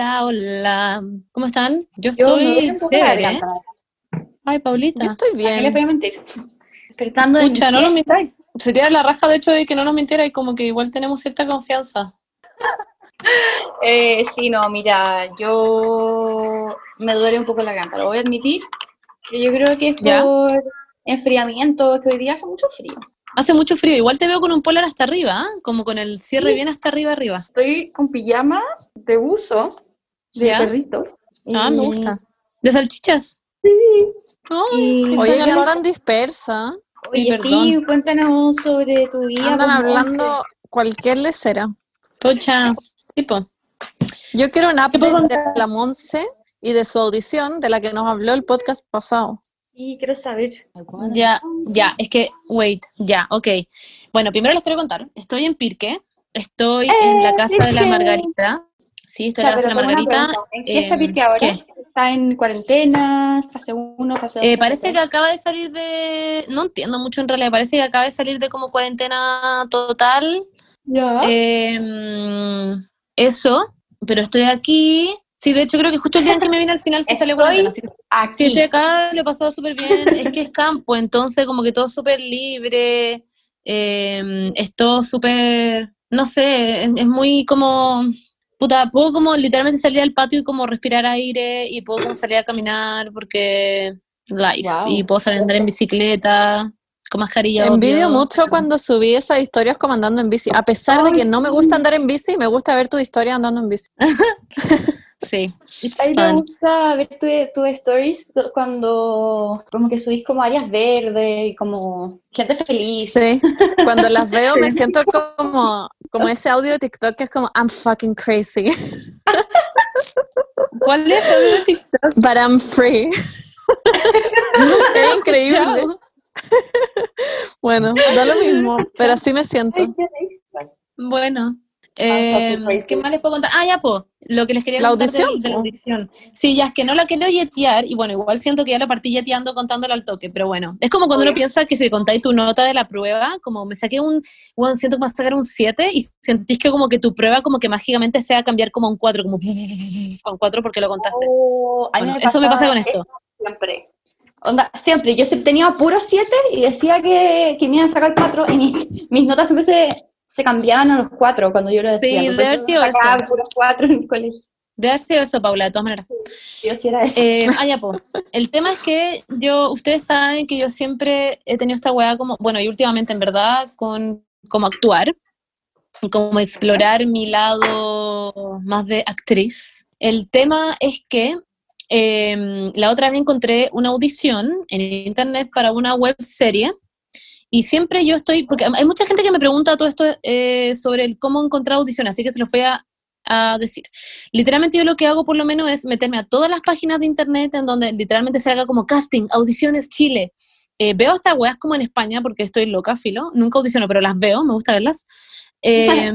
Hola, hola. ¿Cómo están? Yo Yo estoy la chévere. garganta. Ay, Paulita. Yo estoy ¿Para qué les bien. voy a mentir? Despertando de mi Pucha, no nos mintáis. Sería la raja de hecho de que no nos mintiera y como que igual tenemos cierta confianza. Eh, sí, no, mira, yo me duele un poco la garganta, lo voy a admitir. Pero yo creo que es ¿Ya? por enfriamiento, que hoy día hace mucho frío. Hace mucho frío. Igual te veo con un polar hasta arriba, ¿ah? como con el cierre Sí. bien hasta arriba, arriba. Estoy con pijama de buzo, de ¿Ya? perrito. Ah, me gusta. ¿De salchichas? Sí. Ay, Oye, que andan dispersa. Oye, perdón. sí, cuéntanos sobre tu vida. Andan hablando cualquier lecera. Pucha. Tipo. Yo quiero un update de la Monse y de su audición, de la que nos habló el podcast pasado. Sí, quiero saber. Ya, ya, es que, wait, ya, ok. Bueno, primero les quiero contar. Estoy en Pirque. Estoy en la ¡Eh, casa de la! Margarita. Sí, estoy en Ya, la Margarita. ¿En qué está em, Pirque ahora? ¿qué? ¿Está en cuarentena? ¿Fase 1? ¿Fase 2? Eh, parece que acaba de salir de. No entiendo mucho en realidad. Parece que acaba de salir de como cuarentena total. Ya. Em, eso, pero estoy aquí. Sí, de hecho creo que justo el día en que me vine al final se salió cuarentena. Aquí. Sí, estoy acá, lo he pasado súper bien. Es que es campo, entonces como que todo súper libre, eh, es todo súper, no sé, es, es muy como, puta, puedo como literalmente salir al patio y como respirar aire y puedo como salir a caminar porque life, Wow. y puedo salir a andar en bicicleta, con mascarilla. Envidio obvio. mucho cuando subí esas historias como andando en bici. A pesar de que no me gusta andar en bici, me gusta ver tu historia andando en bici. Sí, A mí me gusta ver tu, tu stories do- cuando como que subís como áreas verdes y como gente feliz. Sí. Cuando las veo me siento como, como ese audio de TikTok que es como I'm fucking crazy, ¿Cuál es el de TikTok? but I'm free. es increíble. Bueno, da lo mismo, pero así me siento. Bueno, eh, crazy. ¿qué más les puedo contar? Ah, ya, po, lo que les quería La contar audición, de, de la audición. Sí, ya es que no la quiero yetear, y bueno, igual siento que ya la partí yeteando contándola al toque, pero bueno, es como cuando uno piensa que si contáis tu nota de la prueba, como me saqué un, bueno, siento que vas a sacar un 7, y sentís que como que tu prueba como que mágicamente sea cambiar como a un 4, como a un 4 porque lo contaste. Oh, eso me pasa con esto. Siempre. Onda, siempre. Yo tenía puros 7 y decía que, que me iban a sacar 4 y mis, mis notas siempre se, se cambiaban a los 4 cuando yo lo decía. Sí, eso haber sido eso. puros 4 en el colegio. Debe haber sido eso, Paula, de todas maneras. Yo sí era eso. Eh, ah, ya. El tema es que yo, ustedes saben que yo siempre he tenido esta weá como, bueno, y últimamente en verdad, con como actuar, y como explorar mi lado más de actriz. El tema es que eh, la otra vez encontré una audición en internet para una web serie. Y siempre yo estoy, porque hay mucha gente que me pregunta todo esto eh, sobre el cómo encontrar audiciones, así que se los voy a, a decir. Literalmente yo lo que hago por lo menos es meterme a todas las páginas de internet en donde literalmente se haga como casting, audiciones Chile. Eh, veo estas weas como en España porque estoy loca, filo. Nunca audiciono, pero las veo, me gusta verlas. Eh,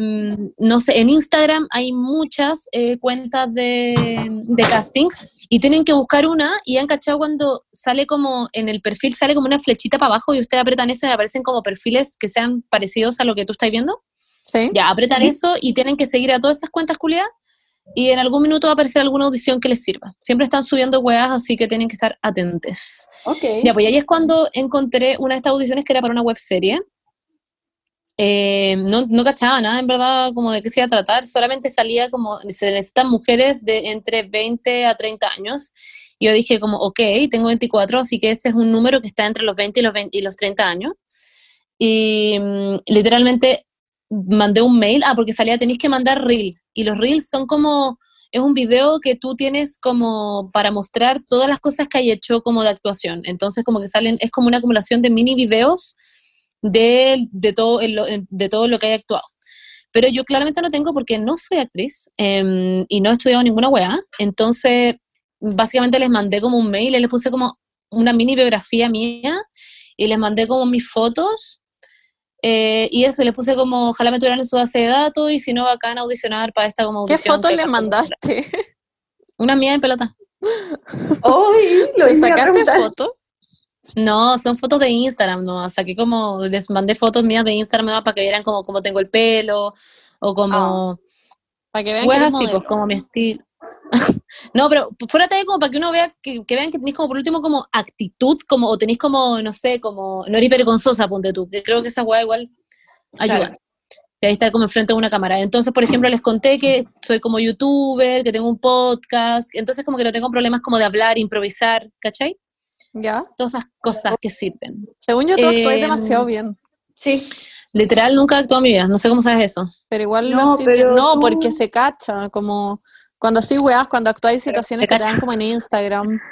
no sé, en Instagram hay muchas eh, cuentas de, de castings y tienen que buscar una y han cachado cuando sale como en el perfil, sale como una flechita para abajo y ustedes apretan eso y aparecen como perfiles que sean parecidos a lo que tú estás viendo. Sí. Ya, apretan eso y tienen que seguir a todas esas cuentas culiadas y en algún minuto va a aparecer alguna audición que les sirva. Siempre están subiendo weas, así que tienen que estar atentes. ok. Ya, pues ahí es cuando encontré una de estas audiciones que era para una web serie. Eh, no, no cachaba nada, en verdad, como de qué se iba a tratar. Solamente salía como, se necesitan mujeres de entre 20 a 30 años. Yo dije como, ok, tengo 24, así que ese es un número que está entre los 20 y los, 20 y los 30 años. Y mm, literalmente mandé un mail, ah, porque salía, tenéis que mandar reels. Y los reels son como, es un video que tú tienes como para mostrar todas las cosas que hay hecho como de actuación. Entonces como que salen, es como una acumulación de mini videos de, de, todo, de todo lo que hay actuado. Pero yo claramente no tengo porque no soy actriz em, y no he estudiado ninguna weá. Entonces, básicamente les mandé como un mail y les puse como una mini biografía mía y les mandé como mis fotos. Eh, y eso, les puse como, ojalá me tuvieran en su base de datos y si no, bacán audicionar para esta como ¿Qué audición. fotos que le mandaste? Una mía en pelota. Ay, lo ¿Te sacaste fotos? No, son fotos de Instagram, no, saqué como, les mandé fotos mías de Instagram nomás para que vieran como cómo tengo el pelo, o como, Para que vean que modelo. pues como mi estilo. no, pero fuera de como para que uno vea, que, que vean que tenéis como por último como actitud, como, o tenéis como, no sé, como, no eres vergonzosa, ponte tú, que creo que esa weá igual ayuda. Claro. De ahí estar como enfrente de una cámara. Entonces, por ejemplo, les conté que soy como youtuber, que tengo un podcast, entonces como que no tengo problemas como de hablar, improvisar, ¿cachai? ¿Ya? Todas esas cosas que sirven. Según yo, tú actúas Em, demasiado bien. Sí. Literal, nunca he actuado en mi vida, no sé cómo sabes eso. Pero igual No, lo estoy pero. No, porque se cacha, como cuando así weas, cuando actúas situaciones que te dan como en Instagram.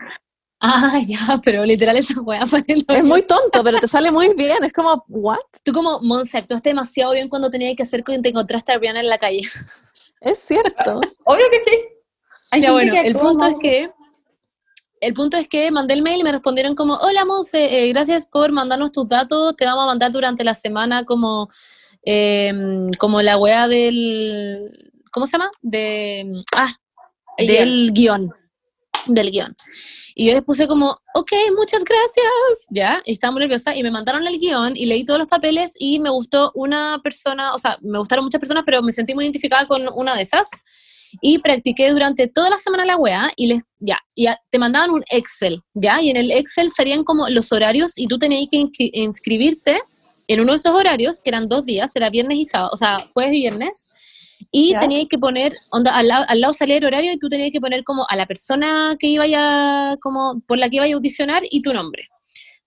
Ah, ya, pero literal esa weá fue lo Es muy tonto, pero te sale muy bien. Es como, ¿what? Tú como, Monse, actuaste demasiado bien cuando tenías que hacer que te encontraste a Rihanna en la calle. Es cierto. Obvio que sí. Hay Ya bueno, que el punto es que el punto es que mandé el mail y me respondieron como, hola Monse, eh, gracias por mandarnos tus datos, te vamos a mandar durante la semana como, eh, como la weá del, ¿cómo se llama? De, ah, El del guion, del guion. Y yo les puse como, ok, muchas gracias, ya, y estaba muy nerviosa, y me mandaron el guion y leí todos los papeles y me gustó una persona, o sea, me gustaron muchas personas, pero me sentí muy identificada con una de esas, y practiqué durante toda la semana la weá, y les, ya, y a- te mandaban un Excel, ya, y en el Excel salían como los horarios, y tú tenías que inscri- inscribirte en uno de esos horarios, que eran dos días, era viernes y sábado, o sea, jueves y viernes, y Ya. tenías que poner, onda, al, lado, al lado salía el horario y tú tenías que poner como a la persona que iba a, como, por la que iba a audicionar y tu nombre,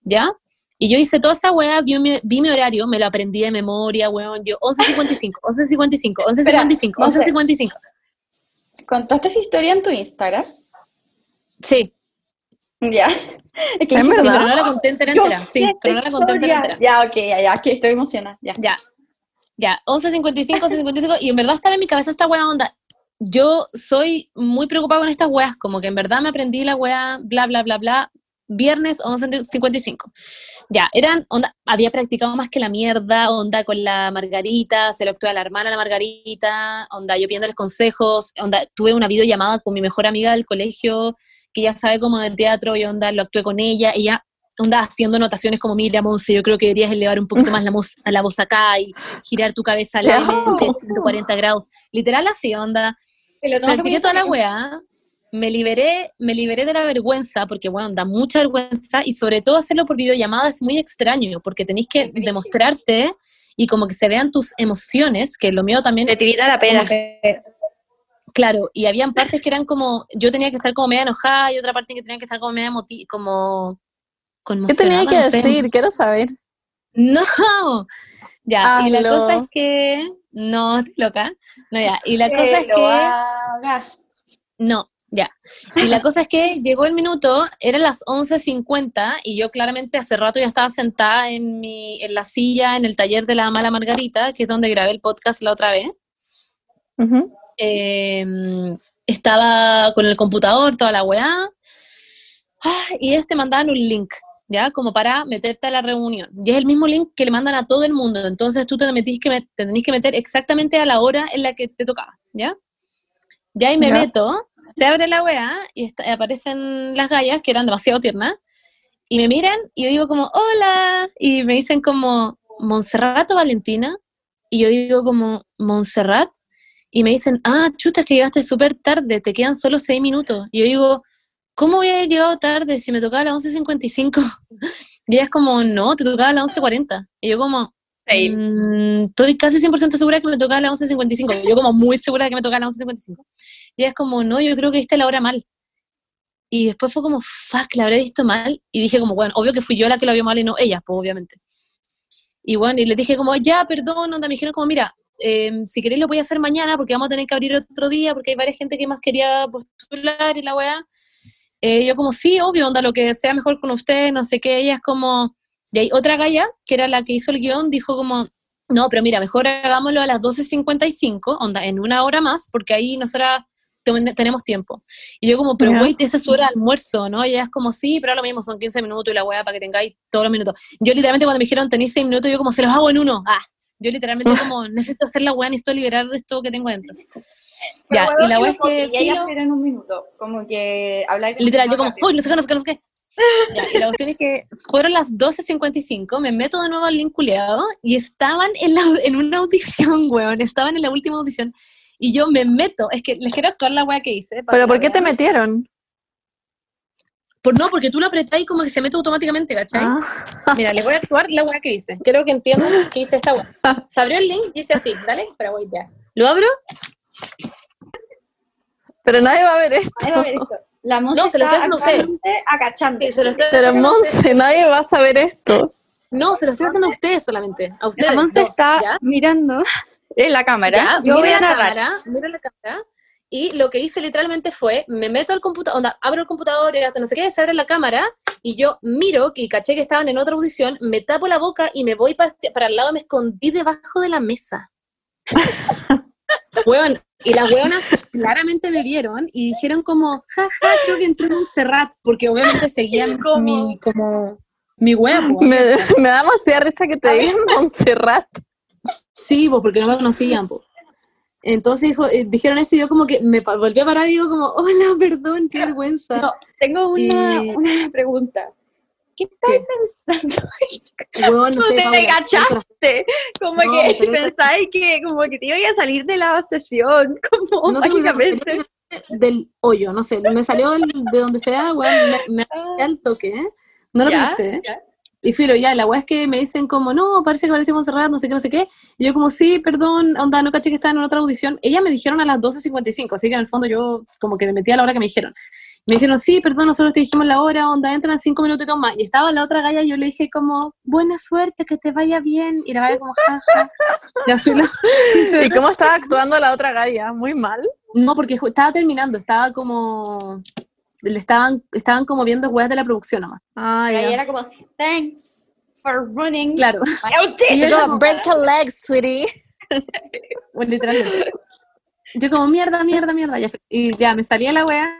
¿ya? Y yo hice toda esa weá, vi mi, vi mi horario, me lo aprendí de memoria, weón, yo 11.55, 11.55, 11.55, no sé. 11.55. ¿Contaste esa historia en tu Instagram? Sí, Ya. Es que ¿En dijiste, verdad? pero no la conté entera, entera, sí, pero no la conté entera, entera. Ya, ok, ya, ya, que estoy emocionada. Ya. Ya, ya, 11.55, 11.55, y en verdad estaba en mi cabeza esta weá onda. Yo soy muy preocupada con estas weas, como que en verdad me aprendí la wea, bla, bla, bla, bla, viernes 11.55. Ya, eran, onda, había practicado más que la mierda, onda con la Margarita, se lo actué a la hermana la Margarita, onda, yo pidiéndoles consejos, onda, tuve una videollamada con mi mejor amiga del colegio, que ya sabe como de teatro, y onda, lo actué con ella, ella onda haciendo anotaciones como, mira, Monse, yo creo que deberías elevar un poquito más la, voz, a la voz acá y girar tu cabeza levemente 140 grados. Literal así, onda. Practiqué toda la weá, me liberé, me liberé de la vergüenza, porque bueno, da mucha vergüenza, y sobre todo hacerlo por videollamada es muy extraño, porque tenéis que demostrarte y como que se vean tus emociones, que lo mío también Te tirita la pena. que- claro, y habían partes que eran como, yo tenía que estar como media enojada y otra parte que tenía que estar como media emoti- como ¿Qué tenía que decir? Quiero saber. No, ya, y la cosa es que, no, estoy loca, no, ya, y la cosa es que, hagas. no, ya, y la cosa es que llegó el minuto, eran las 11.50 y yo claramente hace rato ya estaba sentada en, mi, en la silla en el taller de la mala Margarita, que es donde grabé el podcast la otra vez, eh, estaba con el computador, toda la weá, ah, y ellos te mandaban un link, ¿ya? Como para meterte a la reunión. Y es el mismo link que le mandan a todo el mundo, entonces tú te, metís que met- te tenés que meter exactamente a la hora en la que te tocaba, ¿ya? Ya ahí me Ya. meto, se abre la weá y está- aparecen las gallas, que eran demasiado tiernas, y me miran y yo digo como, hola, y me dicen como, Montserrat o Valentina, y yo digo como, Montserrat, y me dicen, ah, chuta, es que llegaste súper tarde, te quedan solo seis minutos. Y yo digo, ¿cómo voy a haber llegado tarde si me tocaba a las 11.55? Y ella es como, no, te tocaba a las 11.40. Y yo como, Sí. "Mm, estoy casi 100% segura que me tocaba a las 11.55. Yo como muy segura de que me tocaba a las 11.55. Y ella es como, no, yo creo que viste la hora mal. Y después fue como, fuck, la habré visto mal. Y dije como, bueno, obvio que fui yo la que la vio mal y no ella, pues obviamente. Y bueno, y les dije como, ya, perdón, onda, me dijeron como, mira, eh, si queréis lo voy a hacer mañana porque vamos a tener que abrir otro día porque hay varias gente que más quería postular y la weá. Eh, yo como, sí, obvio, onda, lo que sea mejor con ustedes, no sé qué. Ella es como, y hay otra galla, que era la que hizo el guion, dijo como, no, pero mira, mejor hagámoslo a las 12.55, onda, en una hora más, porque ahí nosotras ten- tenemos tiempo. Y yo como, pero Ya. wait, esa es su hora de almuerzo, ¿no? Y ella es como, sí, pero ahora lo mismo, son 15 minutos y la weá para que tengáis todos los minutos. Yo literalmente cuando me dijeron tenéis 6 minutos, yo como, se los hago en uno. Ah, yo literalmente como, necesito hacer la weá, necesito liberar esto que tengo dentro. Ya, y la weá es que, filo, hacer en un minuto. Como que hablar Literal, yo como, uy, no sé qué, no sé qué, no sé qué. Ya, y la cuestión es que fueron las 12.55, me meto de nuevo al link culeado y estaban en, la, en una audición, weón, estaban en la última audición y yo me meto, es que les quiero actuar la weá que hice. ¿Pero por qué te metieron? Por, no, porque tú lo apretás y como que se mete automáticamente, ¿cachai? Ah. Mira, les voy a actuar la weá que hice. Quiero que entiendan que hice esta weá. Se abrió el link y dice así, dale, pero voy ya. ¿Lo abro? Pero nadie va a ver esto. Ay, a ver esto. La Monse No, se lo estoy está haciendo a usted. agachando. Sí, se lo estoy Pero. Monse, nadie va a saber esto. No, se lo estoy haciendo a ustedes solamente. A ustedes. La Monse está ¿ya? mirando en la cámara. Ya, Yo voy miro a la narrar. cámara, miro la cámara, y lo que hice literalmente fue, me meto al computador, onda, abro el computador y hasta no sé qué, se abre la cámara, y yo miro, y caché que estaban en otra audición, me tapo la boca y me voy pa- para el lado, me escondí debajo de la mesa. Weón, y las weonas claramente me vieron y dijeron como, jaja, creo que entré en un Serrat, porque obviamente seguían ¿Cómo? mi, como, mi huevo. Me, me da demasiada risa que te digan Montserrat. Sí, pues porque no me conocían, pues. Entonces dijo, eh, dijeron eso y yo como que me volví a parar y digo como, hola, perdón, qué vergüenza. No, tengo una, Y- una pregunta. ¿Qué estás pensando? Huevón, no ¿Cómo sé, te? Como No, que pensáis que como que te iba a salir de la sesión, como no mágicamente. del hoyo, no sé, me salió del- de donde sea, weón, me, me Ah, al toque, ¿eh? no lo ya, pensé. ya. Y filo, ya, la weá es que me dicen como, no, parece que parece Montserrat, no sé qué, no sé qué. Y yo como, sí, perdón, onda, no caché que estaban en otra audición. Ellas me dijeron a las 12.55, así que en el fondo yo como que me metí a la hora que me dijeron. Me dijeron, sí, perdón, nosotros te dijimos la hora, onda, entran cinco minutitos más. Y estaba la otra galla y yo le dije como, buena suerte, que te vaya bien. Y la galla como, jaja. Ya filo. ¿Y cómo estaba actuando la otra galla? Muy mal. No, porque estaba terminando, estaba como... Le estaban, estaban como viendo weas de la producción nomás. Ah, Y ahí ya. era como, thanks for running Claro, Y yo como, break a leg, sweetie. bueno, literalmente. Yo como, mierda, mierda, mierda. y ya, me salía la wea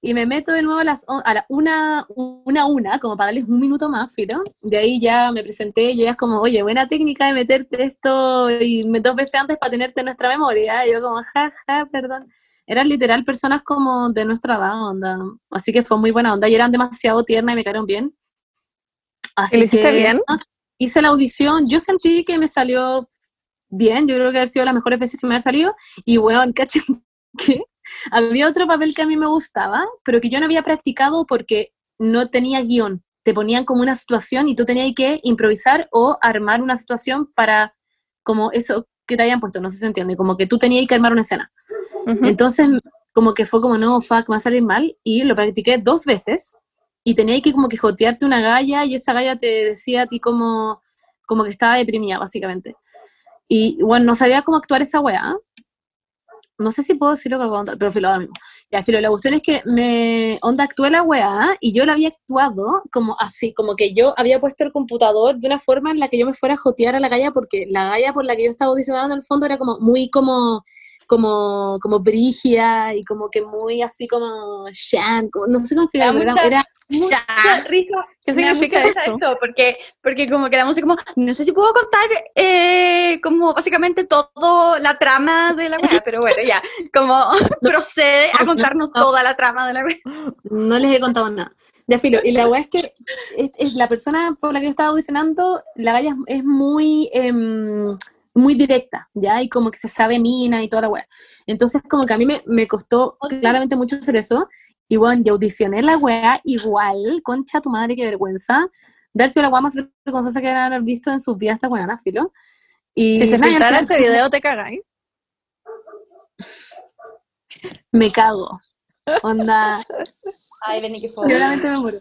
y me meto de nuevo a las on- a la una, una, una, como para darles un minuto más, filo. De ahí ya me presenté y ellas como, oye, buena técnica de meterte esto y dos veces antes para tenerte en nuestra memoria. Y yo como, ja, ja, perdón. Eran literal personas como de nuestra edad, onda. Así que fue muy buena onda y eran demasiado tiernas y me quedaron bien. Así ¿Y lo hiciste que, bien? Hice la audición, yo sentí que me salió bien, yo creo que haber sido las mejores veces que me ha salido. Y weón, ¿cachai? que había otro papel que a mí me gustaba, pero que yo no había practicado porque no tenía guion. Te ponían como una situación y tú tenías que improvisar o armar una situación para como eso que te habían puesto, no sé si se entiende, como que tú tenías que armar una escena. Entonces, como que fue como, no, fuck, me va a salir mal. Y lo practiqué dos veces. Y tenía que como que jotearte una galla y esa galla te decía a ti como, como que estaba deprimida, básicamente. Y bueno, no sabía cómo actuar esa weá. No sé si puedo decir lo que voy a contar, pero filo, ahora mismo. Ya, filo, la cuestión es que me, onda, actué la weá y yo la había actuado como así, como que yo había puesto el computador de una forma en la que yo me fuera a jotear a la galla porque la galla por la que yo estaba audicionando en el fondo era como muy como como, como brígida y como que muy así como shan, como- no sé cómo explicarlo, era, era Mucha risa. ¿Qué significa eso? esto, porque, porque como que la música como, no sé si puedo contar eh, como básicamente todo la trama de la wea, pero bueno, ya, como procede a no, contarnos no. toda la trama de la wea. no les he contado nada. Ya, filo. Y la weá es que es, es la persona por la que yo estaba audicionando, la galla es, es muy, em, muy directa, ¿ya? Y como que se sabe mina y toda la weá. Entonces, como que a mí me, me costó claramente mucho hacer eso. Y bueno, yo audicioné la weá igual, concha tu madre, qué vergüenza. Darse la weá más vergonzosa que haber visto en su vida esta weá, filo. Y Si se filtrara ese video, te cagáis. Me cago. Onda, Ay, vení que fue. Claramente me muero.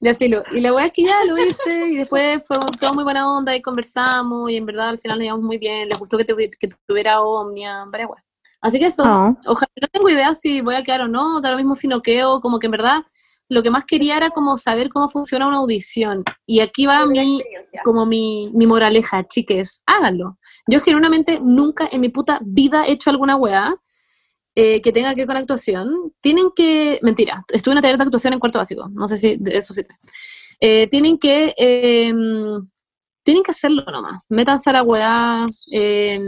De filo. Y la weá es que ya lo hice y después fue todo muy buena onda y conversamos y en verdad al final nos llevamos muy bien. Les gustó que, tuvi- que tuviera Omnia, varias weas. Así que eso, Oh. ojalá, no tengo idea si voy a quedar o no, da lo mismo si no quedo, como que en verdad lo que más quería era como saber cómo funciona una audición. Y aquí va mi, como mi, mi moraleja, chiques, háganlo. Yo genuinamente nunca en mi puta vida he hecho alguna weá eh, que tenga que ver con actuación. Tienen que, mentira, estuve en un taller de actuación en cuarto básico, no sé si de eso sirve. Eh, tienen que, eh, tienen que hacerlo nomás, métanse a la weá, eh,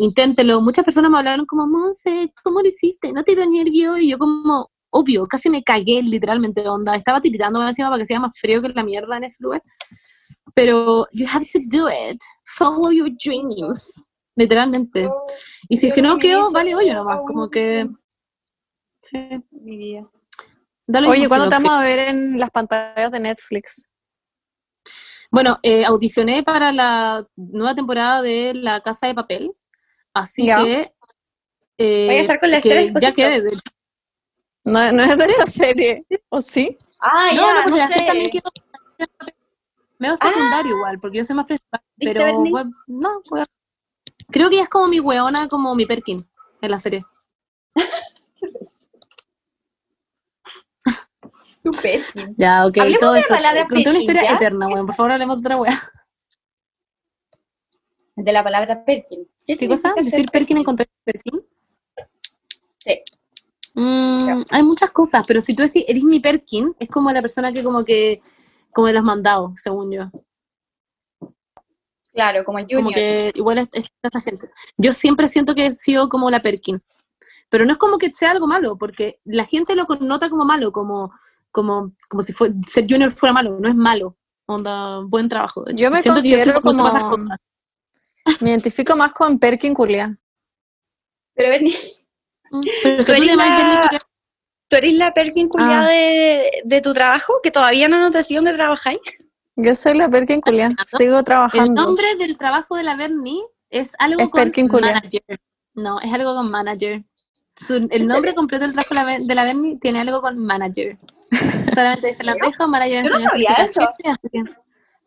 inténtelo. Muchas personas me hablaron como, Monse, ¿cómo lo hiciste? ¿No te dio nervio? Y yo como, obvio, casi me cagué literalmente de onda. Estaba tiritando encima para que sea más frío que la mierda en ese lugar. Pero you have to do it. Follow your dreams. Literalmente. Y si es que no quedo, vale hoyo nomás, como que... Sí. Oye, mismo, ¿cuándo te vamos a ver en las pantallas de Netflix? Bueno, eh, audicioné para la nueva temporada de La Casa de Papel, así Ya. que... eh, Voy a estar con la que Ya quedé, de hecho. No, no es de esa serie, ¿o sí? Ah, No, ya, no, porque no sé. también quedó medio secundario igual, porque yo soy más principal, ¿Viste, pero bueno, no, voy a- creo que ella es como mi weona, como mi Perkin en la serie. Tu pésimo. Ya, ok, Hablemos todo de eso. Conté una historia Perkin, ¿ya? eterna, weón, por favor hablemos de otra weá. De la palabra Perkin. ¿Qué cosa? significa ser ¿Decir Perkin encontrar Perkin? Sí. Mm, hay muchas cosas, pero si tú decís, eres mi Perkin, es como la persona que como que, como de los mandados, según yo. Claro, como Junior. Como que igual es, es esa gente. Yo siempre siento que he sido como la Perkin. Pero no es como que sea algo malo, porque la gente lo connota como malo, como, como, como si fue, ser junior fuera malo, no es malo. Onda, buen trabajo. de hecho. Yo me Siento considero que como- esas cosas. Me identifico más con Perkin Culia. Pero Bernie, Mm, Pero Tú eres la- Bernie, ¿tú eres la Perkin culiada Ah. de, de tu trabajo? Que todavía no nos decís dónde trabajáis. Yo soy la Perkin Culia. Sigo El trabajando. nombre del trabajo de la Bernie es algo Es con Perkin Culia. manager. No, es algo con manager. Su- el nombre completo del trabajo de la Ber- de la Bernie tiene algo con manager. Solamente dice la dejo, manager. Yo no sabía eso.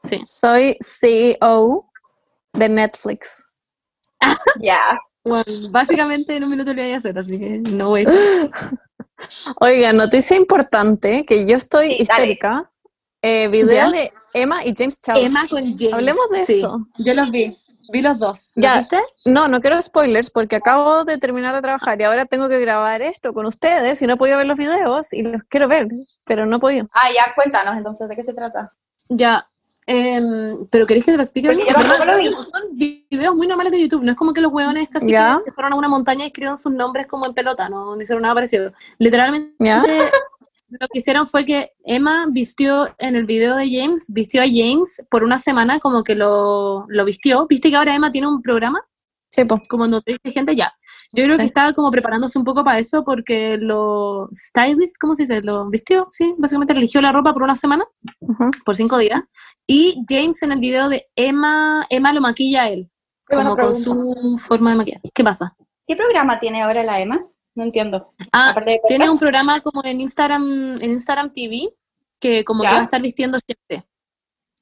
Sí. Soy CEO de Netflix. Ya. Bueno, básicamente en un minuto lo voy a hacer, así que no voy. Oiga, noticia importante, que yo estoy Sí, dale. Eh, video ¿Ya? de Emma y James Charles. Emma con James. Hablemos de Sí, eso. Yo los vi. Vi los dos. ¿Los Ya. viste? No, no quiero spoilers porque acabo de terminar de trabajar y ahora tengo que grabar esto con ustedes y no he podido ver los videos y los quiero ver, pero no he podido. Ah, ya, cuéntanos entonces, ¿de qué se trata? Ya. em, pero queréis que te lo explique Porque bien? yo tampoco ¿Verdad? lo vi. Son videos muy normales de YouTube. No es como que los hueones casi que se fueron a una montaña y escribieron sus nombres como en pelota. No, no hicieron nada parecido. Literalmente ¿Ya? lo que hicieron fue que Emma vistió en el video de James, vistió a James por una semana como que lo, lo vistió. ¿Viste que ahora Emma tiene un programa? Sí, pues. como no gente ya. Yo creo que Sí. estaba como preparándose un poco para eso porque lo stylist, ¿cómo se dice? Lo vistió, sí, básicamente eligió la ropa por una semana, Ujú. por cinco días. Y James en el video de Emma, Emma lo maquilla a él, Qué como con su forma de maquillar. ¿Qué pasa? ¿Qué programa tiene ahora la Emma? No entiendo. Ah, tiene un programa como en Instagram, en Instagram TV, que como Ya. que va a estar vistiendo gente.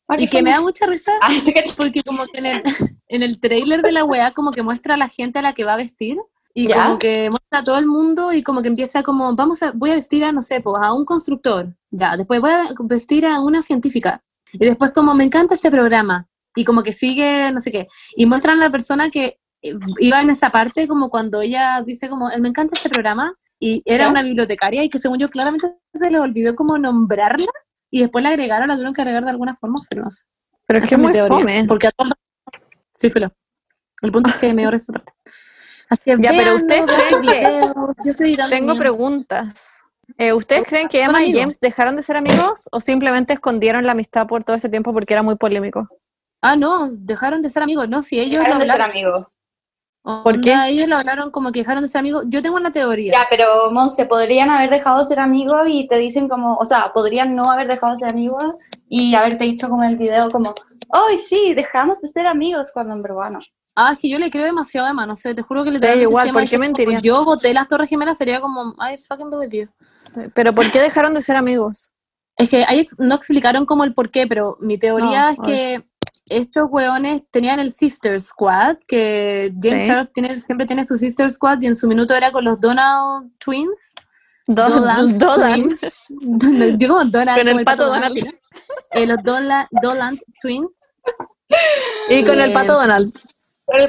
Ah, Y que me da mucha risa Ah, porque como que en el, en el trailer de la weá como que muestra a la gente a la que va a vestir y ¿Ya? como que muestra a todo el mundo y como que empieza como, vamos a, voy a vestir a, no sé, pues a un constructor, ya, después voy a vestir a una científica y después como, me encanta este programa y como que sigue, no sé qué, y muestran a la persona que iba en esa parte como cuando ella dice como, me encanta este programa y era una bibliotecaria y que según yo claramente se les olvidó como nombrarla y después la agregaron, la tuvieron que agregar de alguna forma, pero no sé. Pero es que es muy teoría, fome. Porque a todas- Sí, fue lo. El punto es que me ahorré esa parte. Así que Ya, pero ¿ustedes creen que- videos, Tengo preguntas. Eh, ¿Ustedes creen que Emma y. James dejaron de ser amigos o simplemente escondieron la amistad por todo ese tiempo porque era muy polémico? Ah, no, dejaron de ser amigos. No, si ellos Dejaron de ser amigos. ¿Por onda, Ellos lo hablaron como que dejaron de ser amigos. Yo tengo una teoría. Ya, pero Monse, podrían haber dejado de ser amigos y te dicen como, o sea, podrían no haber dejado de ser amigos y haberte dicho como en el video como, ¡ay, sí, dejamos de ser amigos! Cuando en verdad no. Ah, es que yo le creo demasiado a Emma, no sé, te juro que le Sí, igual, ¿por qué mentiría? Yo voté las Torres Gemelas, sería como, I fucking believe you. ¿Pero por qué dejaron de ser amigos? Es que ahí no explicaron como el por qué, pero mi teoría No, es que estos hueones tenían el Sister Squad, que James Sí. Charles tiene, siempre tiene su Sister Squad y en su minuto era con los Donald Twins. Do- Dolan Dolan. Twins. Yo como Donald. Con el como pato Donald. Eh, los Dola- Dolan Twins. Y con el Eh, pato Donald.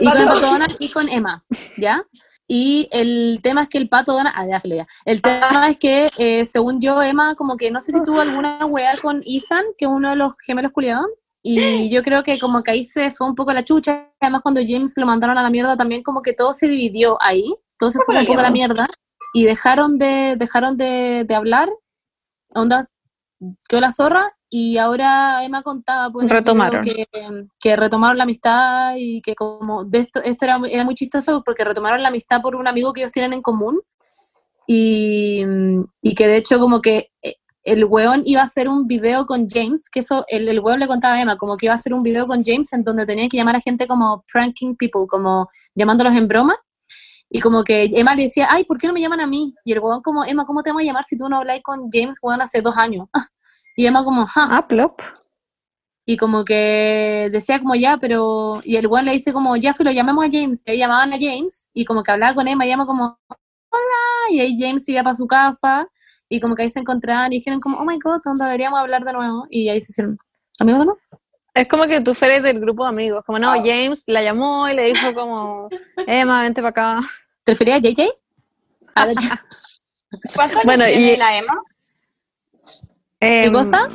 Y con el pato- pato Donald y con Emma, ¿ya? Y el tema es que el pato Donald, ah, ya se lo ya. El tema es que, eh, según yo, Emma, como que no sé si tuvo alguna weá con Ethan, que es uno de los gemelos culiados, y yo creo que como que ahí se fue un poco la chucha, además cuando James lo mandaron a la mierda también como que todo se dividió ahí, todo se fue un poco a la mierda, y dejaron de, dejaron de, de hablar, onda, quedó la zorra, y ahora Emma contaba pues, Retomaron. que, que retomaron la amistad y que como de esto, esto era, muy- era muy chistoso porque retomaron la amistad por un amigo que ellos tienen en común. Y, y que de hecho como que eh, el weón iba a hacer un video con James, que eso el, el weón le contaba a Emma, como que iba a hacer un video con James en donde tenía que llamar a gente como pranking people, como llamándolos en broma. Y como que Emma le decía, ay, ¿por qué no me llaman a mí? Y el weón como, Emma, ¿cómo te vamos a llamar si tú no habláis con James, weón, hace dos años? Y Emma como, ja. Ah, plop. Y como que decía como ya, pero... Y el weón le dice como, ya, lo llamemos a James. Y ahí llamaban a James y como que hablaba con Emma y Emma como, hola. Y ahí James iba para su casa y como que ahí se encontraban y dijeron como, oh my god, ¿dónde deberíamos hablar de nuevo? Y ahí se hicieron, amigos, ¿no? Es como que tú fueres del grupo de amigos. Como no, James la llamó y le dijo como, Emma, vente para acá. ¿Te referías a JJ? A ver, ¿Cuántos Bueno, años y- tiene la Emma? Em, cosa?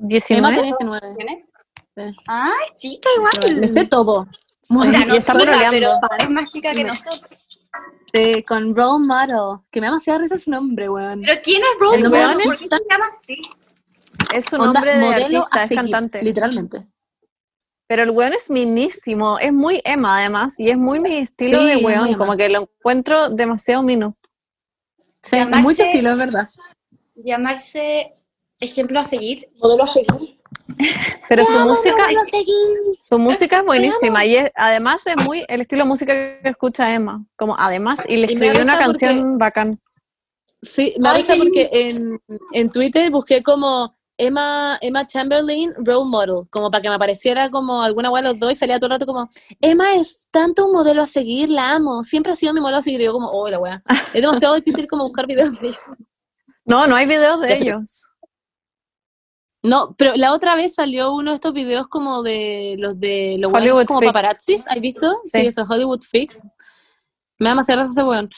19. Emma tiene 19. ¿Tiene? Sí. Ay, chica, igual. Le sé todo. O sea, no y está chica, pololeando. pero es más chica que nosotros. Sí, con Role Model. Que me da demasiada risa ese nombre, weón. ¿Pero quién es Role El Model? weón ¿Por es qué se llama así? Es su Onda, nombre de artista, a es seguir, cantante. Literalmente. Pero el weón es minísimo, es muy Emma además, y es muy mi estilo Sí, de weón, como que lo encuentro demasiado mino. Sí, es Llamarse- mucho estilo, es verdad. Llamarse ejemplo a seguir. Modelo a seguir. Pero su música, su música es buenísima y es- además es muy el estilo de música que escucha Emma, como además, y le Y escribió una canción bacán. Sí, me qué porque en, en Twitter busqué como Emma, Emma Chamberlain Role Model, como para que me apareciera como alguna de los dos y salía todo el rato como Emma es tanto un modelo a seguir, la amo, siempre ha sido mi modelo a seguir, y yo como, oh, la weá. Es demasiado difícil como buscar videos de ella. No, no hay videos de De- ellos. No, pero la otra vez salió uno de estos videos como de los de los Hollywood como Fix. paparazzis, ¿has visto? Sí, Sí. eso, Hollywood Fix. Me da demasiada risa ese weón.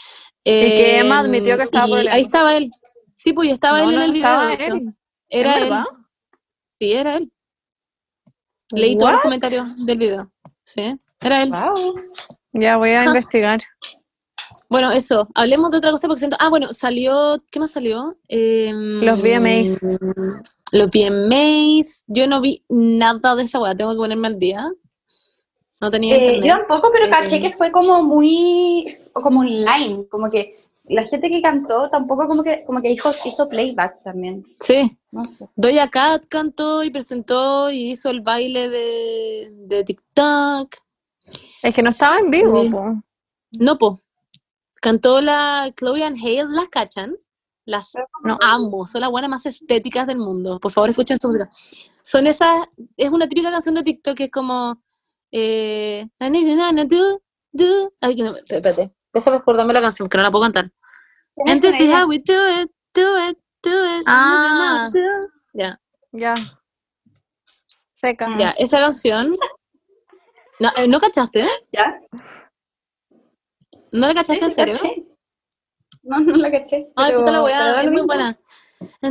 que Emma Eh, admitió que estaba y pololeando. Ahí estaba él. Sí, pues y estaba No, él en no el video, estaba de hecho. él. Era ¿Es él. Sí, era él. Leí todos los comentarios del video. Sí, era él. Wow. Ya voy a investigar. Bueno, eso. Hablemos de otra cosa porque siento. Ah, bueno, salió. ¿Qué más salió? Em, Los VMAs. Los VMAs. Yo no vi nada de esa weá. Tengo que ponerme al día. No tenía Eh, internet. yo tampoco, pero Eh, caché que fue como muy, como online, como que la gente que cantó tampoco como que, como que hizo, hizo playback también, Sí. no sé. Doja Cat cantó y presentó y hizo el baile de, de TikTok. Es que no estaba en vivo, Sí. po. No, po. Cantó la Chloe and Hale, ¿las cachan? Las No. amo, son las buenas más estéticas del mundo. Por favor, escuchen su música. Son esas, es una típica canción de TikTok que es como, eh, do, do. Ay, no, espérate, déjame acordarme la canción, que no la puedo cantar. And this is how we do it, do it, do it. Ah. Ya, Ya. Seca. ya, esa canción. No, eh, ¿no cachaste? ¿Ya? ¿No la cachaste sí, en serio? caché. No, no la caché. Ay, puta la weá, es muy buena. Na,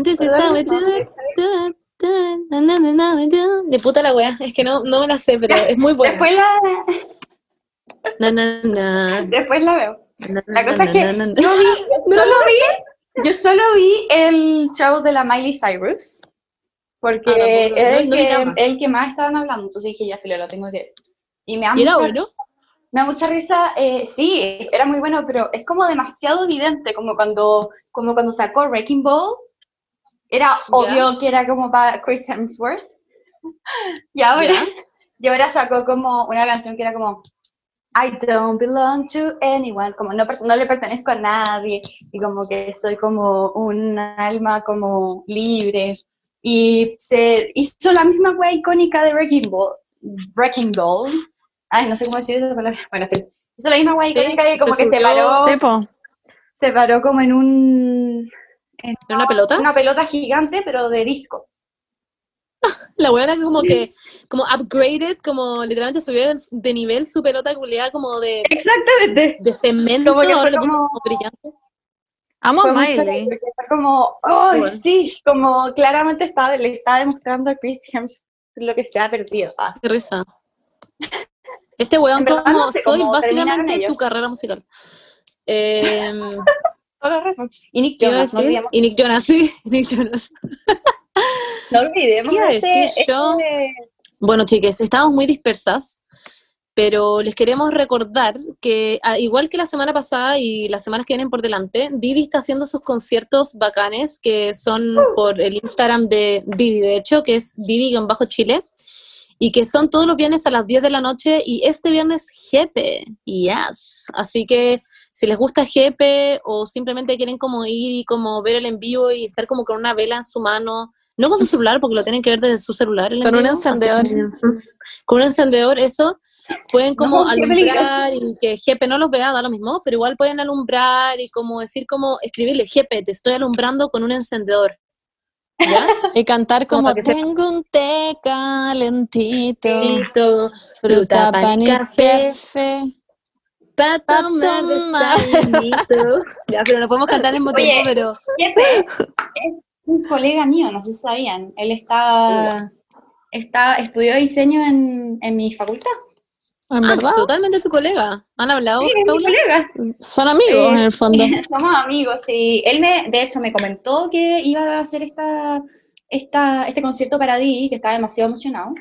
we do. De puta la weá, es que no, no me la sé, pero es muy buena. Después la, Na, na, na, después la veo. La cosa es que yo vi, solo vi, yo solo vi el show de la Miley Cyrus, porque Ah, es no- el, que, más. el que más estaban hablando, entonces dije, ya, filo, la tengo que ver. Y me da ¿Y era bueno? Me da mucha risa, eh, sí, era muy bueno, pero es como demasiado evidente, como cuando, como cuando sacó Wrecking Ball. Era obvio que era como para Chris Hemsworth. Y ahora, Ya. y ahora sacó como una canción que era como I don't belong to anyone, como no, no le pertenezco a nadie, y como que soy como un alma como libre. Y se hizo la misma wea icónica de Wrecking Ball. Wrecking Ball. Ay, no sé cómo decir esa palabra. Bueno. Hizo la misma wea icónica Sí, y como se que se paró, se paró como en un... en ¿Era una pelota? una pelota gigante, pero de disco. La weá era como que, como upgraded, como literalmente subió de, nivel su pelota culiada como de, Exactamente. de cemento, Como que ahora fue le puso como- como brillante. Amo a Miley. como, oh, Bueno. sí, como claramente está, le está demostrando a Chris Hemsworth lo que se ha perdido. Ah. Qué risa. Este weón como no sé soy básicamente tu carrera musical. Eh, Toda razón. Y Nick ¿qué iba a Jonas, no olvidemos. Y Nick Jonas, sí, Nick Jonas. No olvidemos ¿Qué iba a ese- decir yo? ese- Bueno, chiques, estamos muy dispersas, pero les queremos recordar que, a- igual que la semana pasada y las semanas que vienen por delante, Didi está haciendo sus conciertos bacanes, que son por el Instagram de Didi, de hecho, que es Didi-Chile, y que son todos los viernes a las 10 de la noche, y este viernes Jepe, yes. Así que si les gusta Jepe o simplemente quieren como ir y como ver el en vivo y estar como con una vela en su mano, no con su celular, porque lo tienen que ver desde su celular. el Con un encendedor. con un encendedor, eso, pueden como No, alumbrar y que Jepe no los vea, da lo mismo, pero igual pueden alumbrar y como decir como, escribirle, Jepe, te estoy alumbrando con un encendedor. ¿Ya? Y cantar Como tengo un té calentito, Frito, fruta, pan y café. café. para Pa' tomar tomar. desayunito. Ya, pero no podemos cantar al mismo Oye. tiempo, pero... Jefe es un colega mío, no sé si sabían. Él está, está estudió diseño en, en mi facultad. ¿En Ah, verdad? totalmente tu colega. ¿Han hablado, Sí, es mi colega. Son amigos Sí. en el fondo. Somos amigos, sí. Él me, de hecho, me comentó que iba a hacer esta, esta, este concierto para Didi, que estaba demasiado emocionado.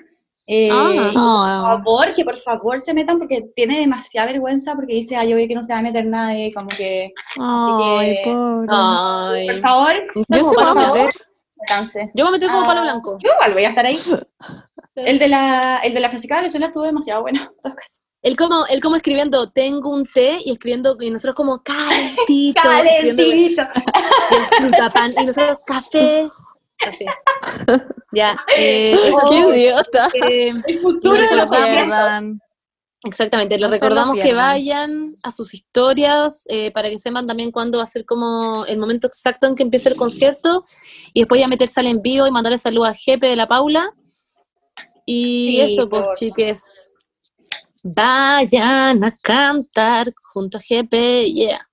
Eh, Ah. y por Ah, favor, que por favor se metan porque tiene demasiada vergüenza porque dice, ay, yo veo que no se va a meter nadie, como que, ay, que-. Ay. por favor, Yo se me voy a meter. Yo me metí como Ah, palo blanco. Yo igual voy a estar ahí. El de la, el de la física de Venezuela estuvo demasiado bueno, en todo caso. Él como, él como escribiendo, tengo un té, y escribiendo, y nosotros como, calentito. Calentito. y el fruta pan, y nosotros café. Así. Ya. Eh, Qué idiota. eh, El futuro No se los lo pierdan. exactamente, les No lo recordamos que vayan a sus historias eh, para que sepan también cuándo va a ser como el momento exacto en que empiece el concierto y después ya meterse al en vivo y mandarle saludos a Jepe de la Paula. Y Sí, eso, pues, por- chiques. Vayan a cantar junto a Jepe, yeah.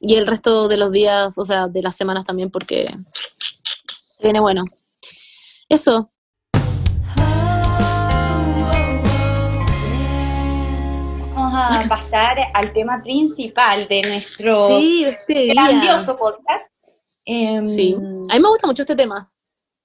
Y el resto de los días, o sea, de las semanas también, porque se viene bueno. Eso, Vamos a pasar al tema principal de nuestro sí, este grandioso podcast. Em, Sí. A mí me gusta mucho este tema.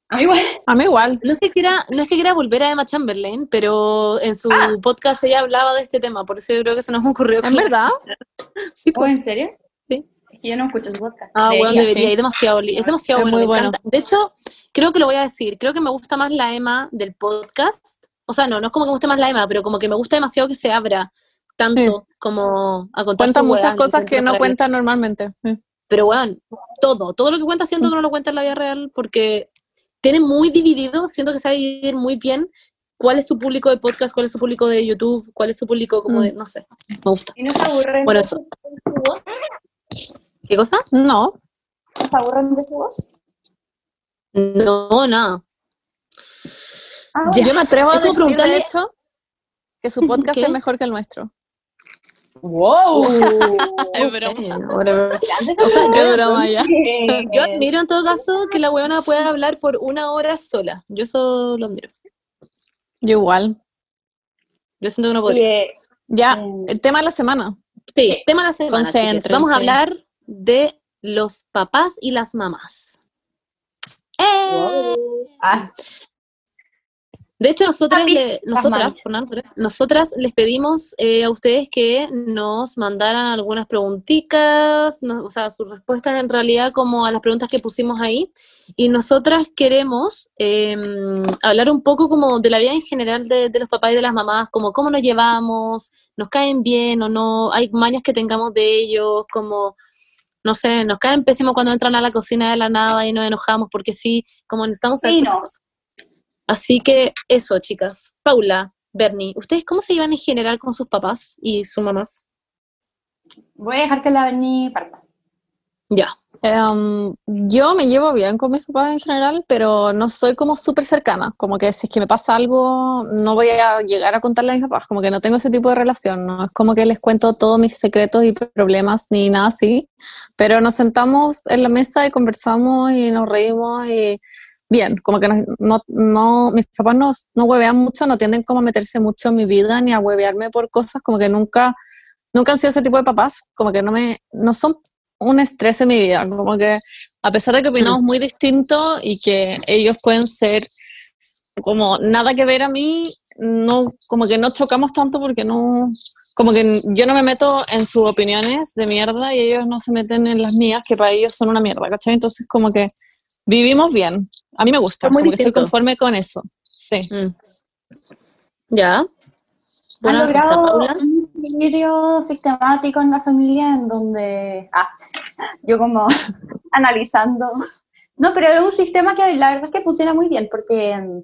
A mí igual. A mí igual. No es que quiera, no es que quiera volver a Emma Chamberlain, pero en su Ah. podcast ella hablaba de este tema, por eso yo creo que se nos ocurrió. ¿En verdad? Sí, ¿Oh, pues. en serio? Sí. Es que yo no escucho su podcast. Ah, bueno, Debería. debería, sí. es demasiado, es demasiado Es bueno, muy me bueno. De hecho, creo que lo voy a decir, creo que me gusta más la Emma del podcast. O sea, no, no es como que me guste más la Emma, pero como que me gusta demasiado que se abra tanto como a contar Cuenta muchas weas, cosas que no cuenta normalmente. Sí. Pero bueno, todo, todo lo que cuenta siento que no lo cuenta en la vida real porque tiene muy dividido, siento que sabe dividir muy bien cuál es su público de podcast, cuál es su público de YouTube, cuál es su público como de, no sé, me gusta. ¿Y no se aburren Bueno, de eso. su su voz? ¿Qué cosa? No. ¿No se aburren de su voz? No, nada. Ah, Yo me atrevo a decir, de preguntarle- hecho, que su podcast ¿Qué? es mejor que el nuestro. ¡Wow! Es broma. Qué yo, broma ya. Eh, yo admiro en todo caso que la weona pueda hablar por una hora sola. Yo eso lo admiro. Yo igual. Yo siento que no podría. Oye, Ya, Mm. el tema de la semana. Sí, tema de la semana. Vamos a hablar de los papás y las mamás. ¡Eh! ah, De hecho, nosotras, le- nosotras, les pedimos eh, a ustedes que nos mandaran algunas preguntitas, no- o sea, sus respuestas en realidad como a las preguntas que pusimos ahí. Y nosotras queremos eh, hablar un poco como de la vida en general de, de los papás y de las mamás, como cómo nos llevamos, nos caen bien o no, hay mañas que tengamos de ellos, como, no sé, nos caen pésimo cuando entran a la cocina de la nada y nos enojamos porque sí, como necesitamos saber Sí, no. cosas. Así que eso, chicas. Paula, Bernie, ¿ustedes cómo se llevan en general con sus papás y sus mamás? voy a dejar que la Berni parta. Ya. Em, yo me llevo bien con mis papás en general, pero no soy como súper cercana. Como que si es que me pasa algo, no voy a llegar a contarle a mis papás. Como que no tengo ese tipo de relación. No es como que les cuento todos mis secretos y problemas ni nada así. Pero nos sentamos en la mesa y conversamos y nos reímos y bien. Como que no, no, mis papás no, no huevean mucho, no tienden como a meterse mucho en mi vida ni a huevearme por cosas. Como que nunca, nunca han sido ese tipo de papás. Como que no me, no son un estrés en mi vida, como que a pesar de que opinamos muy distinto y que ellos pueden ser como nada que ver a mí, no, como que no chocamos tanto porque no, como que yo no me meto en sus opiniones de mierda y ellos no se meten en las mías, que para ellos son una mierda, ¿cachai? Entonces como que vivimos bien. A mí me gusta, muy como que estoy conforme con eso. Sí. Mm. Ya. ¿Han logrado Paula. un equilibrio sistemático en la familia en donde, ah, yo como analizando, no, pero es un sistema que la verdad es que funciona muy bien porque,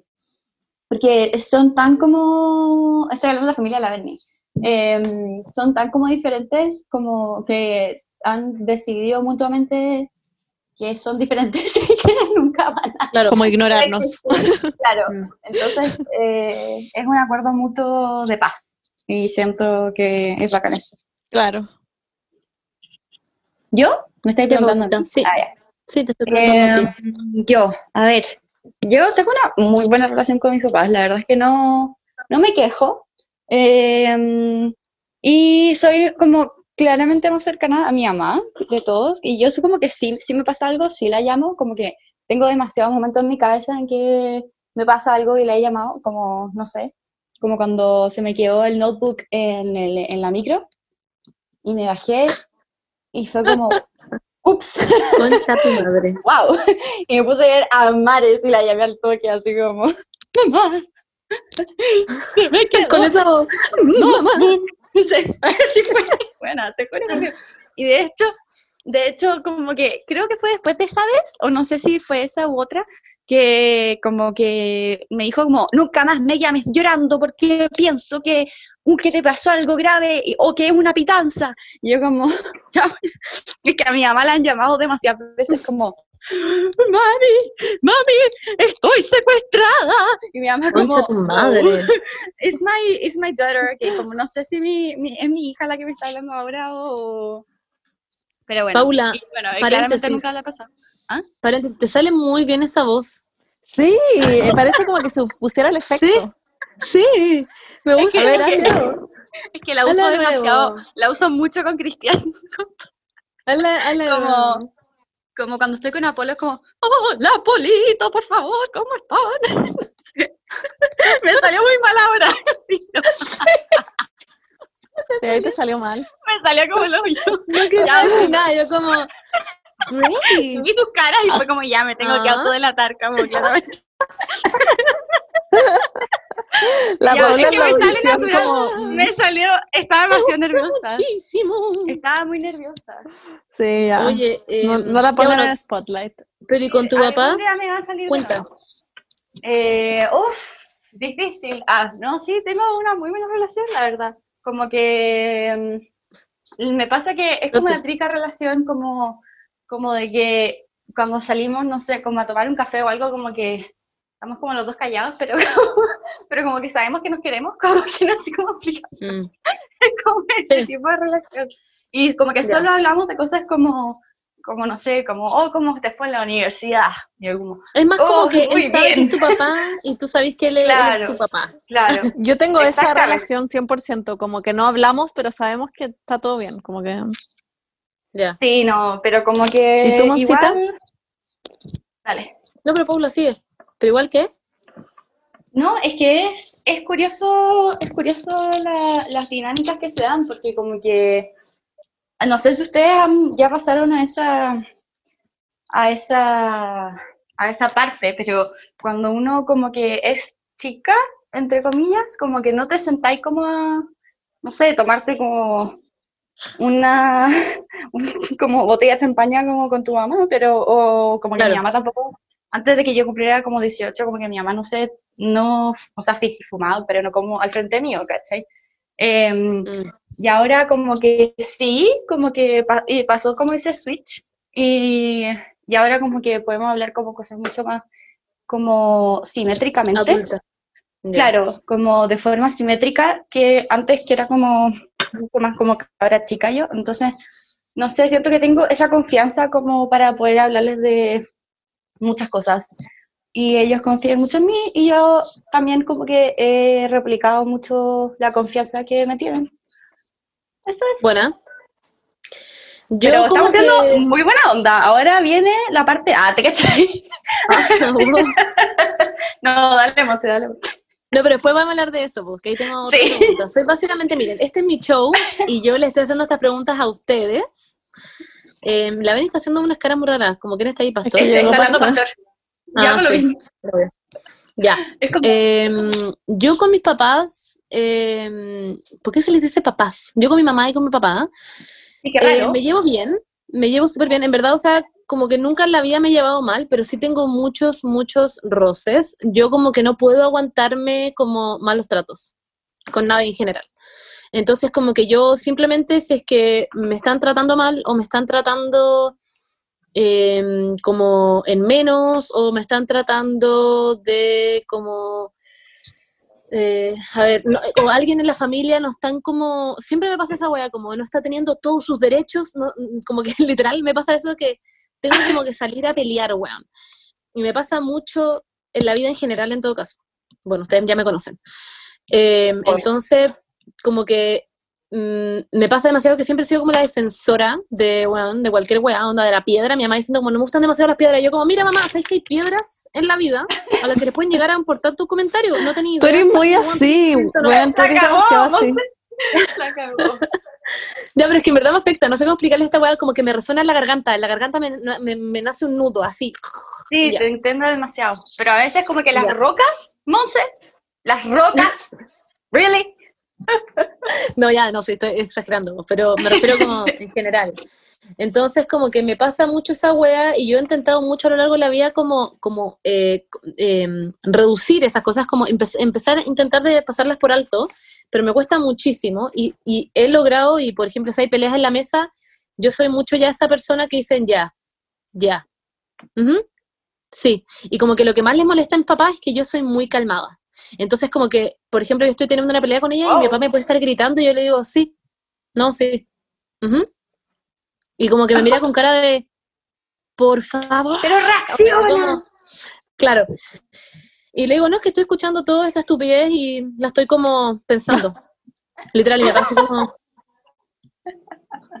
porque son tan como, estoy hablando de la familia de la Berni, em, son tan como diferentes como que han decidido mutuamente que son diferentes y que nunca van a Claro. Como ignorarnos. Claro, Mm. entonces eh, es un acuerdo mutuo de paz y siento que es bacán eso. Claro. ¿Yo? ¿Me estáis preguntando? sí. Ah. Sí, te estoy preguntando a ti. Eh, yo, a ver, yo tengo una muy buena relación con mis papás, la verdad es que no, no me quejo. Eh, y soy como claramente más cercana a mi mamá de todos, y yo soy como que si, si me pasa algo, sí la llamo, como que tengo demasiados momentos en mi cabeza en que me pasa algo y la he llamado, como, no sé, como cuando se me quedó el notebook en, el, en la micro, y me bajé, y fue como, ups. Concha tu madre. wow. Y me puse a ver a Mares y la llamé al toque, así como, mamá, se me quedó Con esa voz. mamá. Sí, así fue. Y de hecho, de hecho, como que creo que fue después de esa vez, o no sé si fue esa u otra, que como que me dijo como, nunca más me llames llorando porque pienso que, uh, que te pasó algo grave o que es una pitanza. Y yo como, es que a mi mamá la han llamado demasiadas veces como, mami, mami, estoy secuestrada. Y mi mamá como, tu madre. it's my, it's my daughter, que como no sé si mi, mi- es mi hija la que me está hablando ahora o... Pero bueno, Paula, y bueno, paréntesis. nunca ha pasado. Paréntesis, te sale muy bien esa voz. Sí, eh, parece como que se pusiera el efecto. Sí, me gusta. que- A ver, es que-. Es que la uso demasiado, la uso mucho con Cristian, Hazla- hazla- como, como cuando estoy con Apolo, es como, hola Polito, por favor, ¿cómo están? No sé. Me salió muy mal ahora, Sí, ahí te salió mal. me salió como lo yo. No quería decir nada, yo como... Great. Vi sus caras y fue como, ya, me tengo que Ah. autodelatar, como claramente. La Ya, es que la me audición como... Me salió, estaba demasiado nerviosa. Muchísimo. Estaba muy nerviosa. Sí, ya. Oye, eh, no, no la pongan bueno, en spotlight. pero ¿y con tu Algún papá? día me va a salir Cuenta. Eh, uf, difícil. Ah, no, sí, tengo una muy buena relación, la verdad. Como que mm, me pasa que es como una López. trica relación, como, como de que cuando salimos, no sé, como a tomar un café o algo, como que estamos como los dos callados, pero, pero como que sabemos que nos queremos, como que no sé cómo explicar. Mm. como ese Sí. tipo de relación. Y como que solo hablamos de cosas como, como no sé, como, oh, ¿cómo te fue en la universidad? Y yo como, Es más Oh, como que él sabe que es tu papá y tú sabes que él, es- él claro, es tu papá. claro. Yo tengo esa relación 100%, como que no hablamos, pero sabemos que está todo bien, como que... Sí, no, pero como que ¿Y tú, Moncita? igual... Dale. No, pero Paula sigue. Pero igual que... No, es que es, es curioso, es curioso la- las dinámicas que se dan, porque como que, no sé si ustedes han- ya pasaron a esa, a esa, a esa parte, pero cuando uno como que es chica, entre comillas, como que no te sentáis como a, no sé, tomarte como una, un- como botella de champaña como con tu mamá, pero, o como que Claro. mi mamá tampoco, antes de que yo cumpliera como 18, como que mi mamá, no sé, no, o sea, sí, sí fumaba, pero no como al frente mío, ¿cachai? Em, Mm. y ahora como que sí, como que pa- y pasó como ese switch y, y ahora como que podemos hablar como cosas mucho más como simétricamente. Adulta. Claro, como de forma simétrica, que antes que era como más como ahora chica yo, entonces, no sé, siento que tengo esa confianza como para poder hablarles de muchas cosas. Y ellos confían mucho en mí y yo también como que he replicado mucho la confianza que me tienen. Eso es. Buena. Yo Pero estamos siendo que- muy buena onda. Ahora viene la parte A, ¿te cachai? No, dale, Monse, dale. No, pero después vamos a hablar de eso, porque ahí tengo otras Sí. preguntas. Soy básicamente, miren, este es mi show y yo le estoy haciendo estas preguntas a ustedes. Eh, la Beni está haciendo unas caras muy raras, como quién está ahí, pastor. que Está pastor. pastor. Ya Ah, no lo sí. vi. Ya. Como, Em, yo con mis papás, em, ¿por qué se les dice papás? Yo con mi mamá y con mi papá, sí, eh, me llevo bien, me llevo súper bien. En verdad, o sea, como que nunca en la vida me he llevado mal, pero sí tengo muchos, muchos roces. Yo como que no puedo aguantarme como malos tratos con nadie en general. Entonces, como que yo simplemente, si es que me están tratando mal o me están tratando em, como en menos o me están tratando de como... eh, a ver, no- o alguien en la familia no están como, siempre me pasa esa wea, como no está teniendo todos sus derechos, no- como que literal me pasa eso que tengo como que salir a pelear, weón. Y me pasa mucho en la vida en general, en todo caso. Bueno, ustedes ya me conocen. Eh, entonces, como que mm, me pasa demasiado que siempre he sido como la defensora de, weón, de cualquier weá, onda de la piedra. Mi mamá diciendo como, no me gustan demasiado las piedras. Y yo como, mira mamá, ¿sabes que hay piedras en la vida a las que le pueden llegar a importar tu comentario? No tenía Tú eres muy así, weón, tú eres demasiado así. La cagó. Ya, pero es que en verdad me afecta, no sé cómo explicarle esta weá, como que me resuena en la garganta, en la garganta me, me- me nace un nudo, así. Sí, Ya. te entiendo demasiado. Pero a veces como que las Ya. rocas, Monse, las rocas, really? No, ya, no sé, estoy exagerando, pero me refiero como en general. Entonces, como que me pasa mucho esa wea y yo he intentado mucho a lo largo de la vida como, como eh, eh, reducir esas cosas, como empe- empezar a intentar de pasarlas por alto, pero me cuesta muchísimo y, he logrado, y por ejemplo, si hay peleas en la mesa, yo soy mucho ya esa persona que dicen ya, ya. Sí, y como que lo que más les molesta mi papá es que yo soy muy calmada. Entonces, como que, por ejemplo, yo estoy teniendo una pelea con ella y mi papá me puede estar gritando y yo le digo, sí, no, sí. Ujú. Y como que me mira con cara de, por favor. Pero reacciona. claro. Y le digo, no, es que estoy escuchando toda esta estupidez y la estoy como pensando. Literal, y me pasa como...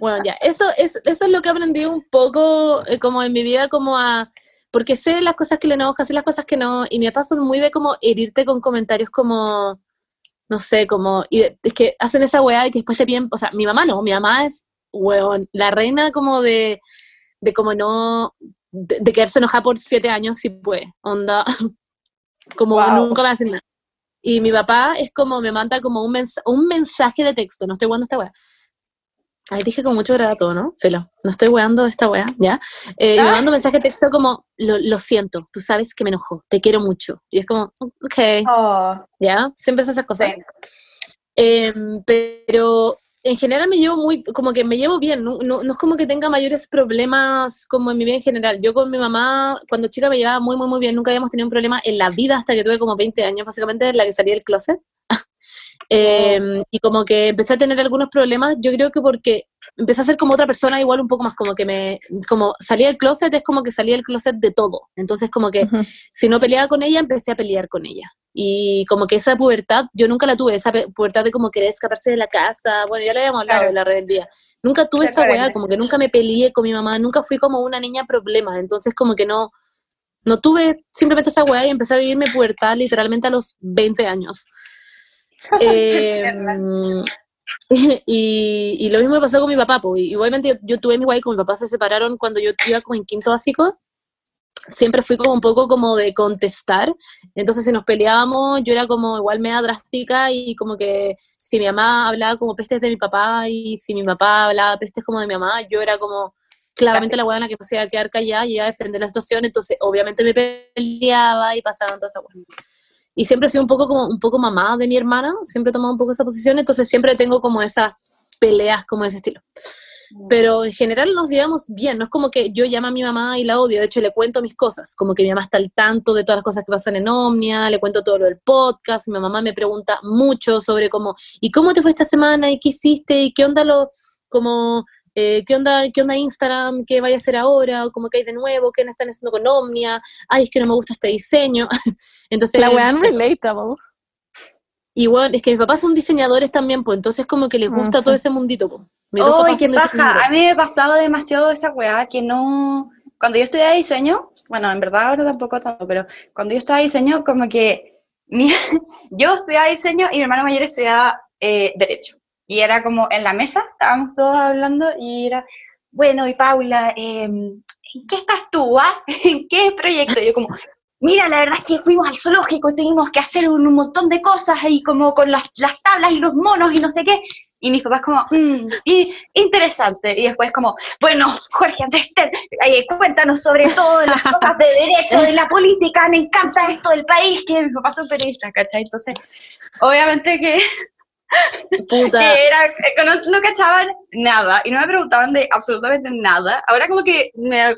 Bueno, ya, eso es, eso es lo que aprendí un poco eh, como en mi vida, como a... Porque sé las cosas que le enojan, sé las cosas que no, y me pasa muy de como herirte con comentarios como, no sé, como... Y de- es que hacen esa weá de que después te piden... O sea, mi mamá no, mi mamá es, weón, la reina como de, de como no... De, de quedarse enojada por siete años si puede, onda... Como Wow. nunca me hacen nada. Y mi papá es como, me manda como un, mens- un mensaje de texto, no estoy jugando esta weá. Ahí dije con mucho grado, ¿no? Felo, no estoy weando esta weá, ¿ya? Eh, y me Ah. manda un mensaje de texto como, lo, lo siento, tú sabes que me enojó, te quiero mucho. Y es como, ok, Oh, ¿ya? Siempre es esas cosas. sí. Em, pero en general me llevo muy, como que me llevo bien, no, no, no es como que tenga mayores problemas como en mi vida en general. Yo con mi mamá, cuando chica me llevaba muy, muy, muy bien, nunca habíamos tenido un problema en la vida hasta que tuve como 20 años, básicamente en la que salí del closet. Em, Y como que empecé a tener algunos problemas, yo creo que porque empecé a ser como otra persona, igual un poco más como que me, como salí del closet, es como que salí del closet de todo. Entonces como que Ujú. si no peleaba con ella, empecé a pelear con ella. Y como que esa pubertad, yo nunca la tuve, esa pubertad de como querer escaparse de la casa, bueno, ya lo habíamos hablado Claro. de la rebeldía. Nunca tuve esa weá, como que nunca me peleé con mi mamá, nunca fui como una niña problema, entonces como que no, no tuve simplemente esa weá y empecé a vivir mi pubertad literalmente a los 20 años. Eh, y, y lo mismo me pasó con mi papá, pues. igualmente yo, yo tuve mi guay con mi papá, se separaron cuando yo iba como en quinto básico, siempre fui como un poco como de contestar, entonces si nos peleábamos yo era como igual media drástica y como que si mi mamá hablaba como pestes de mi papá y si mi papá hablaba pestes como de mi mamá, yo era como claramente Clásico. la buena que no se iba a quedar callada y iba a defender la situación, entonces obviamente me peleaba y pasaban todas esas weas. Y siempre he sido un poco como un poco mamá de mi hermana, siempre he tomado un poco esa posición, entonces siempre tengo como esas peleas como de ese estilo. Pero en general nos llevamos bien, no es como que yo llamo a mi mamá y la odio, de hecho le cuento mis cosas, como que mi mamá está al tanto de todas las cosas que pasan en Omnia, le cuento todo lo del podcast, mi mamá me pregunta mucho sobre cómo, ¿y cómo te fue esta semana? ¿Y qué hiciste? ¿Y qué onda lo, como, eh, qué onda, qué onda Instagram? ¿Qué vaya a hacer ahora? ¿O como que hay de nuevo? ¿Qué están haciendo con Omnia? Ay, es que no me gusta este diseño. Entonces, La weá eso. unrelatable. Y bueno, es que mis papás son diseñadores también, pues entonces como que les Ah, gusta todo ese mundito, pues. Mis dos ¡Uy, papás qué paja! A mí me pasaba demasiado esa weá que no... Cuando yo estudiaba diseño, bueno, en verdad ahora tampoco tanto, pero cuando yo estudiaba diseño, como que mi- yo estudiaba diseño y mi hermano mayor estudiaba eh, Derecho. Y era como en la mesa, estábamos todos hablando y era, bueno, y Paula, eh, ¿en qué estás tú, ah? ¿En qué proyecto? Y yo como, mira, la verdad es que fuimos al zoológico y tuvimos que hacer un, montón de cosas ahí como con las, las tablas y los monos y no sé qué. Y mis papás como, "Mm, y, interesante. Y después como, bueno, Jorge Andrés, eh, cuéntanos sobre todo las cosas de derecho, de la política, me encanta esto del país, que mis papás son periodistas, ¿cachai? Entonces, obviamente que, Puta. que era, que no, no cachaban nada y no me preguntaban de absolutamente nada. Ahora como que me-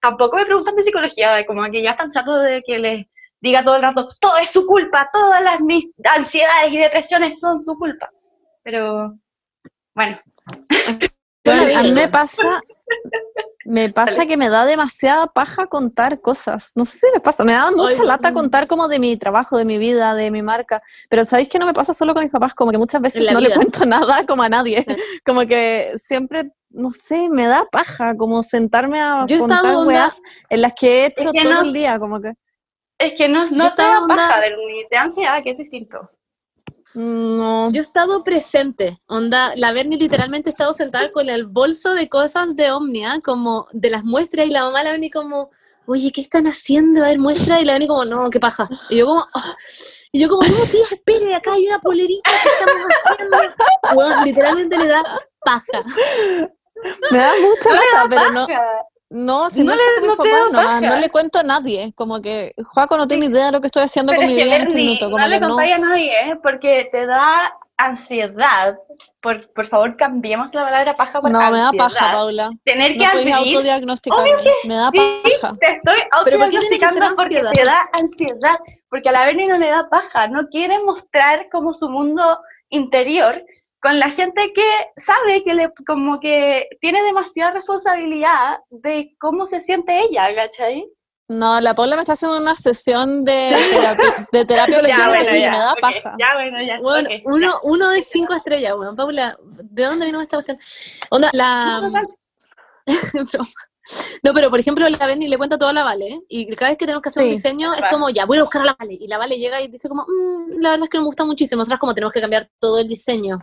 tampoco me preguntan de psicología, como que ya están chatos de que les diga todo el rato, todo es su culpa, todas las mis ansiedades y depresiones son su culpa. Pero, bueno, Bueno, a mí me pasa, me pasa que me da demasiada paja contar cosas. No sé si les pasa, me da mucha lata contar como de mi trabajo, de mi vida, de mi marca. Pero sabéis que no me pasa solo con mis papás, como que muchas veces no le cuento nada como a nadie. Como que siempre, no sé, me da paja como sentarme a Yo contar weas en las que he hecho que todo no- el día, como que es que no, no te da paja, de, ni te da ansiedad, que es distinto. No. Yo he estado presente, onda, la Berni literalmente ha estado sentada con el bolso de cosas de Omnia, como de las muestras, y la mamá la Berni como, oye, ¿qué están haciendo? A ver, muestra, y la Berni como, no, qué paja. Y yo como, "Ah". y yo como, no, tía, espere, acá hay una polerita que estamos haciendo. Bueno, literalmente le da paja. Me da mucha lata, pero no. No, si No no, le- no no cuento a nadie. Como que Juaco no tiene idea de lo que estoy haciendo Pero con mi vida en este minuto. Como no le contáis a nadie, ¿eh? porque te da ansiedad. Por, por favor, cambiemos la palabra paja por No, me da paja, Paula. Tener que No podéis abrir autodiagnosticarme. Me da sí. paja. Te estoy Pero ¿por qué tiene que ser autodiagnosticando porque ansiedad? te da ansiedad, porque a la Bernie no le da paja, no quiere mostrar como su mundo interior con la gente que sabe que le como que tiene demasiada responsabilidad de cómo se siente ella, ¿cachai? No, la Paula me está haciendo una sesión de terapia, de terapia Ya, bueno, y ya, me da ok, paja. Ya, bueno, ya. Bueno, uno, uno de cinco estrellas, weón. Paula, ¿de dónde vino esta cuestión? Onda, la... No, total. Broma. No, pero por ejemplo, la Benny le cuenta todo a la Vale, ¿eh? y cada vez que tenemos que hacer Sí. un diseño es como, ya, voy a buscar a la Vale, y la Vale llega y dice como, "Mm, la verdad es que no me gusta muchísimo, nosotras como tenemos que cambiar todo el diseño.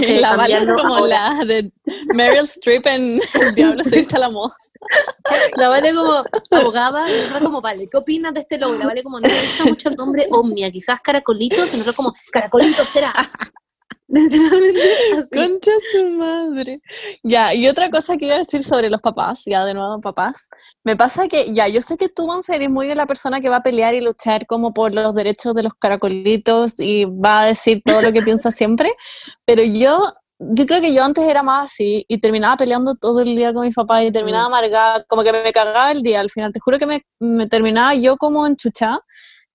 Que la Vale es como ahora. la de Meryl Streep en El Diablo se viste a la moda. La Vale como abogada, y nosotros como, vale, ¿qué opinas de este logo? Y la Vale como, no me gusta mucho el nombre Omnia, quizás Caracolitos, y nosotros como, Caracolitos será. Literalmente así. Concha su madre. Ya, y otra cosa que iba a decir sobre los papás, ya de nuevo papás, me pasa que, ya, yo sé que tú, Monse, eres muy de la persona que va a pelear y luchar como por los derechos de los caracolitos y va a decir todo lo que piensa siempre, pero yo, yo creo que yo antes era más así y terminaba peleando todo el día con mis papás y terminaba amargada, como que me cagaba el día al final, te juro que me, me terminaba yo como enchuchada.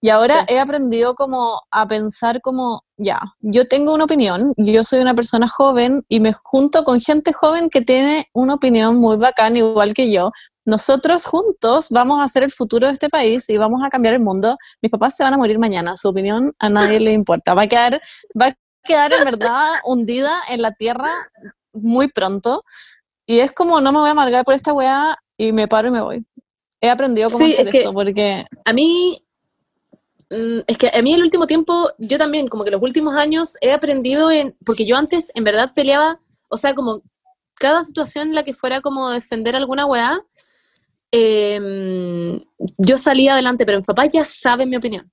Y ahora he aprendido como a pensar como, ya, yo tengo una opinión, yo soy una persona joven y me junto con gente joven que tiene una opinión muy bacán, igual que yo. Nosotros juntos vamos a hacer el futuro de este país y vamos a cambiar el mundo. Mis papás se van a morir mañana, su opinión a nadie le importa. Va a quedar, va a quedar en verdad hundida en la tierra muy pronto. Y es como, no me voy a amargar por esta weá y me paro y me voy. He aprendido cómo Sí, hacer es que- eso, porque A mí, es que a mí el último tiempo, yo también, como que los últimos años he aprendido en, porque yo antes en verdad peleaba, o sea, como cada situación en la que fuera como defender alguna weá, em, yo salía adelante, pero mis papás ya saben mi opinión.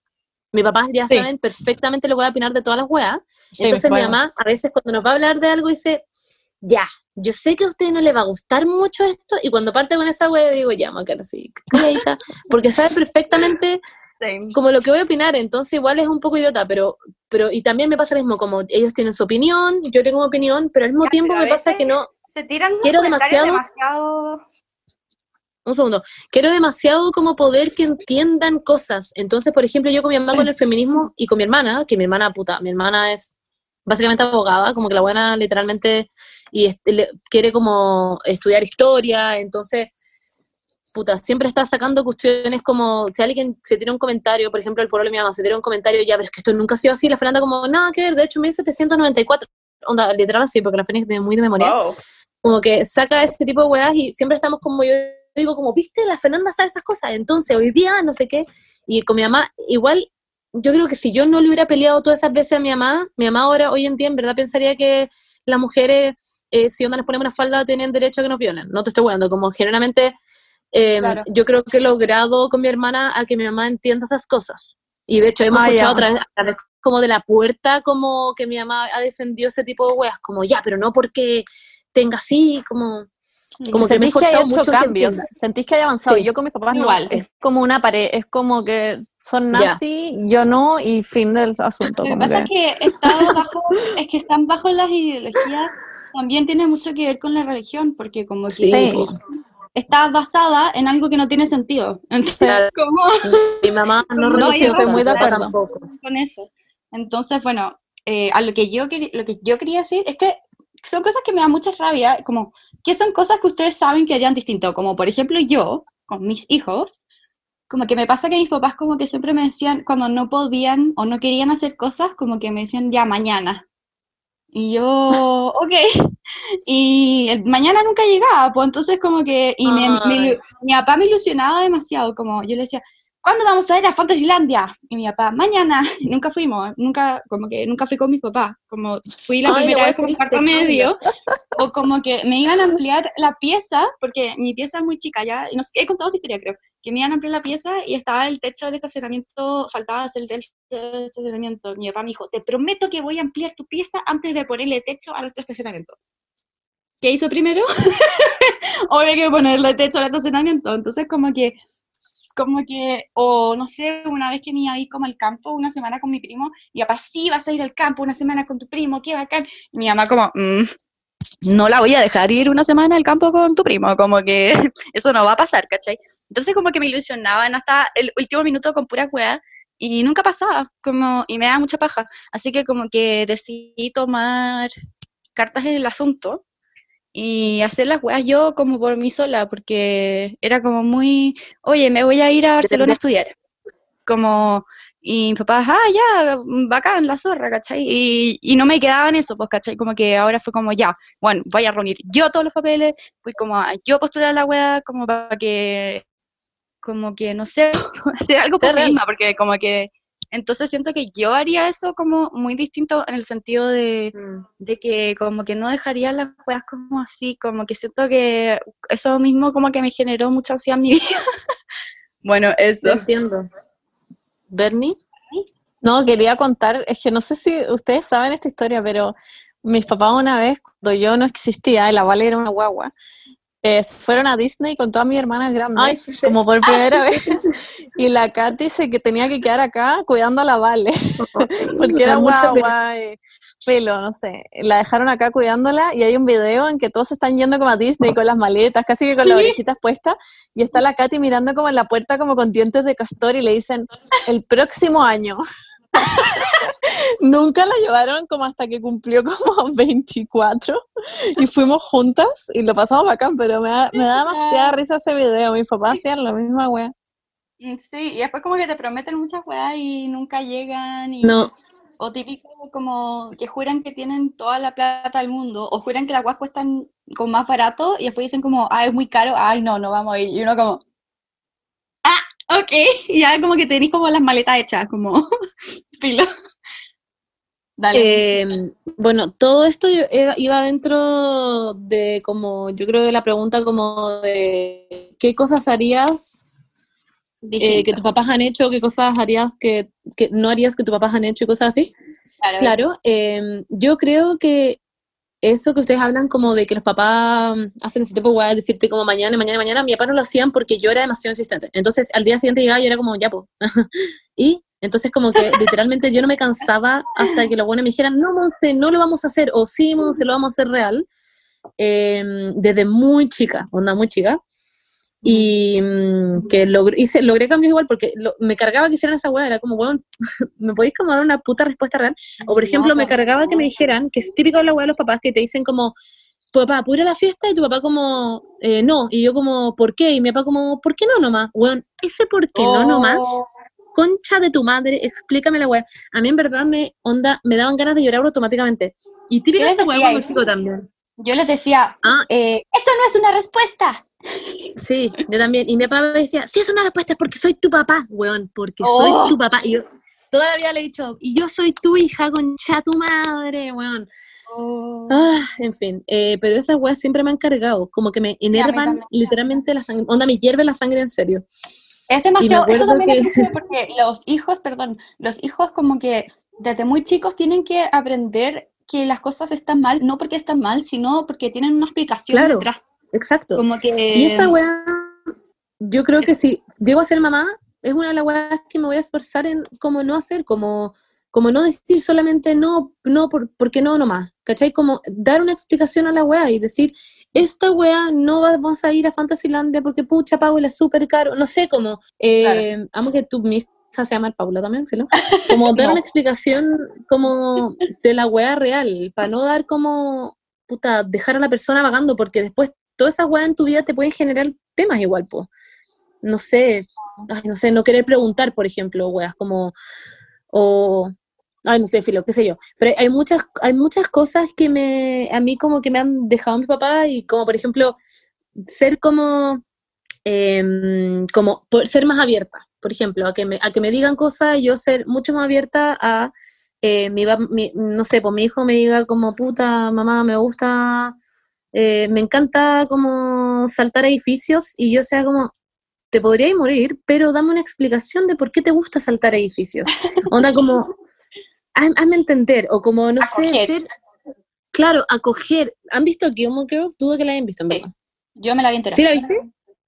Mis papás ya Sí. saben perfectamente lo que voy a opinar de todas las weas. Sí, Entonces mi mamá a veces cuando nos va a hablar de algo dice, ya, yo sé que a usted no le va a gustar mucho esto, y cuando parte con esa wea digo, ya, Macara, sí, calladita, porque sabe perfectamente Same. como lo que voy a opinar, entonces igual es un poco idiota, pero, pero y también me pasa lo mismo, como ellos tienen su opinión, yo tengo mi opinión, pero al mismo Ya, tiempo me pasa que no, Se tiran Quiero demasiado- demasiado... un segundo, quiero demasiado como poder que entiendan cosas, entonces por ejemplo yo con mi mamá Sí. con el feminismo y con mi hermana, que mi hermana puta, mi hermana es básicamente abogada, como que la buena literalmente y este, le- quiere como estudiar historia, entonces puta, siempre está sacando cuestiones como, si alguien se tiene un comentario, por ejemplo, el pueblo de mi mamá se tiene un comentario, ya, pero es que esto nunca ha sido así, la Fernanda como, nada que ver, de hecho, 1794, onda, literal así, porque la Fernanda es muy de memoria, Wow. como que saca ese tipo de weas y siempre estamos como, yo digo como, viste, la Fernanda sabe esas cosas, entonces hoy día, no sé qué, y con mi mamá, igual, yo creo que si yo no le hubiera peleado todas esas veces a mi mamá, mi mamá ahora, hoy en día, en verdad pensaría que las mujeres, eh, si onda nos ponemos una falda, tienen derecho a que nos violen, no te estoy jugando, como generalmente, eh, Claro. yo creo que he logrado con mi hermana a que mi mamá entienda esas cosas, y de hecho hemos Ah, escuchado ya. otra vez, a través como de la puerta, como que mi mamá ha defendido ese tipo de weas, como ya, pero no porque tenga así, como... Como que me he sentís que, esforzado hecho mucho que cambios, entienda. sentís que haya avanzado. Sí. Yo con mis papás Igual. no, es como una pared, es como que son nazi, yo no, y fin del asunto. Lo que pasa que- es que bajo, es que están bajo las ideologías, también tiene mucho que ver con la religión, porque como que Sí. Está basada en algo que no tiene sentido. Entonces, Claro. ¿cómo Mi mamá no, No, religiosa, estoy muy de acuerdo. tampoco. con eso? Entonces, bueno, eh, a lo que yo quería, lo que yo quería decir es que son cosas que me dan mucha rabia, como que son cosas que ustedes saben que harían distinto, como por ejemplo yo, con mis hijos, como que me pasa que mis papás como que siempre me decían, cuando no podían o no querían hacer cosas, como que me decían, ya, mañana. Y yo, ok. Y mañana nunca llegaba, pues entonces como que, y me- ilu- mi papá me ilusionaba demasiado, como yo le decía, ¿cuándo vamos a ir a Fantasylandia? Y mi papá, mañana, y nunca fuimos, nunca, como que nunca fui con mis papás, como fui la Ay, primera vez triste, cuarto medio, o como que me iban a ampliar la pieza, porque mi pieza es muy chica ya, y no sé, he contado esta historia creo, que me iban a ampliar la pieza y estaba el techo del estacionamiento, faltaba hacer el techo del estacionamiento. Mi papá me dijo, te prometo que voy a ampliar tu pieza antes de ponerle techo a nuestro estacionamiento. ¿Qué hizo primero? Obvio que ponerle techo al estacionamiento. Entonces, como que, como que, o no sé, una vez que me iba a ir como al campo, una semana con mi primo, y papá, sí, vas a ir al campo una semana con tu primo, qué bacán. Y mi mamá como, "Mm, no la voy a dejar ir una semana al campo con tu primo, como que eso no va a pasar, ¿cachai? Entonces como que me ilusionaban hasta el último minuto con pura weá, y nunca pasaba, como, y me da mucha paja. Así que como que decidí tomar cartas en el asunto y hacer las weas yo como por mí sola, porque era como muy, oye, me voy a ir a Barcelona a estudiar. Como, y mi papá, ah, ya, bacán, la zorra, ¿cachai? Y, y no me quedaba en eso, pues, ¿cachai? Como que ahora fue como, ya, bueno, voy a reunir yo todos los papeles, fui como a yo postular la wea, como para que, como que, no sé, hacer algo por mí misma, porque como que, entonces siento que yo haría eso como muy distinto en el sentido de, de que como que no dejaría las weas como así, como que siento que eso mismo como que me generó mucha ansiedad en mi vida. bueno, eso. entiendo. Bernie, No, quería contar, es que no sé si ustedes saben esta historia, pero mis papás una vez, cuando yo no existía, la Vale era una guagua, eh, fueron a Disney con todas mis hermanas grandes, Ay, sí, sí. como por primera vez, y la Katy dice que tenía que quedar acá cuidando a la Vale, porque era guagua, eh, pelo, no sé, la dejaron acá cuidándola, y hay un video en que todos están yendo como a Disney con las maletas, casi que con las orejitas puestas, y está la Katy mirando como en la puerta como con dientes de castor, y le dicen, el próximo año. Nunca la llevaron como hasta que cumplió como 24 y fuimos juntas y lo pasamos bacán, pero me da, me da demasiada risa ese video. Mis papás hacían la misma wea. Mm, Sí, y después como que te prometen muchas weas y nunca llegan. Y, no, O típico como que juran que tienen toda la plata del mundo, o juran que las weas cuestan como más barato y después dicen como, ah, es muy caro, ay, no, no vamos a ir. Y uno como, ok, ya como que tenéis como las maletas hechas, como, filo. Dale. Eh, bueno, todo esto iba dentro de como, yo creo de la pregunta como de qué cosas harías eh, que tus papás han hecho, qué cosas harías que, que no harías que tus papás han hecho y cosas así. Claro, eh, yo creo que eso que ustedes hablan como de que los papás hacen ese tipo de decirte como mañana, mañana, mañana, mi papá no lo hacían porque yo era demasiado insistente. Entonces al día siguiente llegaba yo era como, ya, pues. y entonces como que literalmente yo no me cansaba hasta que los buenos me dijeran, no, Monse, no lo vamos a hacer, o sí, Monse, lo vamos a hacer real. Eh, desde muy chica, onda muy chica. Y mm, que logré, hice, logré cambios igual porque lo- me cargaba que hicieran esa weá, era como, weón, ¿me podéis como dar una puta respuesta real? O por ejemplo, me cargaba que me dijeran, que es típico de la weá de los papás, que te dicen como, papá, ¿puedo ir a la fiesta? Y tu papá como, eh, no. Y yo como, ¿por qué? Y mi papá como, ¿por qué no nomás? Weón, ese por qué no nomás, Oh. concha de tu madre, explícame la weá. A mí en verdad me, onda, me daban ganas de llorar automáticamente. Y típica ¿Qué esa weá cuando chico también. Yo les decía, Ah, eh, eso no es una respuesta. Sí, yo también. Y mi papá me decía, si es una respuesta es porque soy tu papá, weón, porque Oh. soy tu papá. Y yo toda la vida le he dicho, y yo soy tu hija, concha tu madre, weón. Ah, en fin, eh, pero esas weas siempre me han cargado, como que me enervan literalmente la sangre, onda, me hierve la sangre en serio. Es demasiado, eso también es que- triste porque los hijos, perdón, los hijos como que desde muy chicos tienen que aprender que las cosas están mal, no porque están mal, sino porque tienen una explicación Claro. detrás. Exacto. Como que... Y esa wea, yo creo que si llego a ser mamá, es una de las weas que me voy a esforzar en como no hacer, como, como no decir solamente no, no, por, porque no nomás, ¿cachai? Como dar una explicación a la wea y decir, esta wea no va- vamos a ir a Fantasylandia porque pucha, Paula es súper caro, no sé, como, eh, amo que tu, mi hija se llama Paula también, filo, como dar No. una explicación como de la wea real, para no dar como, puta, dejar a la persona vagando, porque después todas esas weas en tu vida te pueden generar temas igual, po. No sé, no sé, no querer preguntar, por ejemplo, weas, como, o, ay, no sé, filo, qué sé yo. Pero hay muchas, hay muchas cosas que me, a mí como que me han dejado mi papá y como, por ejemplo, ser como, em, como, por- ser más abierta, por ejemplo, a que me, a que me digan cosas y yo ser mucho más abierta a, eh, mi, mi- no sé, pues mi hijo me diga como, puta, mamá, me gusta, eh, me encanta como saltar edificios y yo sea como, te podrías morir, pero dame una explicación de por qué te gusta saltar edificios. Onda como, haz- hazme entender, o como, no sé, ser, claro, acoger. ¿Han visto Gilmore Girls? Dudo que la hayan visto, en Sí. verdad. Yo me la vi entera. ¿Sí la viste?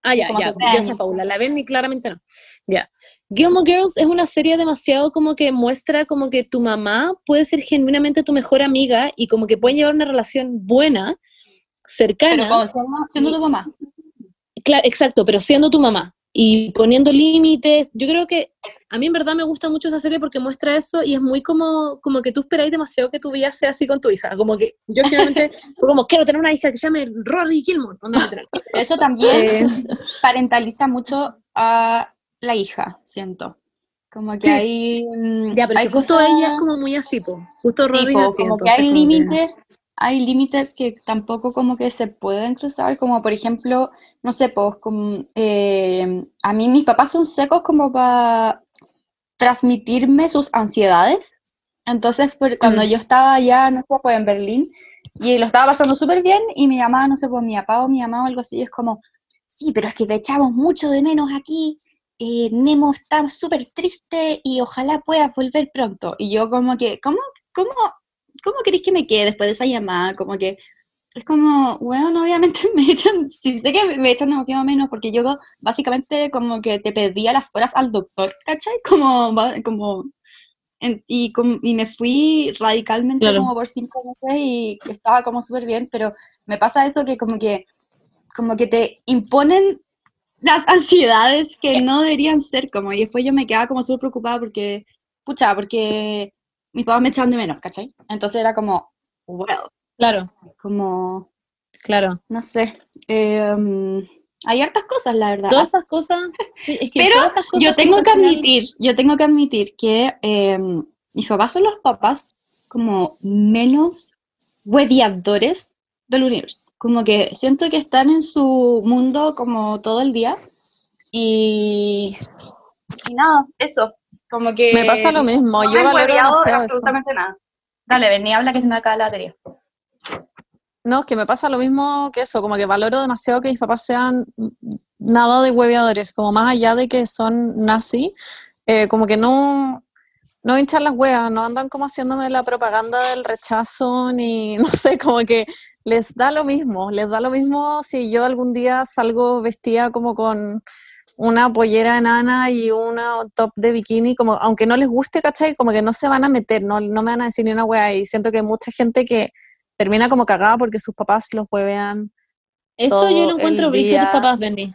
Ah, ya, Como ya, ya sé, Paula, la ven y claramente no. Ya. Gilmore Girls es una serie demasiado como que muestra como que tu mamá puede ser genuinamente tu mejor amiga y como que pueden llevar una relación buena, cercana. Pero como siendo, tu mamá. Claro, exacto, pero siendo tu mamá y poniendo límites. Yo creo que a mí en verdad me gusta mucho esa serie porque muestra eso y es muy como, como que tú esperáis demasiado que tu vida sea así con tu hija. Como que yo generalmente, como quiero tener una hija que se llame Rory Gilmore. eso también Eh, parentaliza mucho a la hija, siento. Como que Sí. hay... mm, ya, pero hay justo cosas- ella es como muy así, po. Justo Rory tipo, como que hay límites, hay límites que tampoco como que se pueden cruzar, como por ejemplo, no sé, pues como, eh, a mí mis papás son secos como para transmitirme sus ansiedades. Entonces, por- cuando Mm. yo estaba allá, no sé, pues en Berlín, y lo estaba pasando súper bien, y mi mamá, no sé, pues mi papá o mi mamá o algo así, es como, sí, pero es que te echamos mucho de menos aquí, eh, Nemo está súper triste y ojalá puedas volver pronto. Y yo como que, ¿cómo, cómo, cómo queréis que me quede después de esa llamada? Como que es como, bueno, obviamente me echan, si sé que me echan demasiado menos, porque yo básicamente como que te pedía las horas al doctor, ¿cachai? Como, como, en- y, com- y me fui radicalmente Claro. como por cinco meses y estaba como súper bien, pero me pasa eso que como que, como que te imponen las ansiedades que no deberían ser, como, y después yo me quedaba como súper preocupada porque, pucha, porque mis papás me echaban de menos, ¿cachai? Entonces era como, well, Claro, como, claro. no sé, em, hay hartas cosas, la verdad. Todas esas cosas, sí, es que Pero todas esas cosas Yo tengo que al final- admitir, yo tengo que admitir que em, mis papás son los papás como menos hueviadores del universo. Como que siento que están en su mundo como todo el día. Y, y nada, eso. Como que Me pasa lo mismo, no yo valoro demasiado eso. absolutamente nada. Dale, y habla que se me acaba la batería. No, es que me pasa lo mismo que eso, como que valoro demasiado que mis papás sean nada de hueveadores, como más allá de que son nazi, eh, como que no, no hinchan las huevas, no andan como haciéndome la propaganda del rechazo, ni no sé, como que les da lo mismo, les da lo mismo si yo algún día salgo vestida como con una pollera enana y una top de bikini, como aunque no les guste, ¿cachai? Como que no se van a meter, no, no me van a decir ni una hueá y siento que hay mucha gente que termina como cagada porque sus papás los huevean. Eso yo lo encuentro brillo de tus papás, Benny.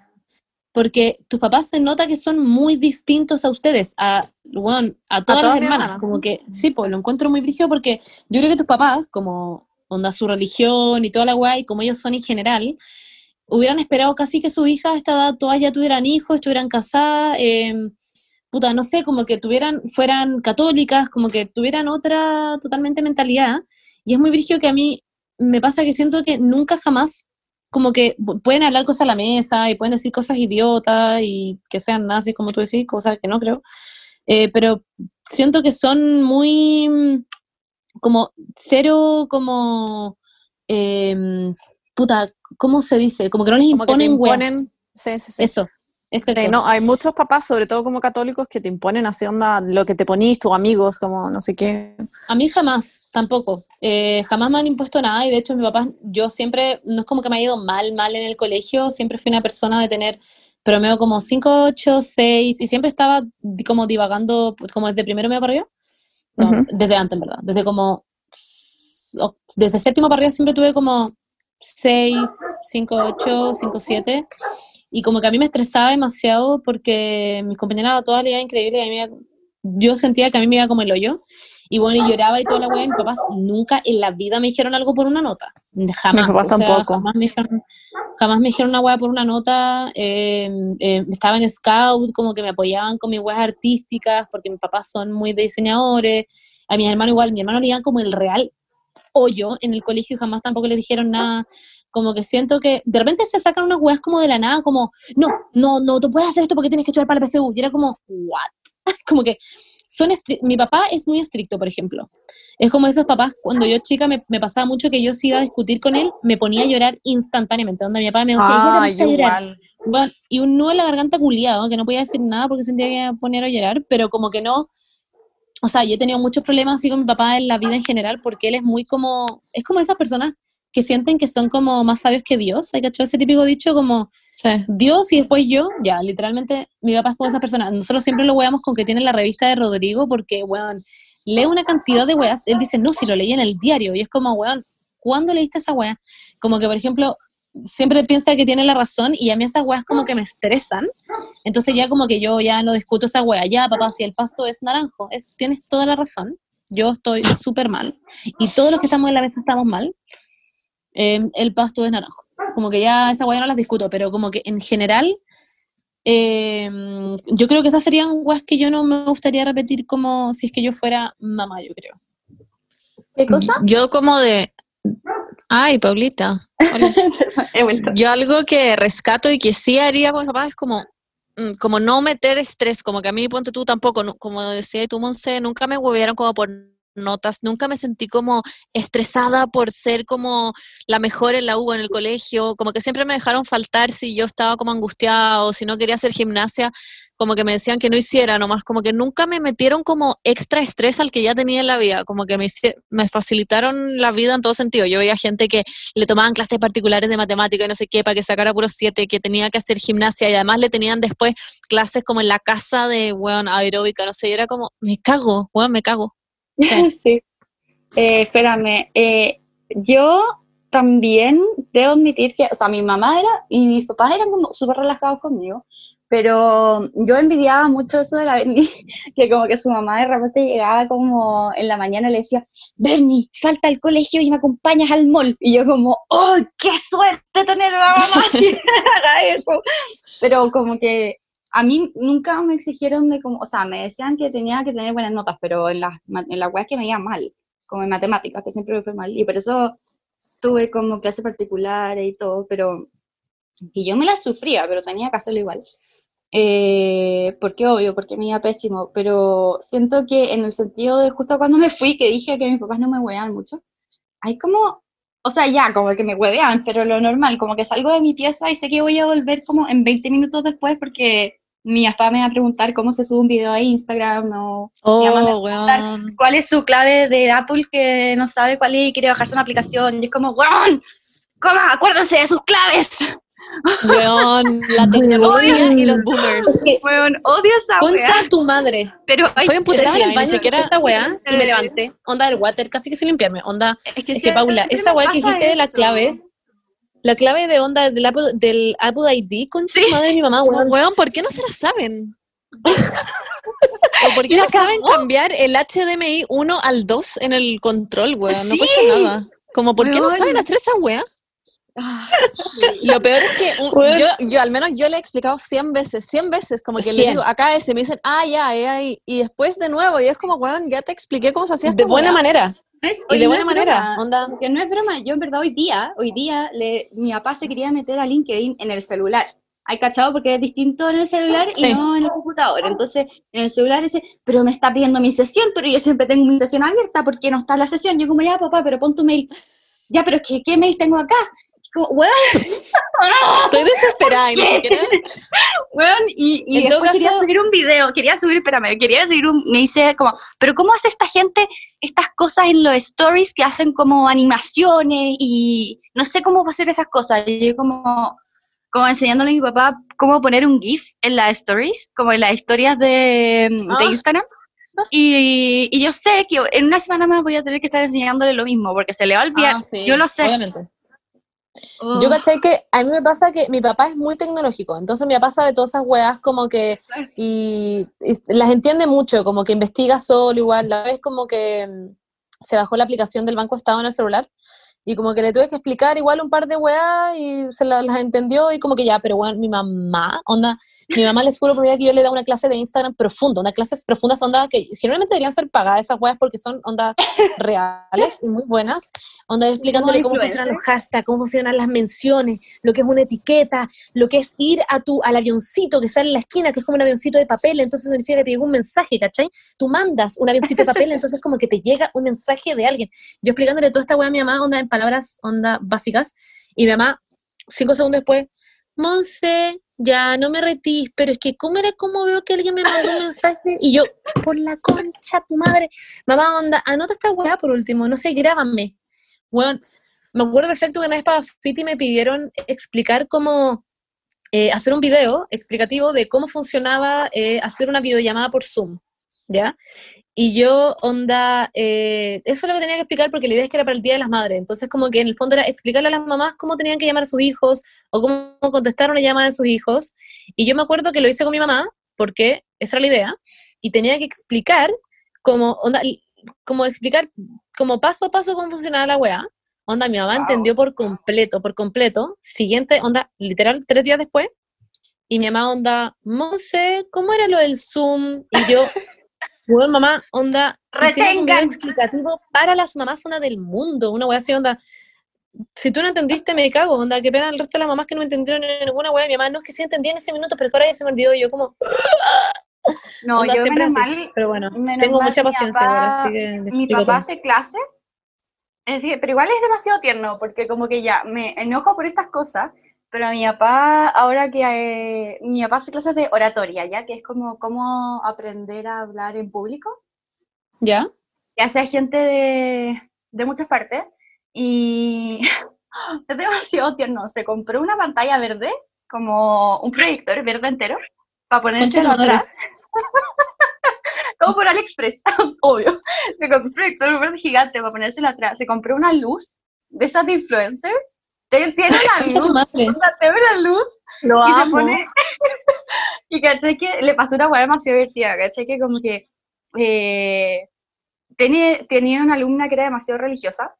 Porque tus papás se nota que son muy distintos a ustedes, a, bueno, a todas todas las hermanas. hermanas. Como que, sí, pues lo encuentro muy brillo porque yo creo que tus papás, como onda su religión y toda la weá, y como ellos son en general, hubieran esperado casi que sus hijas a esta edad todas ya tuvieran hijos, estuvieran casadas, em, puta, no sé, como que tuvieran, fueran católicas, como que tuvieran otra totalmente mentalidad. Y es muy brígido que a mí me pasa que siento que nunca jamás, como que pu- pueden hablar cosas a la mesa y pueden decir cosas idiotas y que sean nazis, como tú decís, cosas que no creo. Eh, pero siento que son muy, mm, como, cero, como, em, puta, ¿cómo se dice? Como que no les Como imponen, imponen. Sí, sí, sí. Eso. Sí, no, hay muchos papás, sobre todo como católicos, que te imponen así onda lo que te ponís, tus amigos, como no sé qué. A mí jamás, tampoco. Eh, jamás me han impuesto nada y de hecho mi papá, yo siempre, no es como que me ha ido mal, mal en el colegio, siempre fui una persona de tener promedio como 5, 8, 6 y siempre estaba como divagando pues, como desde primero medio para arriba. No, desde antes, en verdad. Desde como, desde séptimo para arriba siempre tuve como 6, 5, 8, 5, 7. Y como que a mí me estresaba demasiado porque mis compañeras todas le iba increíble y a mí me iba- yo sentía que a mí me iba como el hoyo. Y bueno, y lloraba y toda la weá, mis papás nunca en la vida me dijeron algo por una nota. Jamás. papás o sea, tampoco. Jamás me dijeron, jamás me dijeron una weá por una nota. eh, eh, estaba en scout, como que me apoyaban con mis weas artísticas, porque mis papás son muy diseñadores. A mis hermanos igual, mi hermano le iban como el real hoyo en el colegio y jamás tampoco le dijeron nada. Como que siento que de repente se sacan unas weas como de la nada, como, no, no, no, tú puedes hacer esto porque tienes que estudiar para la PSU. Y era como, what? como que son mi papá es muy estricto, por ejemplo. Es como esos papás, cuando yo chica me, me pasaba mucho que yo si iba a discutir con él, me ponía a llorar instantáneamente, donde mi papá me decía, Ah, yo llorar. igual. Bueno, y un nudo en la garganta culiado, que no podía decir nada porque sentía que me iba a poner a llorar, pero como que no, o sea, yo he tenido muchos problemas así con mi papá en la vida en general, porque él es muy como, es como esas personas que sienten que son como más sabios que Dios, ¿hay cachado ese típico dicho como Sí. Dios y después yo? Ya, literalmente mi papá es como esas personas, nosotros siempre lo weamos con que tiene la revista de Rodrigo, porque, weón, lee una cantidad de weas, él dice, no, si lo leí en el diario, y es como, weón, ¿cuándo leíste esa wea? Como que, por ejemplo, siempre piensa que tiene la razón y a mí esas weas como que me estresan. Entonces ya como que yo ya no discuto esa wea. Ya, papá, si el pasto es naranjo, es, tienes toda la razón. Yo estoy súper mal. Y todos los que estamos en la mesa estamos mal. Eh, el pasto es naranjo. Como que ya esa wea no las discuto, pero como que en general... eh, yo creo que esas serían weas que yo no me gustaría repetir como si es que yo fuera mamá, yo creo. ¿Qué cosa? Yo como de... Ay, Paulita. Hola. He vuelto. Yo algo que rescato y que sí haría con mis papás es como, mm, como no meter estrés, como que a mí, ponte tú tampoco, como decía tú, Monse, nunca me huevieron como por notas, nunca me sentí como estresada por ser como la mejor en la U en el colegio, como que siempre me dejaron faltar si yo estaba como angustiada o si no quería hacer gimnasia, como que me decían que no hiciera, nomás como que nunca me metieron como extra estrés al que ya tenía en la vida, como que me, me facilitaron la vida en todo sentido. Yo veía gente que le tomaban clases particulares de matemática y no sé qué, para que sacara puros siete, que tenía que hacer gimnasia y además le tenían después clases como en la casa de, weón, aeróbica, no sé, y era como, me cago, weón, me cago. Sí. Eh, espérame. eh, yo también debo admitir que, o sea, mi mamá era y mis papás eran como súper relajados conmigo, pero yo envidiaba mucho eso de la Bernie, que como que su mamá de repente llegaba como en la mañana y le decía, Bernie, falta el colegio y me acompañas al mall. Y yo como, ¡oh, qué suerte tener una mamá que haga eso! Pero como que a mí nunca me exigieron de como, o sea, me decían que tenía que tener buenas notas, pero en las en weas que me iba mal, como en matemáticas, que siempre me fue mal, y por eso tuve como clases particulares y todo, pero y yo me las sufría, pero tenía que hacerlo igual. Eh, porque obvio, porque me iba pésimo, pero siento que en el sentido de justo cuando me fui, que dije que mis papás no me huevean mucho, hay como, o sea, ya, como que me huevean, pero lo normal, como que salgo de mi pieza y sé que voy a volver como en 20 minutos después porque mi papá me va a preguntar cómo se sube un video a Instagram o Mi mamá me Oh, va a preguntar weón. cuál es su clave de Apple que no sabe cuál es y quiere bajarse una aplicación. Y es como, ¡weón! ¿Cómo? Acuérdense de sus claves. Weón, la tecnología y los boomers. Weón, odio esa Concha weá. tu madre. Pero Estoy en ni siquiera- esta weá, y me levanté. Onda del water, casi que sin limpiarme. Onda, es es que Paula, esa weá que dijiste de la clave, la clave de onda del Apple, del Apple ID, concha Sí. madre de mi mamá, weón. weón, ¿por qué no se la saben? ¿O por qué no saben cambiar el HDMI 1 al 2 en el control, weón? No Sí. cuesta nada. Como, ¿por qué no saben hacer esa wea? Ah, Lo peor es que un- yo, yo, al menos yo le he explicado 100 veces, 100 veces, como que le 100. digo, acá ese, me dicen, ah, ya, es ahí. Y después de nuevo, y es como, weón, ya te expliqué cómo se hacía De buena manera. Y de buena manera. broma, Onda. Que no es broma, yo en verdad hoy día, hoy día, le, mi papá se quería meter a LinkedIn en el celular. ¿Hay cachado? Porque es distinto en el celular Sí. y no en el computador. Entonces, en el celular dice, pero me está pidiendo mi sesión, pero yo siempre tengo mi sesión abierta, ¿por qué no está la sesión? Yo como, ya, papá, pero pon tu mail. Ya, pero es que, ¿qué mail tengo acá? Como, weón, Estoy desesperada y ni siquiera... weón, y, y En todo después quería subir un video, quería subir, espérame, quería subir un, me dice como, pero ¿cómo hace esta gente estas cosas en los stories que hacen como animaciones y no sé cómo hacer esas cosas? Y yo como, como enseñándole a mi papá cómo poner un GIF en las stories, como en las historias de, de Ah. Instagram. Y, y yo sé que en una semana más voy a tener que estar enseñándole lo mismo, porque se le va a olvidar. Ah, sí, yo lo sé. Obviamente. Oh, Yo caché que a mí me pasa que mi papá es muy tecnológico, entonces mi papá sabe todas esas weas como que y, y las entiende mucho, como que investiga solo igual, la vez como que mm, se bajó la aplicación del Banco Estado en el celular y como que le tuve que explicar igual un par de weas y se la- las entendió y como que ya, pero bueno, mi mamá, onda, mi mamá les juro por que yo le da una clase de Instagram profunda, una clases profundas, onda, que generalmente deberían ser pagadas esas weas porque son onda reales y muy buenas, onda explicándole cómo funcionan los hashtags, cómo funcionan las menciones, lo que es una etiqueta, lo que es ir a tu, al avioncito que sale en la esquina, que es como un avioncito de papel, entonces significa que te llegó un mensaje, ¿cachai? Tú mandas un avioncito de papel, entonces como que te llega un mensaje de alguien. Yo explicándole toda esta weá a mi mamá, onda en palabras, onda básicas, y mi mamá, cinco segundos después, Monse, ya no me retís, pero es que ¿cómo era como veo que alguien me mandó un mensaje? Y yo, por la concha tu madre, mamá, onda, anota esta weá por último, no sé, grábame. Bueno, me acuerdo perfecto que una vez para Fiti me pidieron explicar cómo eh, hacer un video explicativo de cómo funcionaba eh, hacer una videollamada por Zoom, ¿ya? Y yo, onda, eh, eso es lo que tenía que explicar porque la idea es que era para el Día de las Madres. Entonces, como que en el fondo era explicarle a las mamás cómo tenían que llamar a sus hijos o cómo contestar una llamada de sus hijos. Y yo me acuerdo que lo hice con mi mamá porque esa era la idea. Y tenía que explicar como, onda, como explicar como paso a paso cómo funcionaba la weá. Onda, mi mamá Wow. entendió por completo, por completo. Siguiente, onda, literal, tres días después. Y mi mamá, onda, Monse, ¿cómo era lo del Zoom? Y yo, bueno, mamá, onda, hicimos un Retengan. explicativo para las mamás, una del mundo. Una weá así, onda, si tú no entendiste, me cago, onda, qué pena el resto de las mamás que no entendieron en ninguna weá. Mi mamá, no es que sí entendía en ese minuto, pero ahora ya se me olvidó. Y yo, como, No, onda, yo siempre menos así. mal, Pero bueno, tengo mucha paciencia papá- ahora, así que les mi papá todo. hace clase, es decir, pero igual es demasiado tierno, porque como que ya me enojo por estas cosas, pero mi papá, ahora que eh, mi papá hace clases de oratoria, ya que es como cómo aprender a hablar en público, ¿Ya? y hace a gente de, de muchas partes, y es demasiado tierno, se compró una pantalla verde, como un proyector verde entero, para ponérselo atrás. Como por AliExpress, obvio. Se compró un proyector verde gigante para ponérselo atrás. Se compró una luz de esas de influencers. Tiene tiene tu luz, madre. una luz Lo y se amo. pone. y caché que le pasó una hueá demasiado divertida. Caché que como que. eh, tenía, tenía una alumna que era demasiado religiosa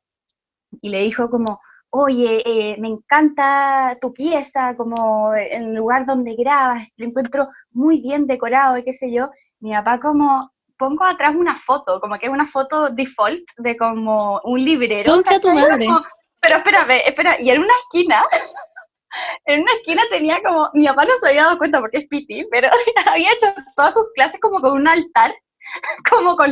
y le dijo como. Oye, eh, me encanta tu pieza, como el lugar donde grabas, lo encuentro muy bien decorado y qué sé yo. Mi papá como, pongo atrás una foto, como que es una foto default de como un librero. Concha tu madre. Como- pero espérame, espera, y en una esquina, en una esquina tenía como, mi papá no se había dado cuenta porque es piti, pero había hecho todas sus clases como con un altar, como con,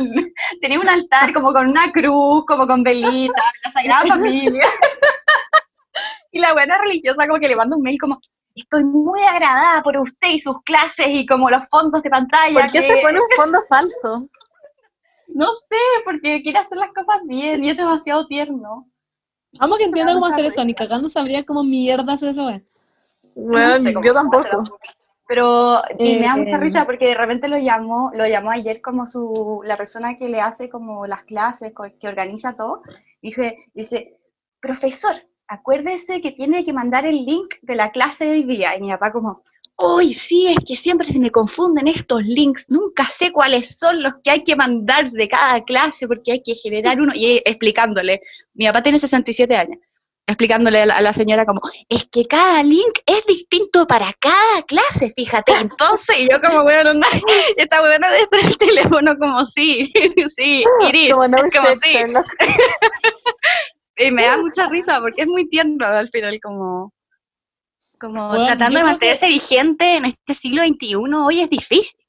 tenía un altar como con una cruz, como con velita, la Sagrada Familia. Y la buena religiosa como que le manda un mail como, estoy muy agradada por usted y sus clases y como los fondos de pantalla. ¿Por qué que- se pone un fondo falso? No sé, porque quiere hacer las cosas bien y es demasiado tierno. Vamos que entienda cómo hacer eso, ni cagando sabría cómo mierda hacer eso. Bueno, No sé cómo yo tampoco. Pero y me da mucha Eh, risa porque de repente lo llamó, lo llamó ayer como su la persona que le hace como las clases, que organiza todo. Dije, dice, profesor, acuérdese que tiene que mandar el link de la clase de hoy día. Y mi papá como, uy, sí, es que siempre se me confunden estos links, nunca sé cuáles son los que hay que mandar de cada clase porque hay que generar uno, y explicándole, mi papá tiene 67 años, explicándole a la, señora como, es que cada link es distinto para cada clase, fíjate, entonces, y yo como, bueno, no, esta buena de el teléfono como, sí, sí, Iris, como, no como sí. y me da mucha risa porque es muy tierno al final como como tratando de mantenerse vigente en este siglo XXI, hoy es difícil.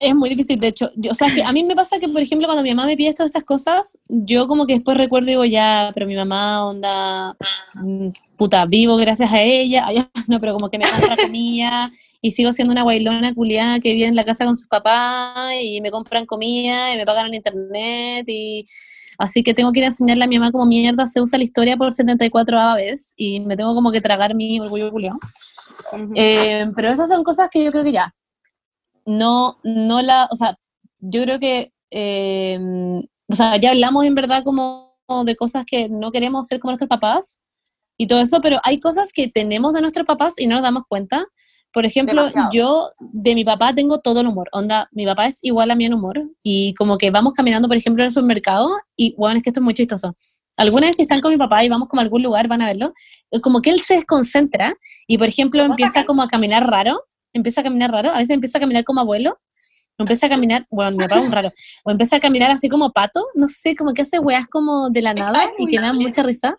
Es muy difícil, de hecho. o sea, que a mí me pasa que, por ejemplo, cuando mi mamá me pide todas estas cosas, yo como que después recuerdo y digo, ya, pero mi mamá, onda, mm, puta, vivo gracias a ella. no, pero como que me compra comida y sigo siendo una guailona culiada que vive en la casa con sus papás y me compran comida y me pagan en internet y así que tengo que ir a enseñarle a mi mamá como mierda se usa la historia por 74 aves y me tengo como que tragar mi orgullo culiado. Eh, pero esas son cosas que yo creo que ya, no, no la, o sea, yo creo que, eh, o sea, ya hablamos en verdad como de cosas que no queremos ser como nuestros papás y todo eso, pero hay cosas que tenemos de nuestros papás y no nos damos cuenta. Por ejemplo, yo de mi papá tengo todo el humor. Onda, mi papá es igual a mí en humor. Y como que vamos caminando, por ejemplo, en el supermercado y, bueno, es que esto es muy chistoso. Algunas veces están con mi papá y vamos como a algún lugar, van a verlo, como que él se desconcentra y, por ejemplo, empieza como a caminar raro empieza a caminar raro, a veces empieza a caminar como abuelo, o empieza a caminar, bueno, me un raro, o empieza a caminar así como pato, no sé, como que hace weas como de la nada y que me da mucha risa.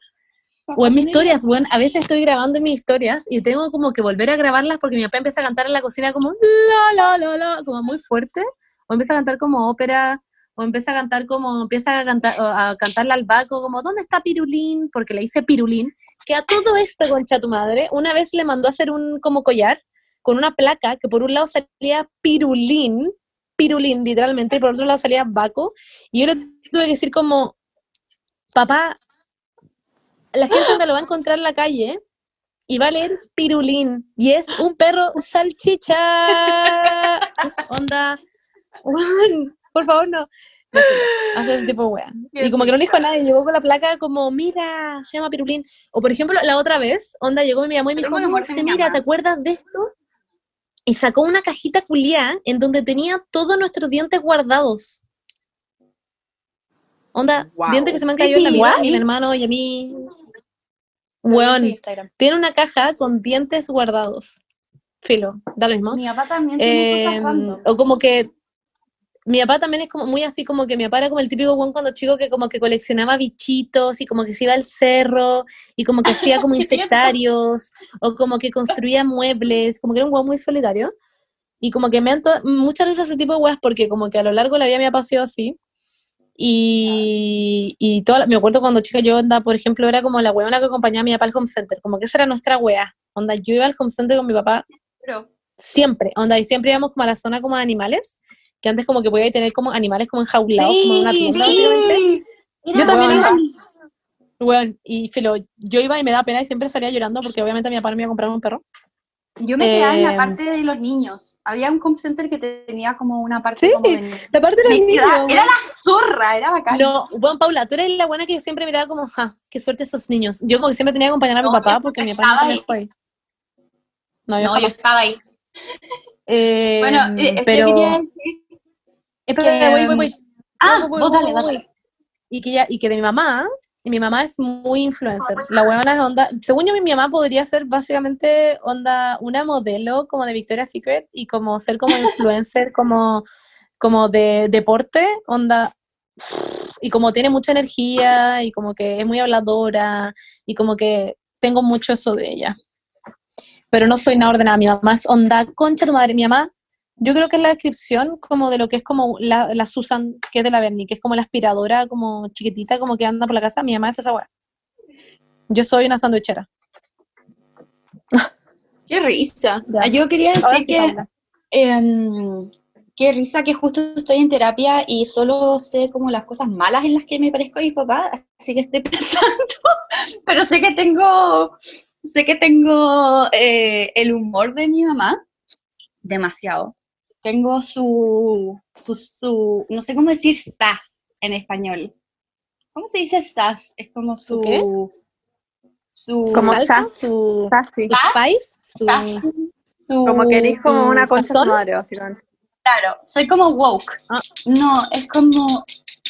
O en mis historias, bueno, a veces estoy grabando mis historias y tengo como que volver a grabarlas porque mi papá empieza a cantar en la cocina como la, la, la, la, como muy fuerte, o empieza a cantar como ópera, o empieza a cantar como, empieza a cantar, a cantarle al Baco como, ¿dónde está Pirulín? Porque le dice Pirulín, que a todo esto, concha tu madre, una vez le mandó a hacer un como collar, con una placa que por un lado salía pirulín, pirulín literalmente, y por otro lado salía Baco, y yo le tuve que decir como, papá, la gente lo va a encontrar en la calle y va a leer pirulín, y es un perro salchicha, onda, por favor no, hace ese tipo de wea. Y como que no le dijo a nadie, llegó con la placa como, mira, se llama Pirulín. O por ejemplo, la otra vez, onda, llegó mi mamá y me dijo, no, mira, ¿te acuerdas de esto? y sacó una cajita culiá en donde tenía todos nuestros dientes guardados. Onda, dientes que se me han caído en la vida, y mi hermano y a mí. Weón, tiene una caja con dientes guardados. Filo, da lo mismo. Mi papá también tiene eh, O como que mi papá también es como muy así, como que mi papá era como el típico buen cuando chico que como que coleccionaba bichitos y como que se iba al cerro y como que hacía como insectarios o como que construía muebles, como que era un guan muy solitario. Y como que me han muchas veces ese tipo de weas porque como que a lo largo de la vida me ha pasado así. Y, y toda me acuerdo cuando chica yo andaba, por ejemplo, era como la weona que acompañaba a mi papá al home center, como que esa era nuestra wea. Onda, yo iba al home center con mi papá siempre, onda, y siempre íbamos como a la zona como de animales que antes como que podía tener como animales como enjaulados, como en una tienda, Yo también iba. Bueno, y filo, yo iba y me da pena y siempre salía llorando porque obviamente mi papá me iba a comprar un perro. Yo me quedaba en la eh, parte de los niños. Había un home center que tenía como una parte como de la parte de los niños. Era la zorra, era bacán. No, bueno, Paula, tú eres la buena que yo siempre miraba como, ja, qué suerte esos niños. Yo como que siempre tenía que acompañar a mi papá porque mi papá no fue ahí. No, yo, no, yo estaba ahí. Eh, bueno, eh, pero... Espera, voy, voy, voy. Ah, vos dale, dale. Y que, ya, y que de mi mamá, y mi mamá es muy influencer. La huevona es onda, según yo mi mamá podría ser básicamente onda una modelo como de Victoria's Secret y como ser como influencer como, como de deporte, onda y como tiene mucha energía y como que es muy habladora y como que tengo mucho eso de ella. Pero no soy nada ordenada, mi mamá es onda, concha tu madre, mi mamá yo creo que es la descripción como de lo que es como la, la Susan, que es de la Bernie, que es como la aspiradora, como chiquitita, como que anda por la casa. Mi mamá es esa weá. Yo soy una sandwichera. Qué risa. Yo quería decir que em, qué risa que justo estoy en terapia y solo sé como las cosas malas en las que me parezco a mi papá, así que estoy pensando, pero sé que tengo, sé que tengo eh, el humor de mi mamá demasiado tengo su, su, no sé cómo decir sas en español. ¿Cómo se dice sas? Es como su... ¿Qué? Su, como sas, su... Spice. Su, su- Como que eres como una concha su ¿Sazón? madre, básicamente. Claro, soy como woke. Ah. No, es como.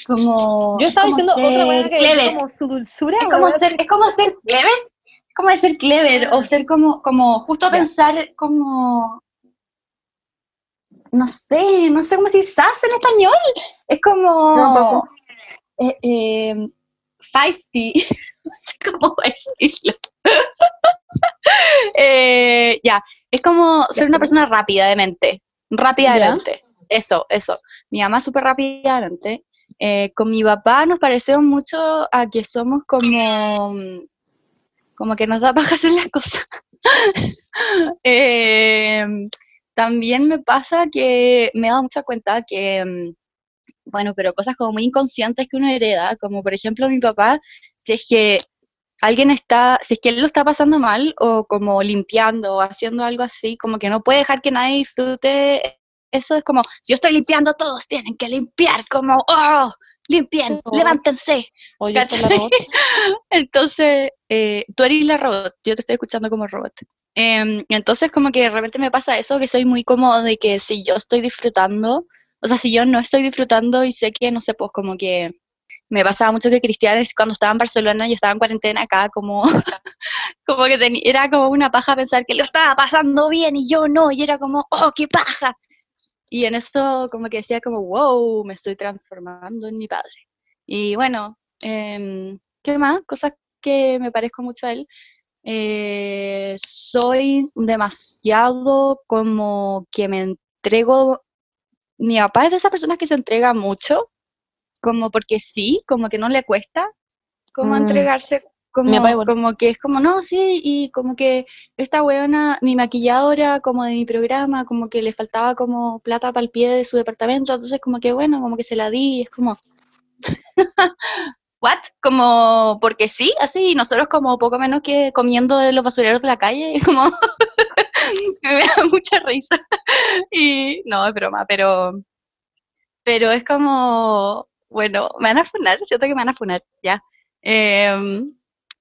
como Yo estaba como diciendo otra weá que clever. es como su dulzura. Es como ser, es como ser clever. Es como de ser clever o ser como, como justo pensar como. No sé, no sé cómo decir sas en español. Es como. No, eh, eh, feisty. no sé cómo decirlo. Eh, ya, es como ser una persona rápida de mente. Rápida de mente. Eso, eso. Mi mamá súper rápida de mente. Eh, con mi papá nos parecemos mucho a que somos como. como que nos da paja hacer las cosas. Eh, también me pasa que me he dado mucha cuenta que, mm, bueno, pero cosas como muy inconscientes que uno hereda, como por ejemplo mi papá, si es que alguien está, si es que él lo está pasando mal o como limpiando o haciendo algo así, como que no puede dejar que nadie disfrute, eso es como, si yo estoy limpiando, todos tienen que limpiar, como, oh, limpien, Oh. levántense. O yo soy la. Entonces, eh, tú eres la robot, yo te estoy escuchando como robot. Em, entonces, como que de repente me pasa eso, que soy muy cómodo de que si yo estoy disfrutando, o sea, si yo no estoy disfrutando y sé que, no sé, pues como que me pasaba mucho que Cristian, cuando estaba en Barcelona, yo estaba en cuarentena acá, como, como que teni- era como una paja pensar que lo estaba pasando bien y yo no, y era como, oh, qué paja. Y en eso como que decía como, wow, me estoy transformando en mi padre. Y bueno, em, ¿qué más? Cosas que me parezco mucho a él. Eh, soy demasiado como que me entrego. Mi papá es de esas personas que se entrega mucho, como porque sí, como que no le cuesta, como Mm. entregarse, como, como que es como, no, sí, y como que esta weona, mi maquilladora, como de mi programa, como que le faltaba como plata para el pie de su departamento, entonces como que bueno, como que se la di, y es como, ¿what? Como, porque sí, así, y nosotros como poco menos que comiendo de los basureros de la calle, como, me da mucha risa. Y no, es broma, pero, pero es como, bueno, me van a funar, siento que me van a funar, ya. Em,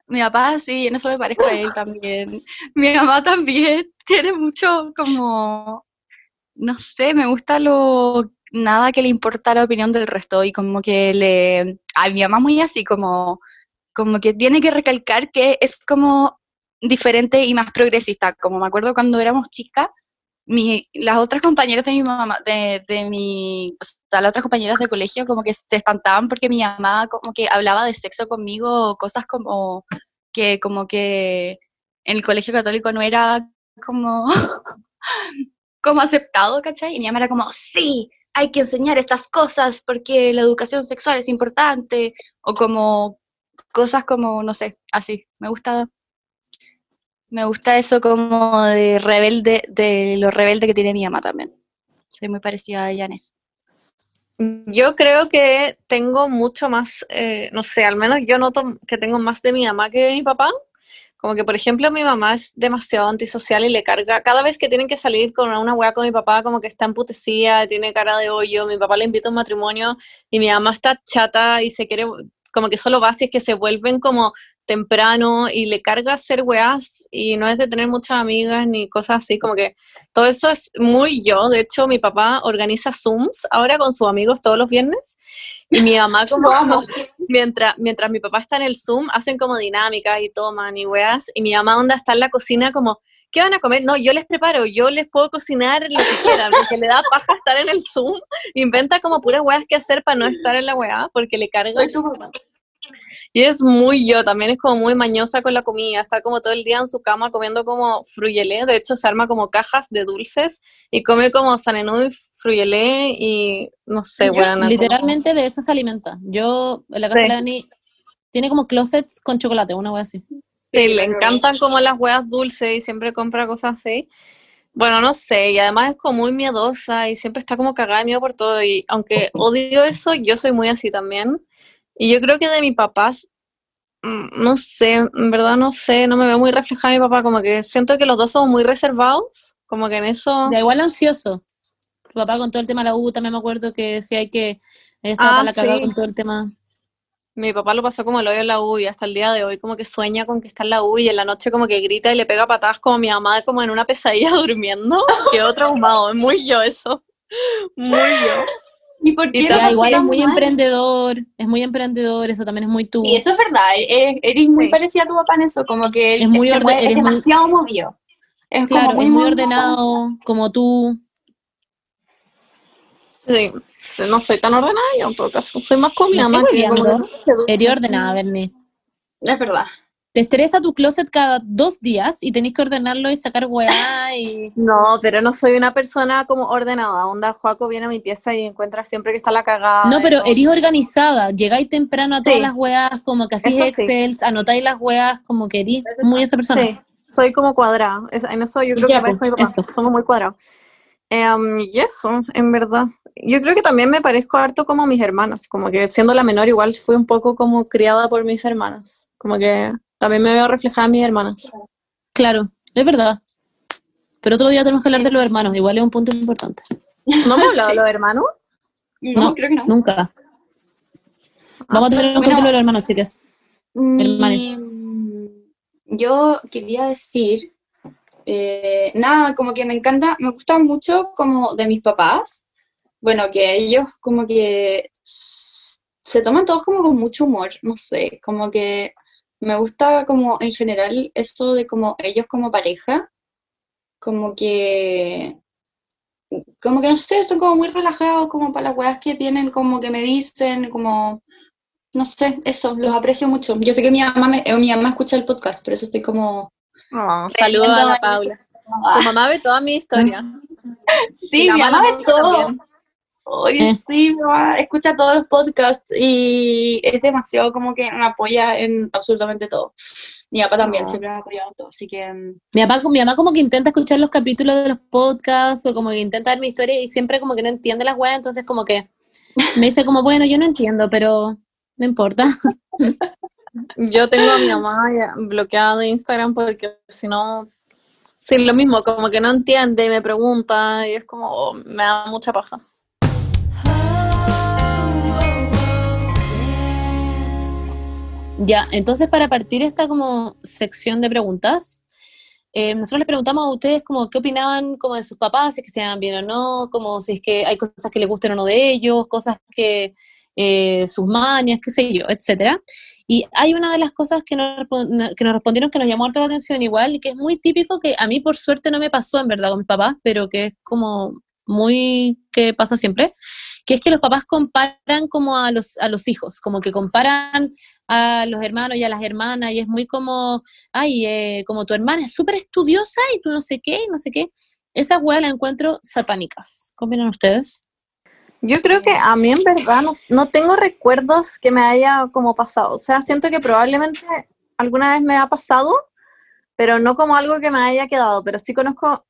mi papá sí, en eso me parezco a él también. Mi mamá también tiene mucho como, no sé, me gusta lo nada que le importa la opinión del resto y como que le, a mi mamá muy así como, como que tiene que recalcar que es como diferente y más progresista. Como me acuerdo cuando éramos chicas, mi, las otras compañeras de mi mamá, de, de mi, o sea, las otras compañeras de colegio como que se espantaban porque mi mamá como que hablaba de sexo conmigo, cosas como que como que en el colegio católico no era como, como aceptado, ¿cachai? Y mi mamá era como, sí, hay que enseñar estas cosas porque la educación sexual es importante, o como cosas como, no sé, así, me gusta me gusta eso como de rebelde, de lo rebelde que tiene mi mamá también. Soy muy parecida a eso. Yo creo que tengo mucho más, eh, no sé, al menos yo noto que tengo más de mi mamá que de mi papá. Como que, por ejemplo, mi mamá es demasiado antisocial y le carga, cada vez que tienen que salir con una weá con mi papá, como que está emputecida, tiene cara de hoyo, mi papá le invita a un matrimonio y mi mamá está chata y se quiere, como que solo va si que se vuelven como temprano y le carga hacer weás y no es de tener muchas amigas ni cosas así, como que todo eso es muy yo. De hecho, mi papá organiza Zooms ahora con sus amigos todos los viernes y mi mamá como, mientras, mientras mi papá está en el Zoom, hacen como dinámicas y toman y weas y mi mamá onda está en la cocina como, ¿qué van a comer? No, yo les preparo, yo les puedo cocinar lo que quieran, porque le da paja estar en el Zoom, inventa como puras weas que hacer para no estar en la wea, porque le carga. Y es muy yo, también es como muy mañosa con la comida, está como todo el día en su cama comiendo como fruyelé, de hecho se arma como cajas de dulces y come como sanenú y fruyelé y no sé, weón. Literalmente de eso se alimenta. Yo, en la casa Sí. de Dani, tiene como closets con chocolate, una wea así. Sí, le encantan como las hueas dulces y siempre compra cosas así. Bueno, no sé, y además es como muy miedosa y siempre está como cagada de miedo por todo. Y aunque odio eso, yo soy muy así también. Y yo creo que de mi papá, mm, no sé, en verdad no sé, no me veo muy reflejada en mi papá, como que siento que los dos somos muy reservados, como que en eso... Da igual ansioso. Tu papá con todo el tema de la U también me acuerdo que decía que ella estaba Ah, la cagada sí. con todo el tema. Mi papá lo pasó como el hoyo en la U y hasta el día de hoy como que sueña con que está en la U y en la noche como que grita y le pega patadas como a mi mamá como en una pesadilla durmiendo. Quedó traumado, es muy yo eso. Muy yo. ¿Y por qué pasó igual es muy mal? emprendedor, es muy emprendedor, eso también es muy tú. Y eso es verdad, eres, eres muy Sí. parecida a tu papá en eso, como que él Es muy mueve- es muy- demasiado movido. Es claro, como muy, es muy movido. ordenado, como tú. Sí, no soy tan ordenada yo en todo caso. Soy más con mi Me mamá estoy que como. Eres ordenada, Bernie. Es verdad. Te estresa tu closet cada dos días y tenés que ordenarlo y sacar weá y... No, pero no soy una persona como ordenada. Onda, Joaco viene a mi pieza y encuentra siempre que está la cagada. No, pero eres organizada, llegáis temprano a todas Sí. las weas, como que hacís Eso sí. Excel, anotáis las weas, como que eres muy esa persona. Sí, soy como cuadrada. Es- en eso yo creo Ya, que pues, eso. Somos muy cuadrados. Em, y eso, en verdad. Yo creo que también me parezco harto como a mis hermanas. Como que siendo la menor igual fui un poco como criada por mis hermanas. Como que también me veo reflejada en mis hermanas. Claro, es verdad. Pero otro día tenemos que hablar de los hermanos, igual es un punto importante. ¿No hemos hablado de los hermanos? No, No. creo que no. Nunca. Vamos a tener un Bueno. capítulo de los hermanos, chicas. hermanes. Mm, Yo quería decir, eh, nada, como que me encanta, me gusta mucho como de mis papás, bueno, que ellos como que se toman todos como con mucho humor, no sé, como que me gusta como en general eso de como ellos como pareja, como que, como que no sé, son como muy relajados como para las weas que tienen, como que me dicen, como no sé, eso, los aprecio mucho. Yo sé que mi mamá, me, eh, mi mamá escucha el podcast, por eso estoy como... Oh, saludos a la Paula. Tu mamá ve toda mi historia. Sí, mi mamá mala ve todo. también. Oye, Eh. sí, mi mamá escucha todos los podcasts y es demasiado como que me apoya en absolutamente todo. Mi papá también No. siempre me ha apoyado en todo, así que... mm, Mi papá, mi mamá como que intenta escuchar los capítulos de los podcasts o como que intenta ver mi historia y siempre como que no entiende las weas, entonces como que me dice como, bueno, yo no entiendo, pero no importa. Yo tengo a mi mamá bloqueada de Instagram porque si no, sí, lo mismo, como que no entiende y me pregunta y es como, oh, me da mucha paja. Ya, entonces para partir esta como sección de preguntas, eh, nosotros les preguntamos a ustedes como qué opinaban como de sus papás, si es que se llevan bien o no, como si es que hay cosas que les gusten o no de ellos, cosas que eh, sus mañas, qué sé yo, etcétera. Y hay una de las cosas que nos, que nos respondieron que nos llamó harto la atención igual y que es muy típico que a mí por suerte no me pasó en verdad con mis papás, pero que es como muy que pasa siempre, que es que los papás comparan como a los, a los hijos, como que comparan a los hermanos y a las hermanas y es muy como, ay, eh, como tu hermana es súper estudiosa y tú no sé qué, no sé qué. Esas weas las encuentro satánicas. ¿Qué opinan ustedes? Yo creo que a mí en verdad no, no tengo recuerdos que me haya como pasado. O sea, siento que probablemente alguna vez me ha pasado, pero no como algo que me haya quedado. Pero sí conozco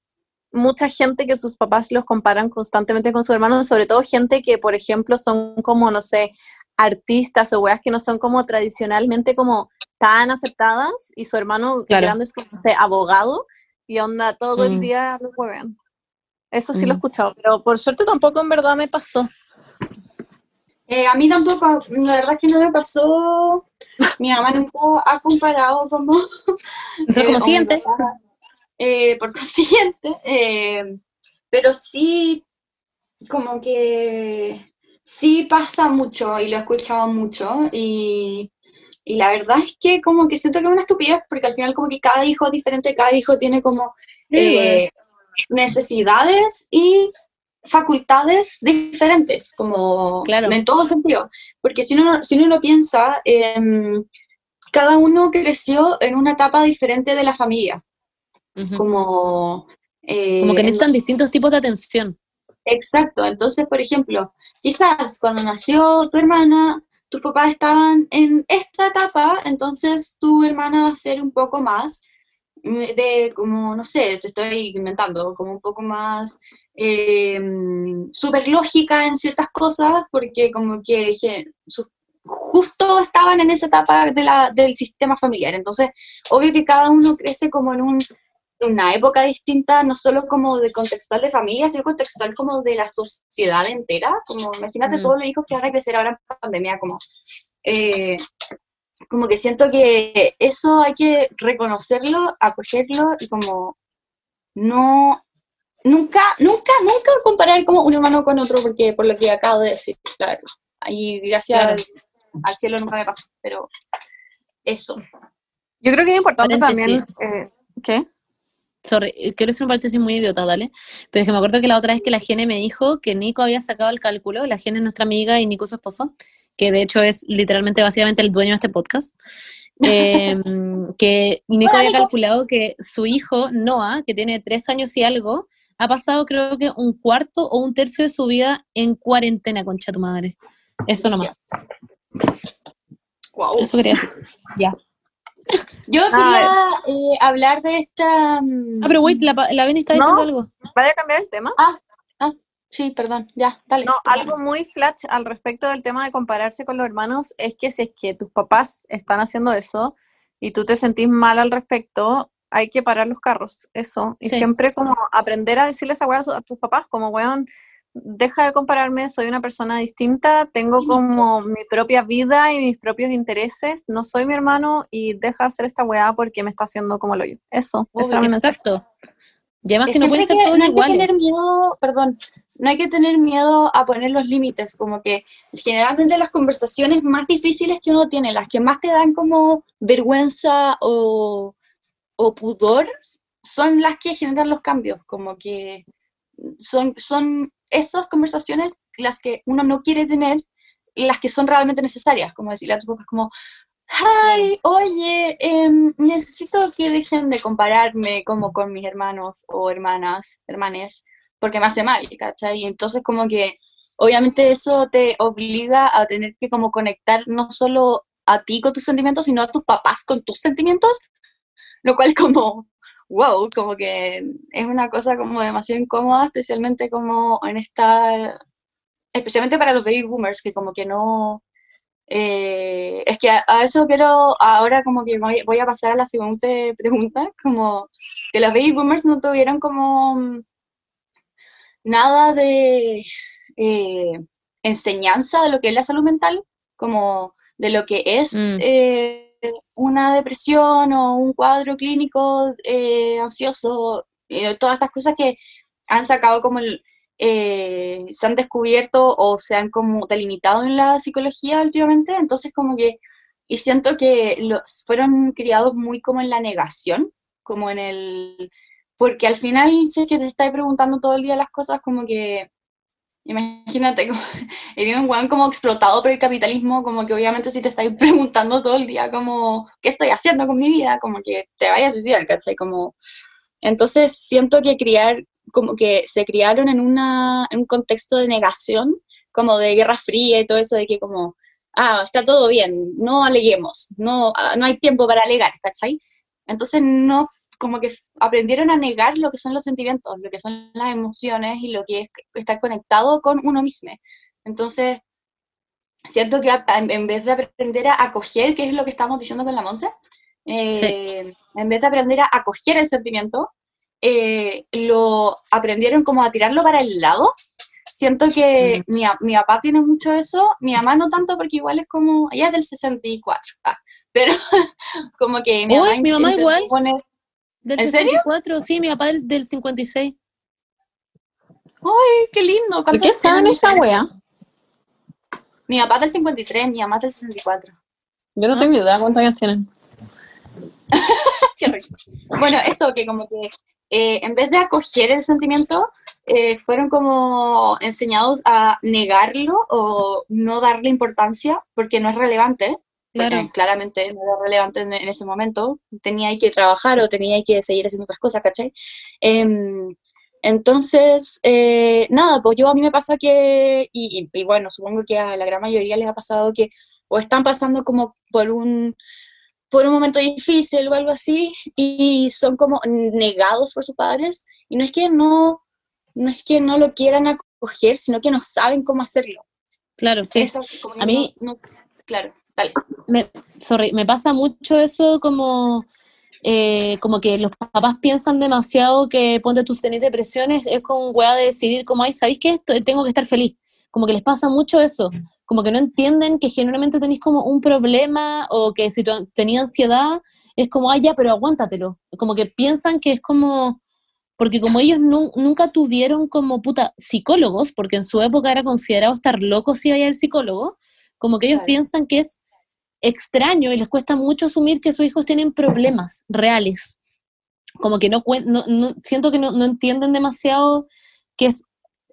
mucha gente que sus papás los comparan constantemente con sus hermanos, sobre todo gente que, por ejemplo, son como, no sé, artistas o weas que no son como tradicionalmente como tan aceptadas y su hermano Claro. grande es como, no sé, abogado y onda todo el Mm. día lo juegan. Eso sí lo he Mm. escuchado, pero por suerte tampoco en verdad me pasó. Eh, a mí tampoco, la verdad es que no me pasó. Mi mamá nunca ha comparado como... Nosotros eh, como papá, eh, por consiguiente, eh, pero sí, como que sí pasa mucho y lo he escuchado mucho y, y la verdad es que como que siento que es una estupidez porque al final como que cada hijo es diferente, cada hijo tiene como eh, necesidades y facultades diferentes, como Claro. en todo sentido. Porque si uno, si uno lo piensa, em, cada uno creció en una etapa diferente de la familia, Como... eh, Como que en- necesitan distintos tipos de atención. Exacto, entonces, por ejemplo, quizás cuando nació tu hermana, tus papás estaban en esta etapa, entonces tu hermana va a ser un poco más mm, de, como, no sé, te estoy inventando, como un poco más eh, súper lógica en ciertas cosas, porque como que justo estaban en esa etapa de la, del sistema familiar, entonces, obvio que cada uno crece como en un una época distinta, no solo como de contextual de familia, sino contextual como de la sociedad entera. Como imagínate Mm. todos los hijos que van a crecer ahora en pandemia, como eh, como que siento que eso hay que reconocerlo, acogerlo y como no, nunca, nunca, nunca comparar como un hermano con otro, porque por lo que acabo de decir, la verdad. Y gracias Claro. al, al cielo nunca me pasó, pero eso. Yo creo que es importante también... Eh, ¿Qué? Sorry, eh, quiero hacer un paréntesis muy idiota, dale. Pero es que me acuerdo que la otra vez que la Gene me dijo que Nico había sacado el cálculo, la Gene es nuestra amiga y Nico su esposo, que de hecho es literalmente básicamente el dueño de este podcast, eh, que Nico Hola, había Nico. calculado que su hijo, Noah, que tiene tres años y algo, ha pasado creo que un cuarto o un tercio de su vida en cuarentena, concha tu madre. Eso nomás, Wow. eso quería decir. Ya. Yo quería eh, hablar de esta... mm, Ah, pero wait, la, la Beni está diciendo No. algo. ¿Vaya a cambiar el tema? Sí, perdón, ya, dale. No, perdón. algo muy flash al respecto del tema de compararse con los hermanos es que si es que tus papás están haciendo eso y tú te sentís mal al respecto, hay que parar los carros, eso. Y Sí. siempre como aprender a decirle esa weá a a tus papás, como weón, deja de compararme, soy una persona distinta, tengo como mi propia vida y mis propios intereses, no soy mi hermano y deja de hacer esta weá porque me está haciendo como lo yo. Eso, eso era. Exacto. Y además Que no pueden ser que- todos no hay iguales. que tener miedo, perdón, no hay que tener miedo a poner los límites, como que generalmente las conversaciones más difíciles que uno tiene, las que más te dan como vergüenza o, o pudor, son las que generan los cambios, como que son, son esas conversaciones las que uno no quiere tener, las que son realmente necesarias, como decirle a tus papás como, Ay, oye, em, necesito que dejen de compararme como con mis hermanos o hermanas, hermanes, porque me hace mal, ¿cachai? Y entonces como que obviamente eso te obliga a tener que como conectar no solo a ti con tus sentimientos, sino a tus papás con tus sentimientos, lo cual como, wow, como que es una cosa como demasiado incómoda, especialmente como en esta, especialmente para los baby boomers, que como que no, eh, es que a, a eso quiero, ahora como que voy, voy a pasar a la siguiente pregunta, como que los baby boomers no tuvieron como mm, nada de eh, enseñanza de lo que es la salud mental, como de lo que es Mm. eh, una depresión o un cuadro clínico eh, ansioso, eh, todas estas cosas que han sacado como el, eh, se han descubierto o se han como delimitado en la psicología últimamente, entonces como que, y siento que los fueron criados muy como en la negación, como en el, porque al final si es que te estás preguntando todo el día las cosas como que, imagínate, como, eres un como explotado por el capitalismo, como que obviamente si te estás preguntando todo el día como, ¿qué estoy haciendo con mi vida? Como que te vayas a suicidar, ¿cachai? Como, entonces siento que criar como que se criaron en, una, en un contexto de negación, como de guerra fría y todo eso, de que como, ah, está todo bien, no aleguemos, no, ah, no hay tiempo para alegar, ¿cachai? Entonces no, como que aprendieron a negar lo que son los sentimientos, lo que son las emociones y lo que es estar conectado con uno mismo. Entonces, siento que en vez de aprender a acoger, que es lo que estamos diciendo con la Monse, eh, en vez de aprender a acoger el sentimiento, eh, lo aprendieron como a tirarlo para el lado. Siento que mi, a- mi papá tiene mucho eso, mi mamá no tanto porque igual es como, ella es del 64, ah, pero como que mi Uy, mamá, mi mamá igual. poner- Del ¿En serio? 64, sí, mi papá del, del 56. ¡Ay, qué lindo! ¿Por ¿cuántos qué saben años esa wea? Mi papá es del 53, mi mamá es del 64. Yo no tengo idea cuántos años tienen. Bueno, eso que como que eh, en vez de acoger el sentimiento, eh, fueron como enseñados a negarlo o no darle importancia porque no es relevante. Porque Claro. claramente no era relevante en, en ese momento. Tenía que trabajar o tenía que seguir haciendo otras cosas, ¿cachai? Em, entonces, eh, nada, pues yo a mí me pasa que, y, y- y bueno, supongo que a la gran mayoría les ha pasado que o están pasando como por un, por un momento difícil o algo así, y son como negados por sus padres, y no es que no, no es que no lo quieran acoger, sino que no saben cómo hacerlo. Claro, sí. Eso, A mí- no- no- claro, dale. Me, sorry, me pasa mucho eso como, eh, como que los papás piensan demasiado que ponte tus tenés depresiones, es con weá de decidir como, ay, ¿sabéis qué? Esto- Tengo que estar feliz. Como que les pasa mucho eso. como que no entienden que generalmente tenéis como un problema o que si tenías ansiedad, es como, ah, ya, pero aguántatelo. Como que piensan que es como, porque como ellos nunca tuvieron como puta psicólogos, porque en su época era considerado estar loco si iba a psicólogo, como que ellos piensan que es extraño y les cuesta mucho asumir que sus hijos tienen problemas reales. Como que no, no, siento que no, no entienden demasiado que es,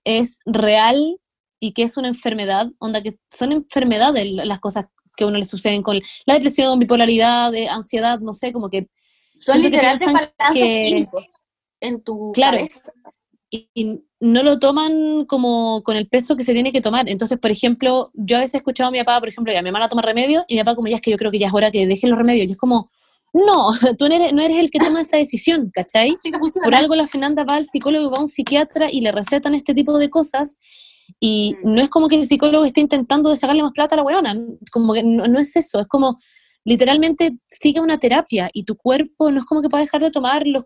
es real y que es una enfermedad, onda que son enfermedades las cosas que a uno le suceden con la depresión, bipolaridad, de ansiedad, no sé, como que son literalmente que, en tu claro, Y, no lo toman como con el peso que se tiene que tomar. Entonces, por ejemplo, yo a veces he escuchado a mi papá, por ejemplo, que a mi hermana toma remedio y mi papá como ya es que yo creo que ya es hora que deje los remedios. Y es como, no, tú no eres, no eres el que toma esa decisión, ¿cachai? Por algo la Fernanda va al psicólogo, va a un psiquiatra y le recetan este tipo de cosas y mm. no es como que el psicólogo esté intentando de sacarle más plata a la weona, como que no, es eso, es como literalmente sigue una terapia y tu cuerpo no es como que pueda dejar de tomar los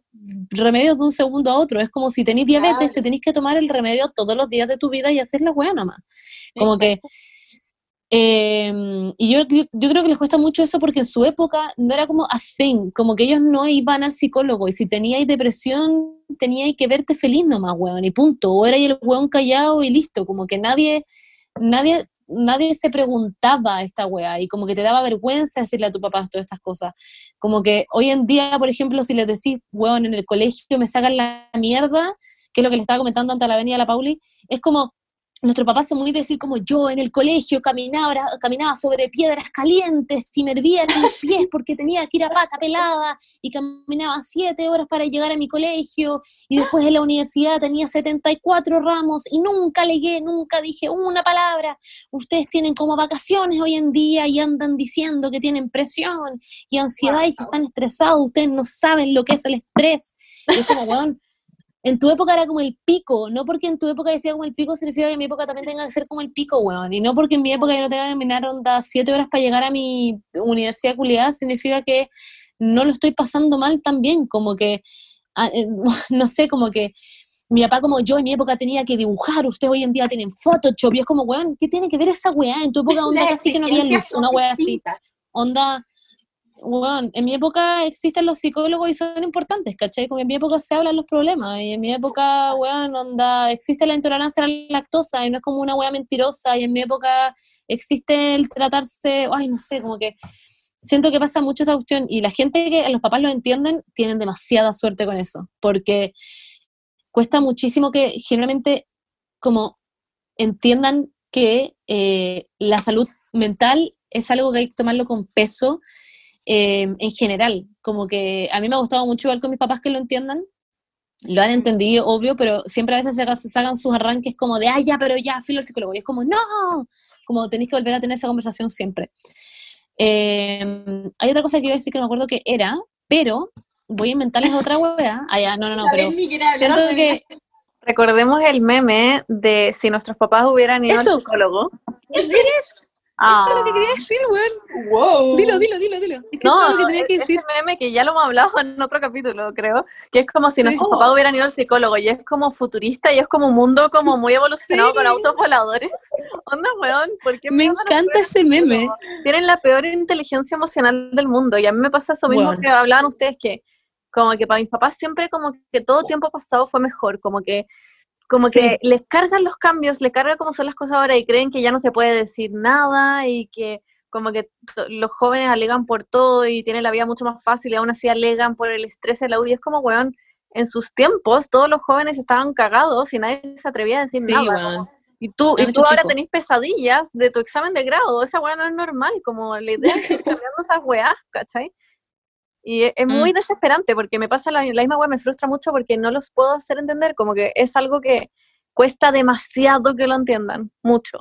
remedios de un segundo a otro, es como si tenés diabetes, te tenés que tomar el remedio todos los días de tu vida y hacer la weá nomás. Como que Em, y yo, yo, creo que les cuesta mucho eso porque en su época no era como a thing, como que ellos no iban al psicólogo y si teníais depresión teníais que verte feliz nomás, weón, y punto. O era el weón callado y listo, como que nadie, nadie, nadie se preguntaba a esta weá y como que te daba vergüenza decirle a tu papá todas estas cosas. Como que hoy en día, por ejemplo, si les decís, weón, en el colegio me sacan la mierda, que es lo que le estaba comentando ante la avenida La Pauli, es como, nuestros papás son muy decir como yo en el colegio caminaba, caminaba sobre piedras calientes y me hervían los pies porque tenía que ir a pata pelada y caminaba siete horas para llegar a mi colegio y después en la universidad tenía 74 ramos y nunca legué, nunca dije una palabra. Ustedes tienen como vacaciones hoy en día y andan diciendo que tienen presión y ansiedad y que están estresados. Ustedes no saben lo que es el estrés. Y es como, en tu época era como el pico, no porque en tu época decía como el pico significa que en mi época también tenga que ser como el pico, weón, y no porque en mi época yo no tenga que caminar onda siete horas para llegar a mi universidad culiada, significa que no lo estoy pasando mal también, como que, ah, eh, no sé, como que mi papá como yo en mi época tenía que dibujar, ustedes hoy en día tienen Photoshop, y es como, weón, ¿qué tiene que ver esa weá? En tu época onda casi que no había luz, una weá así, onda bueno, en mi época existen los psicólogos y son importantes, ¿cachai? Como en mi época se hablan los problemas, y en mi época, weón, onda, existe la intolerancia a la lactosa, y no es como una weá mentirosa, y en mi época existe el tratarse, ay, no sé, como que siento que pasa mucho esa cuestión, y la gente que los papás lo entienden, tienen demasiada suerte con eso, porque cuesta muchísimo que generalmente como entiendan que eh, la salud mental es algo que hay que tomarlo con peso Em, en general. Como que a mí me ha gustado mucho ver con mis papás que lo entiendan. Lo han entendido, obvio, pero siempre a veces se sacan sus arranques como de, ay, ya, pero ya, filo el psicólogo. Y es como, no, como tenéis que volver a tener esa conversación siempre. Em, hay otra cosa que iba a decir que no me acuerdo que era, pero voy a inventarles otra hueá. Ah, ya, no, no, no, pero siento que... Recordemos el meme de si nuestros papás hubieran ido al psicólogo. Eso es. Eso es lo que quería ah. decir, weón. Wow. Dilo, dilo, dilo, dilo. Es que no, eso es lo que tenía que decir. Ese meme que ya lo hemos hablado en otro capítulo, creo, que es como si nuestros papás hubieran ido al psicólogo y es como futurista y es como un mundo como muy evolucionado con autos voladores. Onda, weón, ¿por qué me encanta ese meme. Tienen la peor inteligencia emocional del mundo y a mí me pasa eso mismo que hablaban ustedes que como que para mis papás siempre como que todo tiempo pasado fue mejor, como que como que les cargan los cambios, les carga cómo son las cosas ahora y creen que ya no se puede decir nada y que como que los jóvenes alegan por todo y tienen la vida mucho más fácil y aún así alegan por el estrés de la U y es como, weón, en sus tiempos todos los jóvenes estaban cagados y nadie se atrevía a decir nada. Y tú, y tú ahora tenés pesadillas de tu examen de grado, esa weá no es normal, como la idea de cambiando esas weas, ¿cachai? Y es, muy mm. desesperante porque me pasa la, misma web, me frustra mucho porque no los puedo hacer entender, como que es algo que cuesta demasiado que lo entiendan, mucho.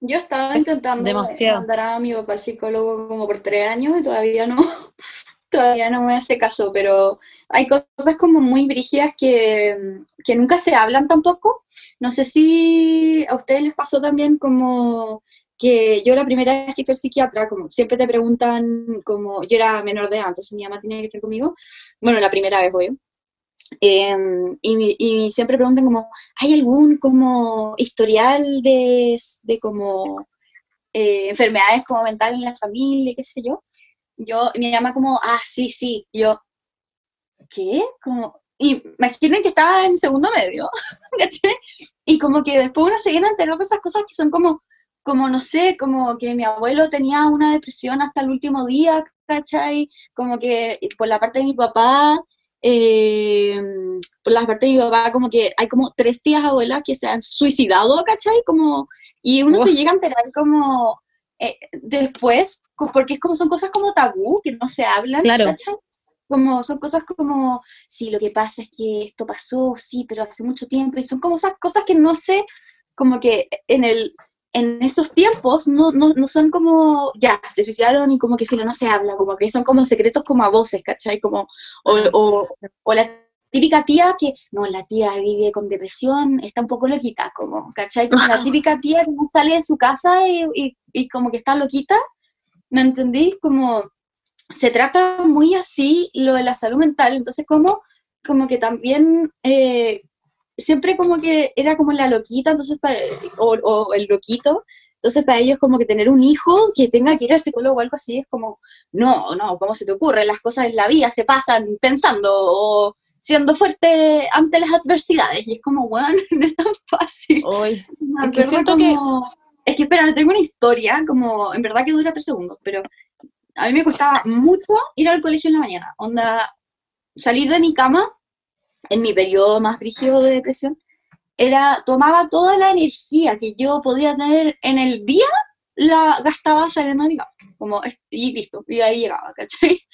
Yo estaba intentando mandar a mi papá al psicólogo como por tres años y todavía no, todavía no me hace caso, pero hay cosas como muy brígidas que, que nunca se hablan tampoco. No sé si a ustedes les pasó también como que yo la primera vez que fui psiquiatra, como siempre te preguntan, como yo era menor de edad, entonces mi mamá tenía que estar conmigo, bueno, la primera vez, obvio, em, y, siempre preguntan como, ¿hay algún como historial de, de como eh, enfermedades como mentales en la familia, qué sé yo, yo, mi mamá como, ah, sí, sí, yo, ¿qué? Como, imaginen que estaba en segundo medio. Y como que después uno se viene a enterar de esas cosas que son como, como, no sé, como que mi abuelo tenía una depresión hasta el último día, ¿cachai? Como que por la parte de mi papá, eh, por la parte de mi papá, como que hay como tres tías abuelas que se han suicidado, ¿cachai? Como, y uno se llega a enterar como eh, después, porque es como son cosas como tabú, que no se hablan, Claro. ¿cachai? Como, son cosas como, sí, lo que pasa es que esto pasó, sí, pero hace mucho tiempo, y son como esas cosas que no sé, como que en el, en esos tiempos no, no, no son como, ya, se suicidaron y como que filo no se habla, como que son como secretos como a voces, ¿cachai? Como, o, o, o la típica tía que, no, la tía vive con depresión, está un poco loquita, como, ¿cachai? Como la típica tía que no sale de su casa y, y, y como que está loquita, ¿me entendí? Como se trata muy así lo de la salud mental, entonces como, como que también eh, siempre como que era como la loquita, entonces para, o, o el loquito, entonces para ellos como que tener un hijo que tenga que ir al psicólogo o algo así es como, no, no, ¿cómo se te ocurre? Las cosas en la vida se pasan pensando o siendo fuerte ante las adversidades, y es como, bueno, no es tan fácil. Hoy. Que siento que- como- Es que espera, tengo una historia, como, en verdad que dura tres segundos, pero a mí me costaba mucho ir al colegio en la mañana. Onda, salir de mi cama, en mi periodo más rígido de depresión, era, tomaba toda la energía que yo podía tener en el día, la gastaba saliendo de mi cama. Como, y listo, y ahí llegaba, ¿cachai?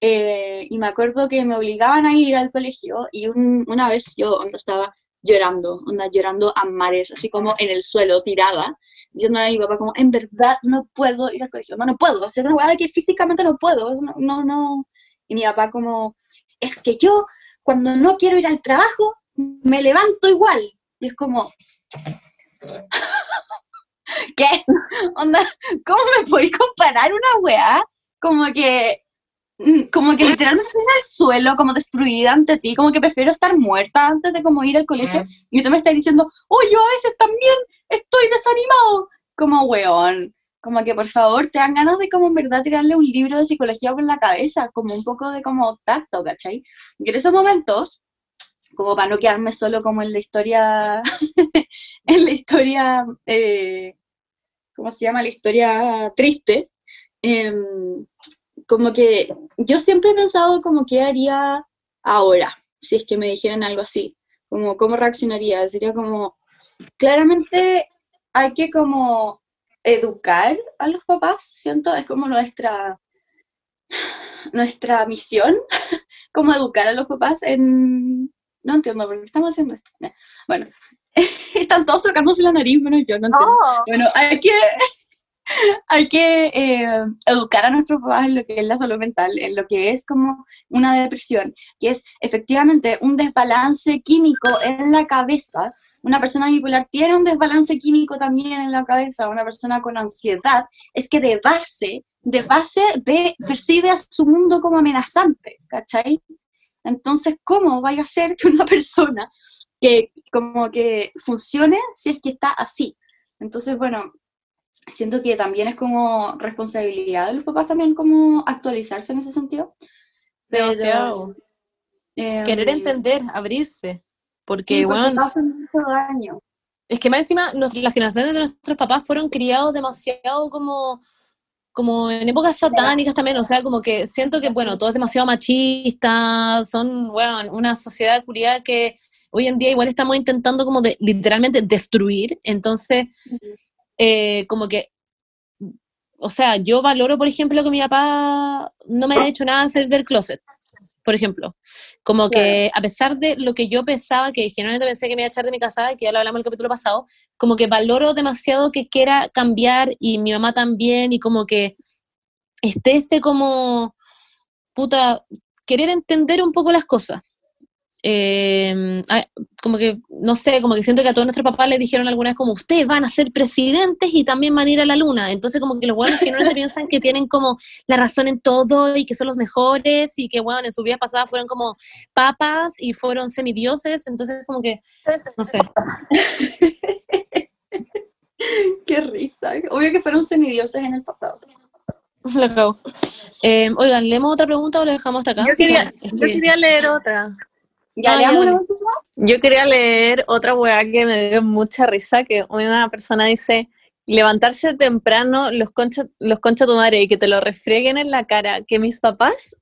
Eh, y me acuerdo que me obligaban a ir al colegio y un- una vez yo onda, estaba llorando, onda, llorando a mares, así como en el suelo, tirada, diciéndole a mi papá como, en verdad no puedo ir al colegio, no, no puedo, o sea, una hueá que físicamente no puedo, no, no, no. Y mi papá como, es que yo cuando no quiero ir al trabajo, me levanto igual. Y es como, ¿qué? Onda, ¿cómo me podéis comparar una weá? Como que, mm, como que literalmente estoy en el suelo, como destruida ante ti, como que prefiero estar muerta antes de como ir al colegio. Y tú me estás diciendo, oh, yo a veces también estoy desanimado. Como weón, como que por favor te dan ganas de como en verdad tirarle un libro de psicología por la cabeza, como un poco de como tacto, ¿cachai? Y en esos momentos, como para no quedarme solo como en la historia, en la historia, eh, ¿cómo se llama? La historia triste, em, como que yo siempre he pensado como qué haría ahora, si es que me dijeran algo así, como cómo reaccionaría, sería como, claramente hay que como educar a los papás, siento, es como nuestra, nuestra misión, como educar a los papás en... No entiendo por qué estamos haciendo esto. Bueno, están todos tocándose la nariz, menos yo, no entiendo. Bueno, hay que, hay que eh, educar a nuestros papás en lo que es la salud mental, en lo que es como una depresión, que es efectivamente un desbalance químico en la cabeza. Una persona bipolar tiene un desbalance químico también en la cabeza, una persona con ansiedad, es que de base, de base ve, percibe a su mundo como amenazante, ¿cachai? Entonces, ¿cómo vaya a ser que una persona que como que funcione si es que está así? Entonces, bueno, siento que también es como responsabilidad de los papás también como actualizarse en ese sentido. Pero, Demasiado. em, Querer entender, abrirse. Porque, sí, porque bueno, pasan mucho daño. es que más encima las generaciones de nuestros papás fueron criados demasiado como, como en épocas satánicas también, o sea, como que siento que, bueno, todo es demasiado machista, son, bueno, una sociedad culiada que hoy en día igual estamos intentando como de literalmente destruir, entonces, eh, como que, o sea, yo valoro, por ejemplo, que mi papá no me haya hecho nada al salir del closet, por ejemplo. Como que a pesar de lo que yo pensaba, que generalmente pensé que me iba a echar de mi casa, que ya lo hablamos en el capítulo pasado, como que valoro demasiado que quiera cambiar y mi mamá también, y como que esté ese como, puta, querer entender un poco las cosas. Eh, como que, no sé, como que siento que a todos nuestros papás les dijeron alguna vez como, ustedes van a ser presidentes y también van a ir a la luna. Entonces como que los buenos generalmente piensan que tienen como la razón en todo y que son los mejores y que, bueno, en sus vidas pasadas fueron como papas y fueron semidioses. Entonces como que, no sé. Qué risa. Obvio que fueron semidioses en el pasado. Lo acabo. Eh, oigan, ¿leemos otra pregunta o lo dejamos hasta acá? Yo quería, Sí, yo quería leer otra. ¿Ya Ah, leamos la última? Yo quería leer otra weá que me dio mucha risa, que una persona dice, levantarse temprano, los concha, los concha tu madre, y que te lo refrieguen en la cara, que mis papás,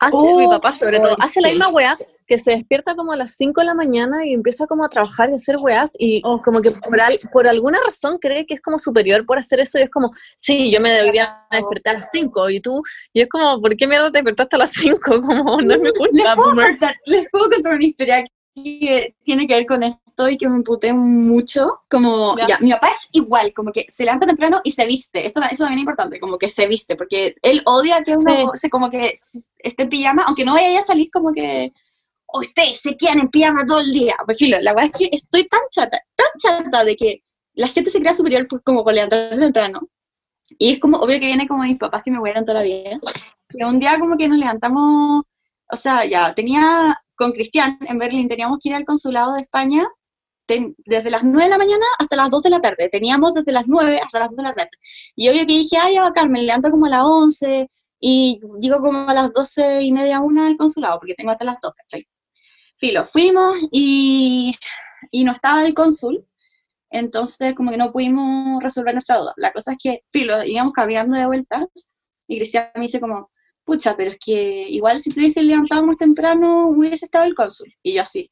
hace, Oh, mi papá sobre todo, hace la misma weá, que se despierta como a las 5 de la mañana y empieza como a trabajar y a hacer weás, y Oh, como que por, al- por alguna razón cree que es como superior por hacer eso, y es como, sí, yo me debería despertar a las 5, y tú, y es como, ¿por qué mierda te despertaste a las 5? Como, no es mi Les culpa, puedo, contar, les puedo contar una historia que tiene que ver con esto y que me emputé mucho. Como, Ya. ya, mi papá es igual, como que se levanta temprano y se viste. Esto, eso también es importante, como que se viste, porque él odia que uno Sí. se, como que esté en pijama, aunque no vaya a salir como que "Oh, ustedes se quedan en pijama todo el día. Pues filo, la verdad es que estoy tan chata, tan chata de que la gente se crea superior por- como por levantarse temprano. Y es como, obvio que viene como mis papás que me hueran toda la vida. Que un día como que nos levantamos, o sea, ya tenía, con Cristian en Berlín teníamos que ir al consulado de España ten- desde las 9 de la mañana hasta las 2 de la tarde. Teníamos desde las 9 hasta las 2 de la tarde. Y obvio que dije, ay, ya bacán, me levanto como a las 11 y llego como a las 12 y media, una al consulado, porque tengo hasta las 2, ¿cachai? Filo, fuimos y, y no estaba el cónsul, entonces como que no pudimos resolver nuestra duda. La cosa es que, filo, íbamos caminando de vuelta y Cristian me dice como, pucha, pero es que igual si te hubiese levantado más temprano hubiese estado el cónsul. Y yo así.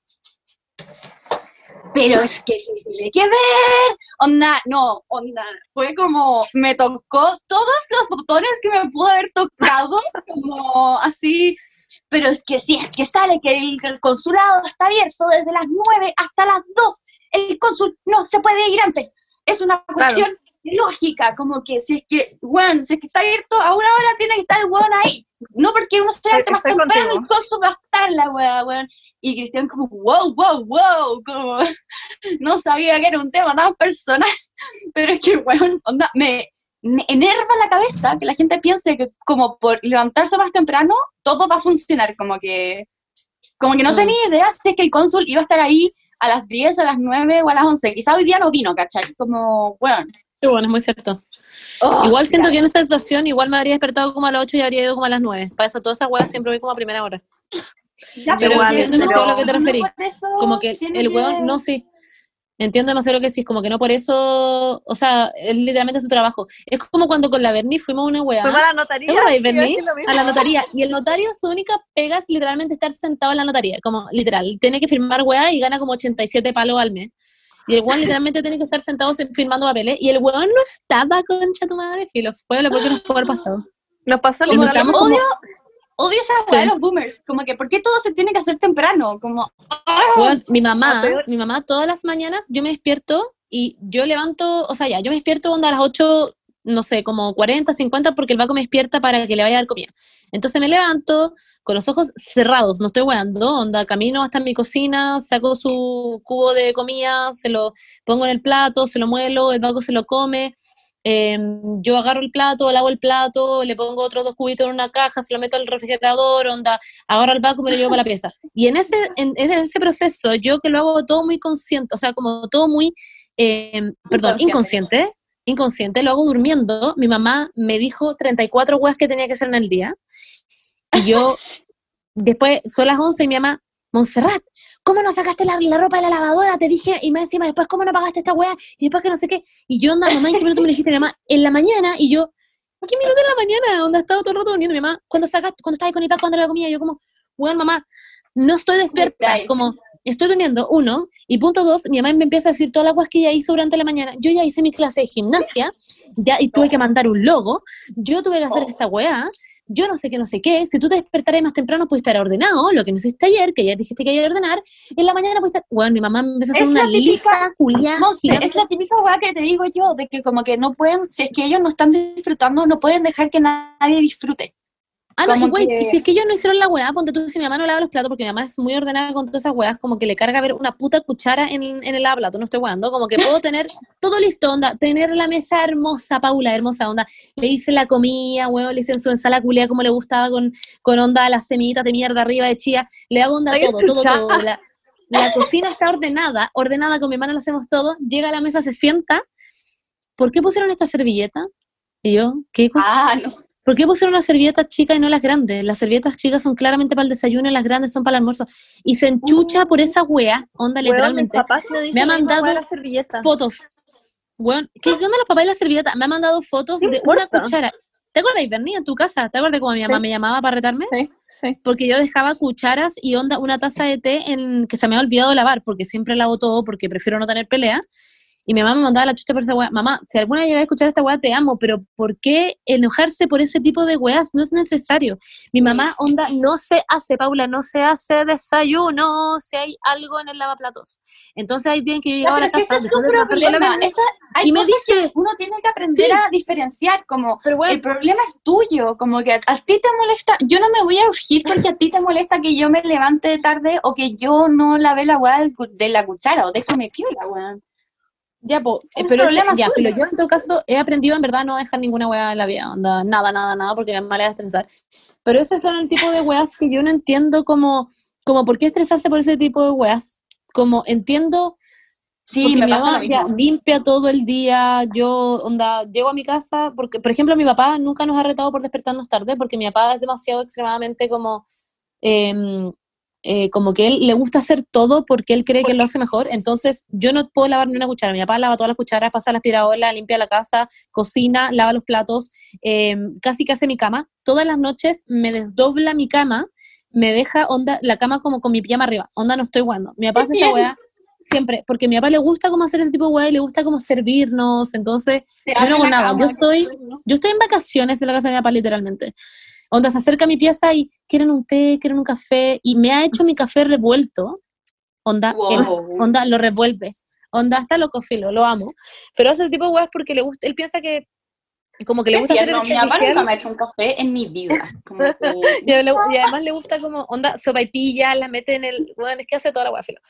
Pero es que ¿qué tiene que ver, onda, no, onda, fue como, me tocó todos los botones que me pudo haber tocado, como así, pero es que si es que sale que el, el consulado está abierto desde las 9 hasta las 2, el cónsul no se puede ir antes, es una cuestión lógica, como que si es que, weón, si es que está abierto a una hora tiene que estar el weón ahí, no porque uno se levante más temprano, contigo. el cónsul va a estar la weá, weón, y Cristian como, wow, wow, wow, como, no sabía que era un tema tan personal, pero es que, weón, onda, me, me enerva la cabeza que la gente piense que como por levantarse más temprano, todo va a funcionar, como que, como que no Mm. tenía idea si es que el cónsul iba a estar ahí a las 10, a las 9 o a las 11, quizá hoy día no vino, ¿cachai? Como, weón. Sí, bueno, es muy cierto. oh, igual siento que en esa situación igual me habría despertado como a las 8 y habría ido como a las 9. Para eso, todas esas weas siempre voy como a primera hora. Ya, pero entiendo a lo que te referí. Como que el weón, no, sí. Entiendo demasiado lo que decís, como que no por eso, o sea, es literalmente su trabajo. Es como cuando con la Berni fuimos a una weá. Fuimos a la notaría. ¿Te acuerdas, iba a Berni? la notaría. Y el notario, su única pega es literalmente estar sentado en la notaría. Como, literal. Tiene que firmar weá y gana como 87 palos al mes. Y el weón literalmente tiene que estar sentado se- firmando papeles. Y el weón no estaba, concha tu madre, filo. Fue lo porque nos puede haber pasado. Nos pasó como odio, esa Sí. de los boomers, como que, ¿por qué todo se tiene que hacer temprano? Como, ¡ah! Mi mamá, mi mamá todas las mañanas yo me despierto y yo levanto, o sea, ya, yo me despierto onda a las 8, no sé, como 40, 50, porque el vaco me despierta para que le vaya a dar comida. Entonces me levanto con los ojos cerrados, no estoy weando, onda, camino hasta mi cocina, saco su cubo de comida, se lo pongo en el plato, se lo muelo, el vaco se lo come. Em, yo agarro el plato, lavo el plato, le pongo otros dos cubitos en una caja, se lo meto al refrigerador, onda, agarro el vaco y me lo llevo para la pieza. Y en ese, en, en ese proceso, yo que lo hago todo muy consciente, o sea, como todo muy, eh, perdón, Inconsciente. inconsciente, inconsciente, lo hago durmiendo. Mi mamá me dijo 34 huevas que tenía que hacer en el día. Y yo, después, son las 11 y mi mamá, Montserrat, ¿cómo no sacaste la, la ropa de la lavadora? Te dije, y más encima, después, ¿cómo no pagaste esta hueá? Y después que no sé qué. Y yo, onda, mamá, ¿en qué minuto me dijiste, mi mamá? En la mañana, y yo, ¿qué minuto en la mañana? Donde estaba todo el rato durmiendo, mi mamá, cuando sacaste, cuando estabas con mi papá, cuando la comía, yo como, weón, mamá, no estoy despierta, como, estoy durmiendo, uno, y punto dos, mi mamá me empieza a decir todas las cosas que ella hizo durante la mañana, yo ya hice mi clase de gimnasia, ya, y tuve que mandar un logo, yo tuve que hacer Oh. esta weá, yo no sé qué, no sé qué, si tú te despertarás más temprano, puedes estar ordenado, lo que no hiciste ayer, que ya dijiste que iba a ordenar, en la mañana puedes estar, bueno, mi mamá empezó a hacer Es una típica- lista, Julián, gigante. es la típica weá que te digo yo, de que como que no pueden, si es que ellos no están disfrutando, no pueden dejar que nadie disfrute. Ah, no, y güey, que- si es que ellos no hicieron la weá, ponte tú, si mi mamá no lava los platos, porque mi mamá es muy ordenada con todas esas weas, como que le carga ver una puta cuchara en, en el lavaplato, no estoy weando, como que puedo tener todo listo, onda, tener la mesa hermosa, Paula, hermosa, onda, le hice la comida, weón, le hice en su ensalada culia como le gustaba, con, con onda las semillitas de mierda arriba de chía, le hago onda todo, todo, todo, la, la cocina está ordenada, ordenada, con mi hermana lo hacemos todo, llega a la mesa, se sienta, ¿por qué pusieron esta servilleta? Y yo, ¿qué cosa? Ah, no. ¿Por qué pusieron las servilletas chicas y no las grandes? Las servilletas chicas son claramente para el desayuno y las grandes son para el almuerzo. Y se enchucha por esa wea, onda Weón, literalmente. me, Me ha mandado las servilletas. Fotos. Weón, ¿qué, onda los papás y las servilletas? Me ha mandado fotos ¿Qué de una cuchara. ¿Te acuerdas, Bernie, en tu casa? ¿Te acuerdas cómo mi mamá Sí. me llamaba para retarme? Sí, sí. Porque yo dejaba cucharas y onda una taza de té en que se me había olvidado lavar, porque siempre lavo todo, porque prefiero no tener pelea. Y mi mamá me mandaba la chucha por esa weá. Mamá, si alguna vez llegas a escuchar esta weá, te amo, pero ¿por qué enojarse por ese tipo de weas? No es necesario. Mi mamá, onda, no se hace, Paula, no se hace desayuno si hay algo en el lavaplatos. Entonces hay bien que yo llegaba a pero la casa ese es la problema. Esa, hay y me cosas dice, que uno tiene que aprender Sí. a diferenciar, como pero bueno, el problema es tuyo, como que a, a ti te molesta, yo no me voy a urgir porque a ti te molesta que yo me levante tarde o que yo no lave la weá de la cuchara o déjame piola, weón. Ya, po, eh, Es pero problema ya, pero yo en todo caso he aprendido en verdad a no dejar ninguna weá en la vida, onda, nada, nada, nada, porque me me va a estresar. Pero ese son el tipo de weas que yo no entiendo como, como por qué estresarse por ese tipo de weas. Como entiendo, Sí, me mi pasa mamá lo ya mismo. limpia todo el día, yo, onda, llego a mi casa, porque, por ejemplo, mi papá nunca nos ha retado por despertarnos tarde, porque mi papá es demasiado extremadamente como, em, eh, como que él le gusta hacer todo porque él cree que lo hace mejor, entonces yo no puedo lavar ni una cuchara, mi papá lava todas las cucharas, pasa la aspiradora, limpia la casa, cocina, lava los platos, em, casi que hace mi cama, todas las noches me desdobla mi cama, me deja onda, la cama como con mi pijama arriba, onda no estoy jugando, mi papá hace esta weá siempre, porque a mi papá le gusta como hacer ese tipo de weá y le gusta como servirnos, entonces yo no hago nada, cama, yo soy- yo estoy en vacaciones en la casa de mi papá, literalmente. Onda, se acerca a mi pieza y quieren un té, quieren un café, y me ha hecho mi café revuelto. Onda, él, Wow. onda, lo revuelve. Onda, está loco, filo, lo amo. Pero hace el tipo de weas porque le gusta, él piensa que, como que le gusta hacer tierno, el mi servicial. nunca me ha hecho un café en mi vida. Como que- Y, y además le gusta como, onda, sopaipilla, la mete en el, bueno, es que hace toda la wea, filo.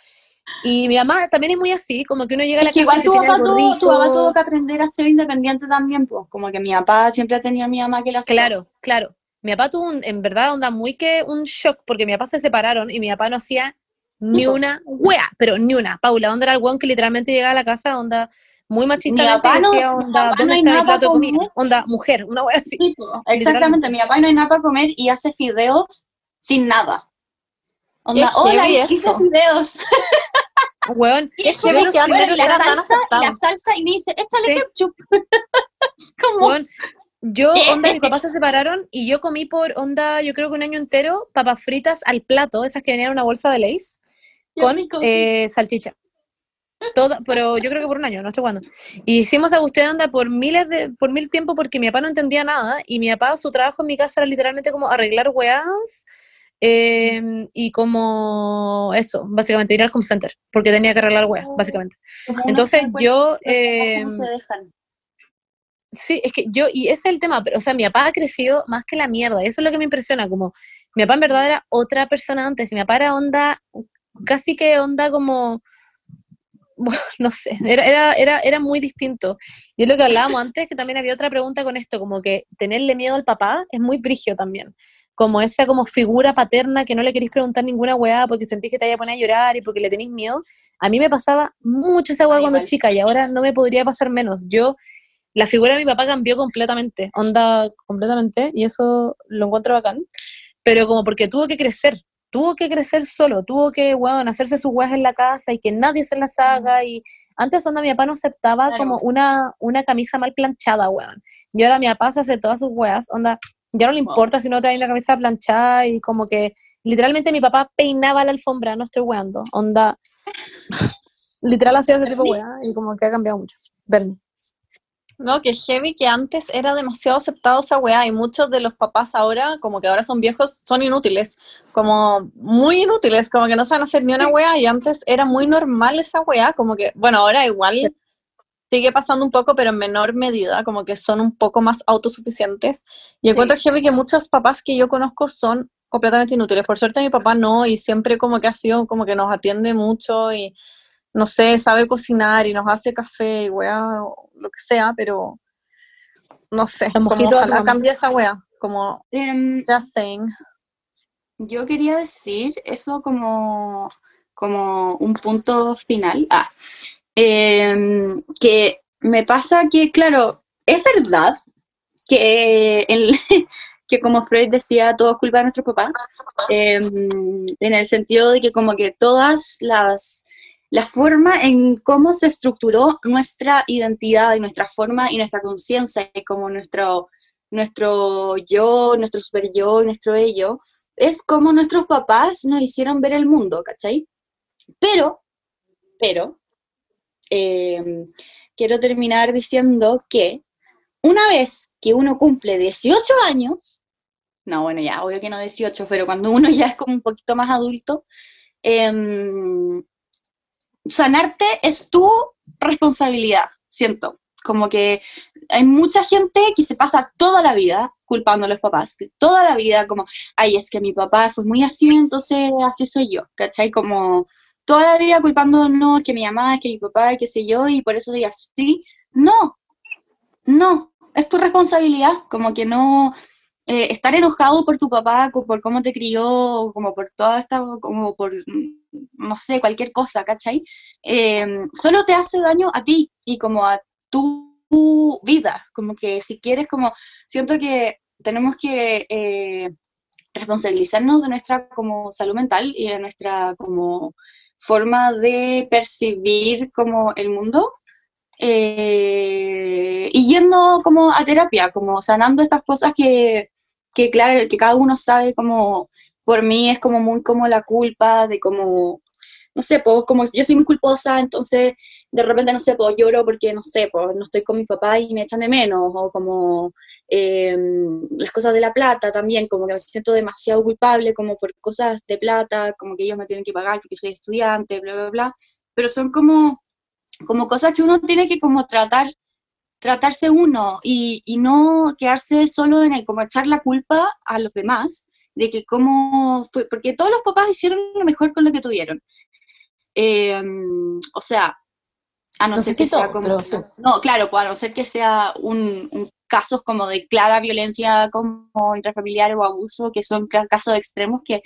Y mi mamá también es muy así, como que uno llega a la Es que casa igual y tu tiene papá, tuvo, tu papá tuvo que aprender a ser independiente también, pues como que mi papá siempre ha tenido a mi mamá que la. Claro, claro. Mi papá tuvo un, en verdad, onda muy que un shock, porque mi papá se separaron y mi papá no hacía ni una wea, pero ni una. Paula, onda era el weón que literalmente llegaba a la casa, onda muy machista, papá no- decía, mi onda, papá no ¿dónde hay está mi nada plato de comida? Onda, mujer, una wea así. Sí, exactamente, mi papá no hay nada para comer y hace fideos sin nada. Onda, hola, hice fideos. Weón, es no que la salsa, y la salsa y me dice, échale Sí. ketchup. Como, weón, yo, onda, mis papás se separaron y yo comí por onda, yo creo que un año entero, papas fritas al plato, esas que venían en una bolsa de Lay's, con eh, salchicha. Todo, pero yo creo que por un año, no estoy jugando. Y hicimos a usted anda por miles de, por mil tiempo porque mi papá no entendía nada y mi papá su trabajo en mi casa era literalmente como arreglar weas eh, y como eso, básicamente ir al home center porque tenía que arreglar weas, básicamente. como uno Entonces yo, eh, cómo se dejan. Sí, es que yo, y ese es el tema, pero o sea, mi papá ha crecido más que la mierda, y eso es lo que me impresiona, como mi papá en verdad era otra persona antes, y mi papá era onda, casi que onda como, bueno, no sé, era, era, era, era muy distinto. Y es lo que hablábamos antes, que también había otra pregunta con esto, como que tenerle miedo al papá es muy brigio también, como esa como figura paterna que no le queréis preguntar ninguna weá porque sentís que te vaya a poner a llorar y porque le tenéis miedo. A mí me pasaba mucho esa weá cuando igual. chica y ahora no me podría pasar menos. Yo la figura de mi papá cambió completamente, onda completamente, y eso lo encuentro bacán, pero como porque tuvo que crecer, tuvo que crecer solo, tuvo que, weón, hacerse sus weas en la casa y que nadie se las haga, y antes onda mi papá no aceptaba Claro. como una, una camisa mal planchada, weón, y ahora mi papá se hace todas sus weas, onda, ya no le Wow. importa si no te hay la camisa planchada, y como que, literalmente mi papá peinaba la alfombra, no estoy weando, onda, literal hacía ese tipo de wea, y como que ha cambiado mucho, Bernie. No, que heavy que antes era demasiado aceptado esa weá y muchos de los papás ahora, como que ahora son viejos, son inútiles, como muy inútiles, como que no saben hacer ni una weá y antes era muy normal esa weá, como que, bueno, ahora igual sigue pasando un poco, pero en menor medida, como que son un poco más autosuficientes. Y encuentro heavy que muchos papás que yo conozco son completamente inútiles. Por suerte mi papá no y siempre como que ha sido como que nos atiende mucho y no sé, sabe cocinar y nos hace café y weá, o lo que sea, pero no sé, como ojalá cambie esa weá, como Em, just saying. yo quería decir eso como, como un punto final. Ah, em, que me pasa que, claro, es verdad que, el, que como Freud decía, todo es culpa de nuestros papás, em, en el sentido de que como que todas las, la forma en cómo se estructuró nuestra identidad y nuestra forma y nuestra conciencia y como nuestro, nuestro yo, nuestro super yo, nuestro ello, es como nuestros papás nos hicieron ver el mundo, ¿cachai? Pero, pero, em, quiero terminar diciendo que una vez que uno cumple 18 años, no, bueno, ya, obvio que no 18, pero cuando uno ya es como un poquito más adulto, em, sanarte es tu responsabilidad, siento. Como que hay mucha gente que se pasa toda la vida culpando a los papás, que toda la vida como, ay, es que mi papá fue muy así, entonces así soy yo, ¿cachai? Como toda la vida culpando, no, que mi mamá, que mi papá, qué sé yo, y por eso soy así. No, no, es tu responsabilidad, como que no, eh, estar enojado por tu papá, por cómo te crió, como por toda esta, como por, mm, no sé, cualquier cosa, ¿cachai? Em, solo te hace daño a ti y como a tu vida, como que si quieres, como, siento que tenemos que eh, responsabilizarnos de nuestra como salud mental y de nuestra como forma de percibir como el mundo eh, y yendo como a terapia, como sanando estas cosas que, que, claro, que cada uno sabe como, por mí es como muy como la culpa de como, no sé, pues como yo soy muy culposa, entonces de repente, no sé, pues lloro porque, no sé, pues no estoy con mi papá y me echan de menos, o como em, las cosas de la plata también, como que me siento demasiado culpable como por cosas de plata, como que ellos me tienen que pagar porque soy estudiante, bla, bla, bla, pero son como como cosas que uno tiene que como tratar, tratarse uno y, no quedarse solo en el como echar la culpa a los demás de que cómo fue, porque todos los papás hicieron lo mejor con lo que tuvieron. Em, o sea, a no, ser que sea como... No, claro, pues a no ser que sea un, un casos como de clara violencia como intrafamiliar o abuso, que son casos extremos que,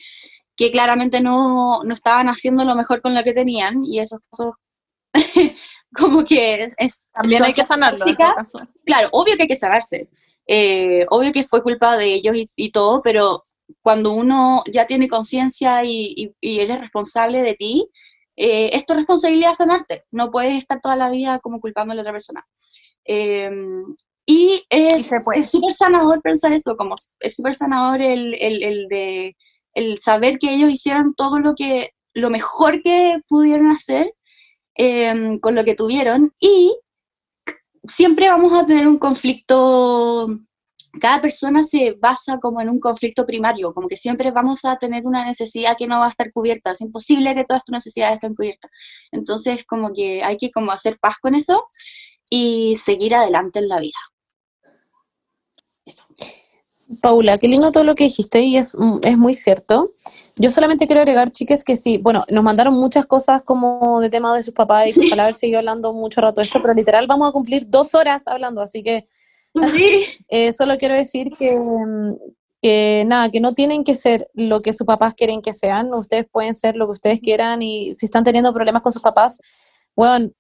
que claramente no, no, estaban haciendo lo mejor con lo que tenían, y esos casos como que es... También hay que sanarlo. En este claro, obvio que hay que sanarse. Eh, obvio que fue culpa de ellos y, todo, pero cuando uno ya tiene conciencia y, eres responsable de ti, eh, es tu responsabilidad sanarte. No puedes estar toda la vida como culpando a la otra persona. Em, y es súper sanador pensar eso, como es súper sanador el, el, el, de el saber que ellos hicieron todo lo que lo mejor que pudieron hacer Em, con lo que tuvieron y siempre vamos a tener un conflicto, cada persona se basa como en un conflicto primario, como que siempre vamos a tener una necesidad que no va a estar cubierta, es imposible que todas tus necesidades estén cubiertas. Entonces, como que hay que como hacer paz con eso y seguir adelante en la vida. Paula, qué lindo todo lo que dijiste y es, es muy cierto. Yo solamente quiero agregar, chicas, que sí, bueno, nos mandaron muchas cosas como de tema de sus papás y ojalá haber seguido hablando mucho rato esto, pero literal vamos a cumplir dos horas hablando, así que eh, solo quiero decir que, que nada, que no tienen que ser lo que sus papás quieren que sean, ustedes pueden ser lo que ustedes quieran y si están teniendo problemas con sus papás, bueno,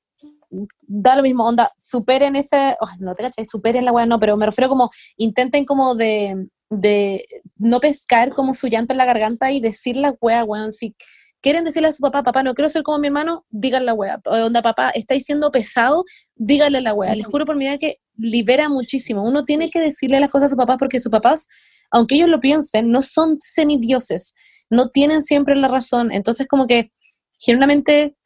da lo mismo, onda, superen ese, oh, no te cachai, superen la weá, no, pero me refiero como, intenten como de, de no pescar como su llanto en la garganta y decir la weá, weón, si quieren decirle a su papá, papá, no quiero ser como mi hermano, díganle la weá, onda, papá, estáis siendo pesado, díganle la weá, les juro por mi vida que libera muchísimo, uno tiene que decirle las cosas a su papá porque sus papás, aunque ellos lo piensen, no son semidioses, no tienen siempre la razón, entonces como que generalmente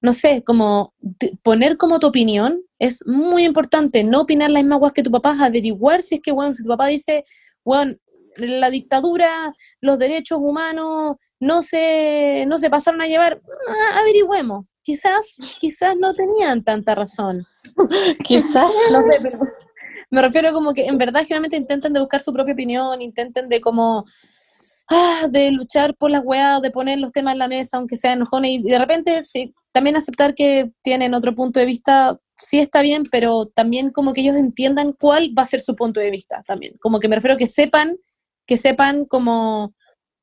no sé, como poner como tu opinión es muy importante, no opinar las mismas cosas que tu papá, averiguar si es que, bueno, si tu papá dice, bueno, la dictadura, los derechos humanos no se, no se pasaron a llevar, ah, averigüemos. Quizás, quizás no tenían tanta razón. quizás, no sé, pero me refiero como que en verdad generalmente intenten de buscar su propia opinión, intenten de como ah, de luchar por las weas, de poner los temas en la mesa, aunque sean enojones, y de repente sí, también aceptar que tienen otro punto de vista, sí está bien, pero también como que ellos entiendan cuál va a ser su punto de vista también. Como que me refiero que sepan, que sepan como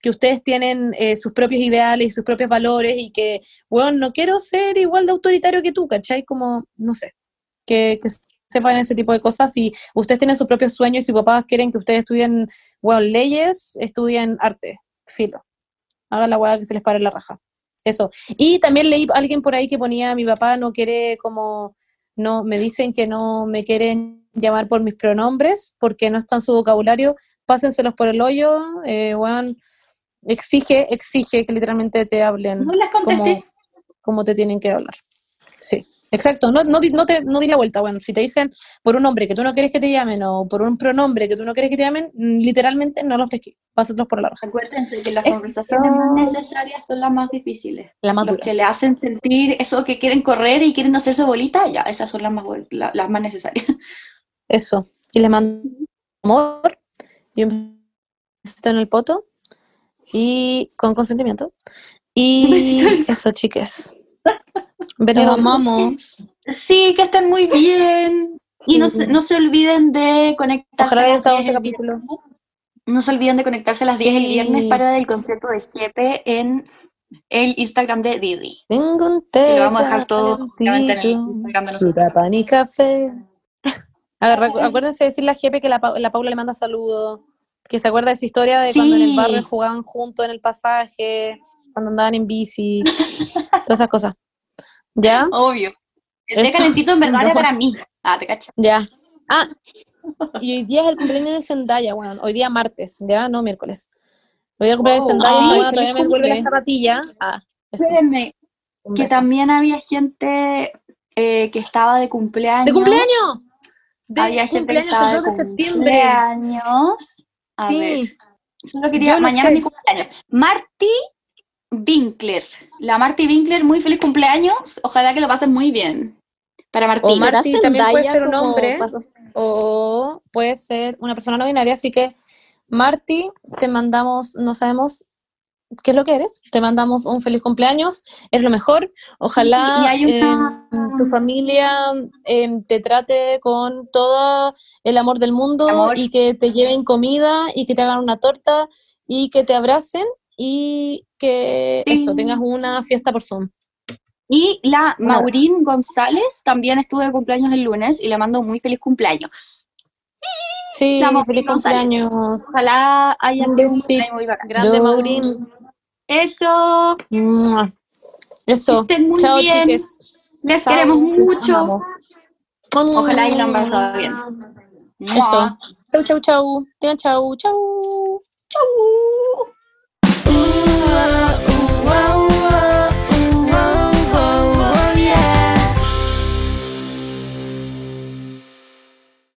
que ustedes tienen eh, sus propios ideales y sus propios valores y que, bueno, no quiero ser igual de autoritario que tú, ¿cachai? Como, no sé. que sepan ese tipo de cosas. Si ustedes tienen sus propios sueños y sus papás quieren que ustedes estudien, bueno, leyes, estudien arte, filo. Hagan la hueá que se les pare la raja. Eso. Y también leí a alguien por ahí que ponía, mi papá no quiere como, no, me dicen que no me quieren llamar por mis pronombres porque no está en su vocabulario, pásenselos por el hoyo, eh, weón, exige, exige que literalmente te hablen No les contesté. como, como te tienen que hablar. Sí, exacto. No, no, di- no, te, no di la vuelta, bueno, si te dicen por un nombre que tú no quieres que te llamen o por un pronombre que tú no quieres que te llamen, mm, literalmente no los pesques, pásenlos por la raja. Acuérdense que las Eso. conversaciones más necesarias son las más difíciles. La más Los que le hacen sentir eso que quieren correr y quieren hacerse bolita, ya, esas son las más, la- las más necesarias. Eso. Y les mando amor y un besito en el poto y con consentimiento. Y eso, chiques. Venimos. amamos. Sí, que estén muy bien. Y no se, no se olviden de conectarse Ojalá a haya las gustado 10 este el capítulo. viernes. No se olviden de conectarse a las 10 el Sí. viernes para el concierto de Jepe en el Instagram de Didi. Tengo un té lo vamos a dejar todo en el calentito, Instagram de nosotros. fruta, pan y café. A ver, acuérdense de decirle a Jepe que la, la Paula le manda saludos, que se acuerda de esa historia de cuando en el Sí. barrio jugaban juntos en el pasaje, cuando andaban en bici, todas esas cosas. ¿Ya? Obvio. El té calentito en verdad era para mí. Ah, te cachas. Ya. Ah, y hoy día es el cumpleaños de Zendaya, bueno, hoy día martes, ya, no miércoles. Hoy día el cumpleaños Oh, de Zendaya, ay, esa weona feliz todavía me vuelve la zapatilla. Ah, Espérenme, que también había gente eh, que estaba de cumpleaños. ¡De cumpleaños! De Había gente que el 2 de de septiembre. cumpleaños. A Sí. ver. Solo quería, Yo no mañana sé. mi cumpleaños. Marty Winkler. La Marty Winkler, muy feliz cumpleaños. Ojalá que lo pasen muy bien. Para Martín. O Marty ¿Será también puede ser un hombre o puede ser una persona no binaria, así que Marty, te mandamos, no sabemos qué es lo que eres, te mandamos un feliz cumpleaños, es lo mejor, ojalá Y hay una- em, tu familia em, te trate con todo el amor del mundo Amor. y que te lleven comida y que te hagan una torta y que te abracen y que Sí. eso, tengas una fiesta por Zoom. Y la Maurín González también estuvo de cumpleaños el lunes y le mando muy feliz cumpleaños. Sí, La feliz González. cumpleaños. Ojalá haya sido un cumpleaños muy bacán. Grande Yo- Maurín. Eso, Mua. Eso. estén muy Chao, bien. chiques. Les Chao. queremos mucho. Ojalá y lo han pasado bien. Eso. Chau, chau, chau. Digan chau, chau. Chau.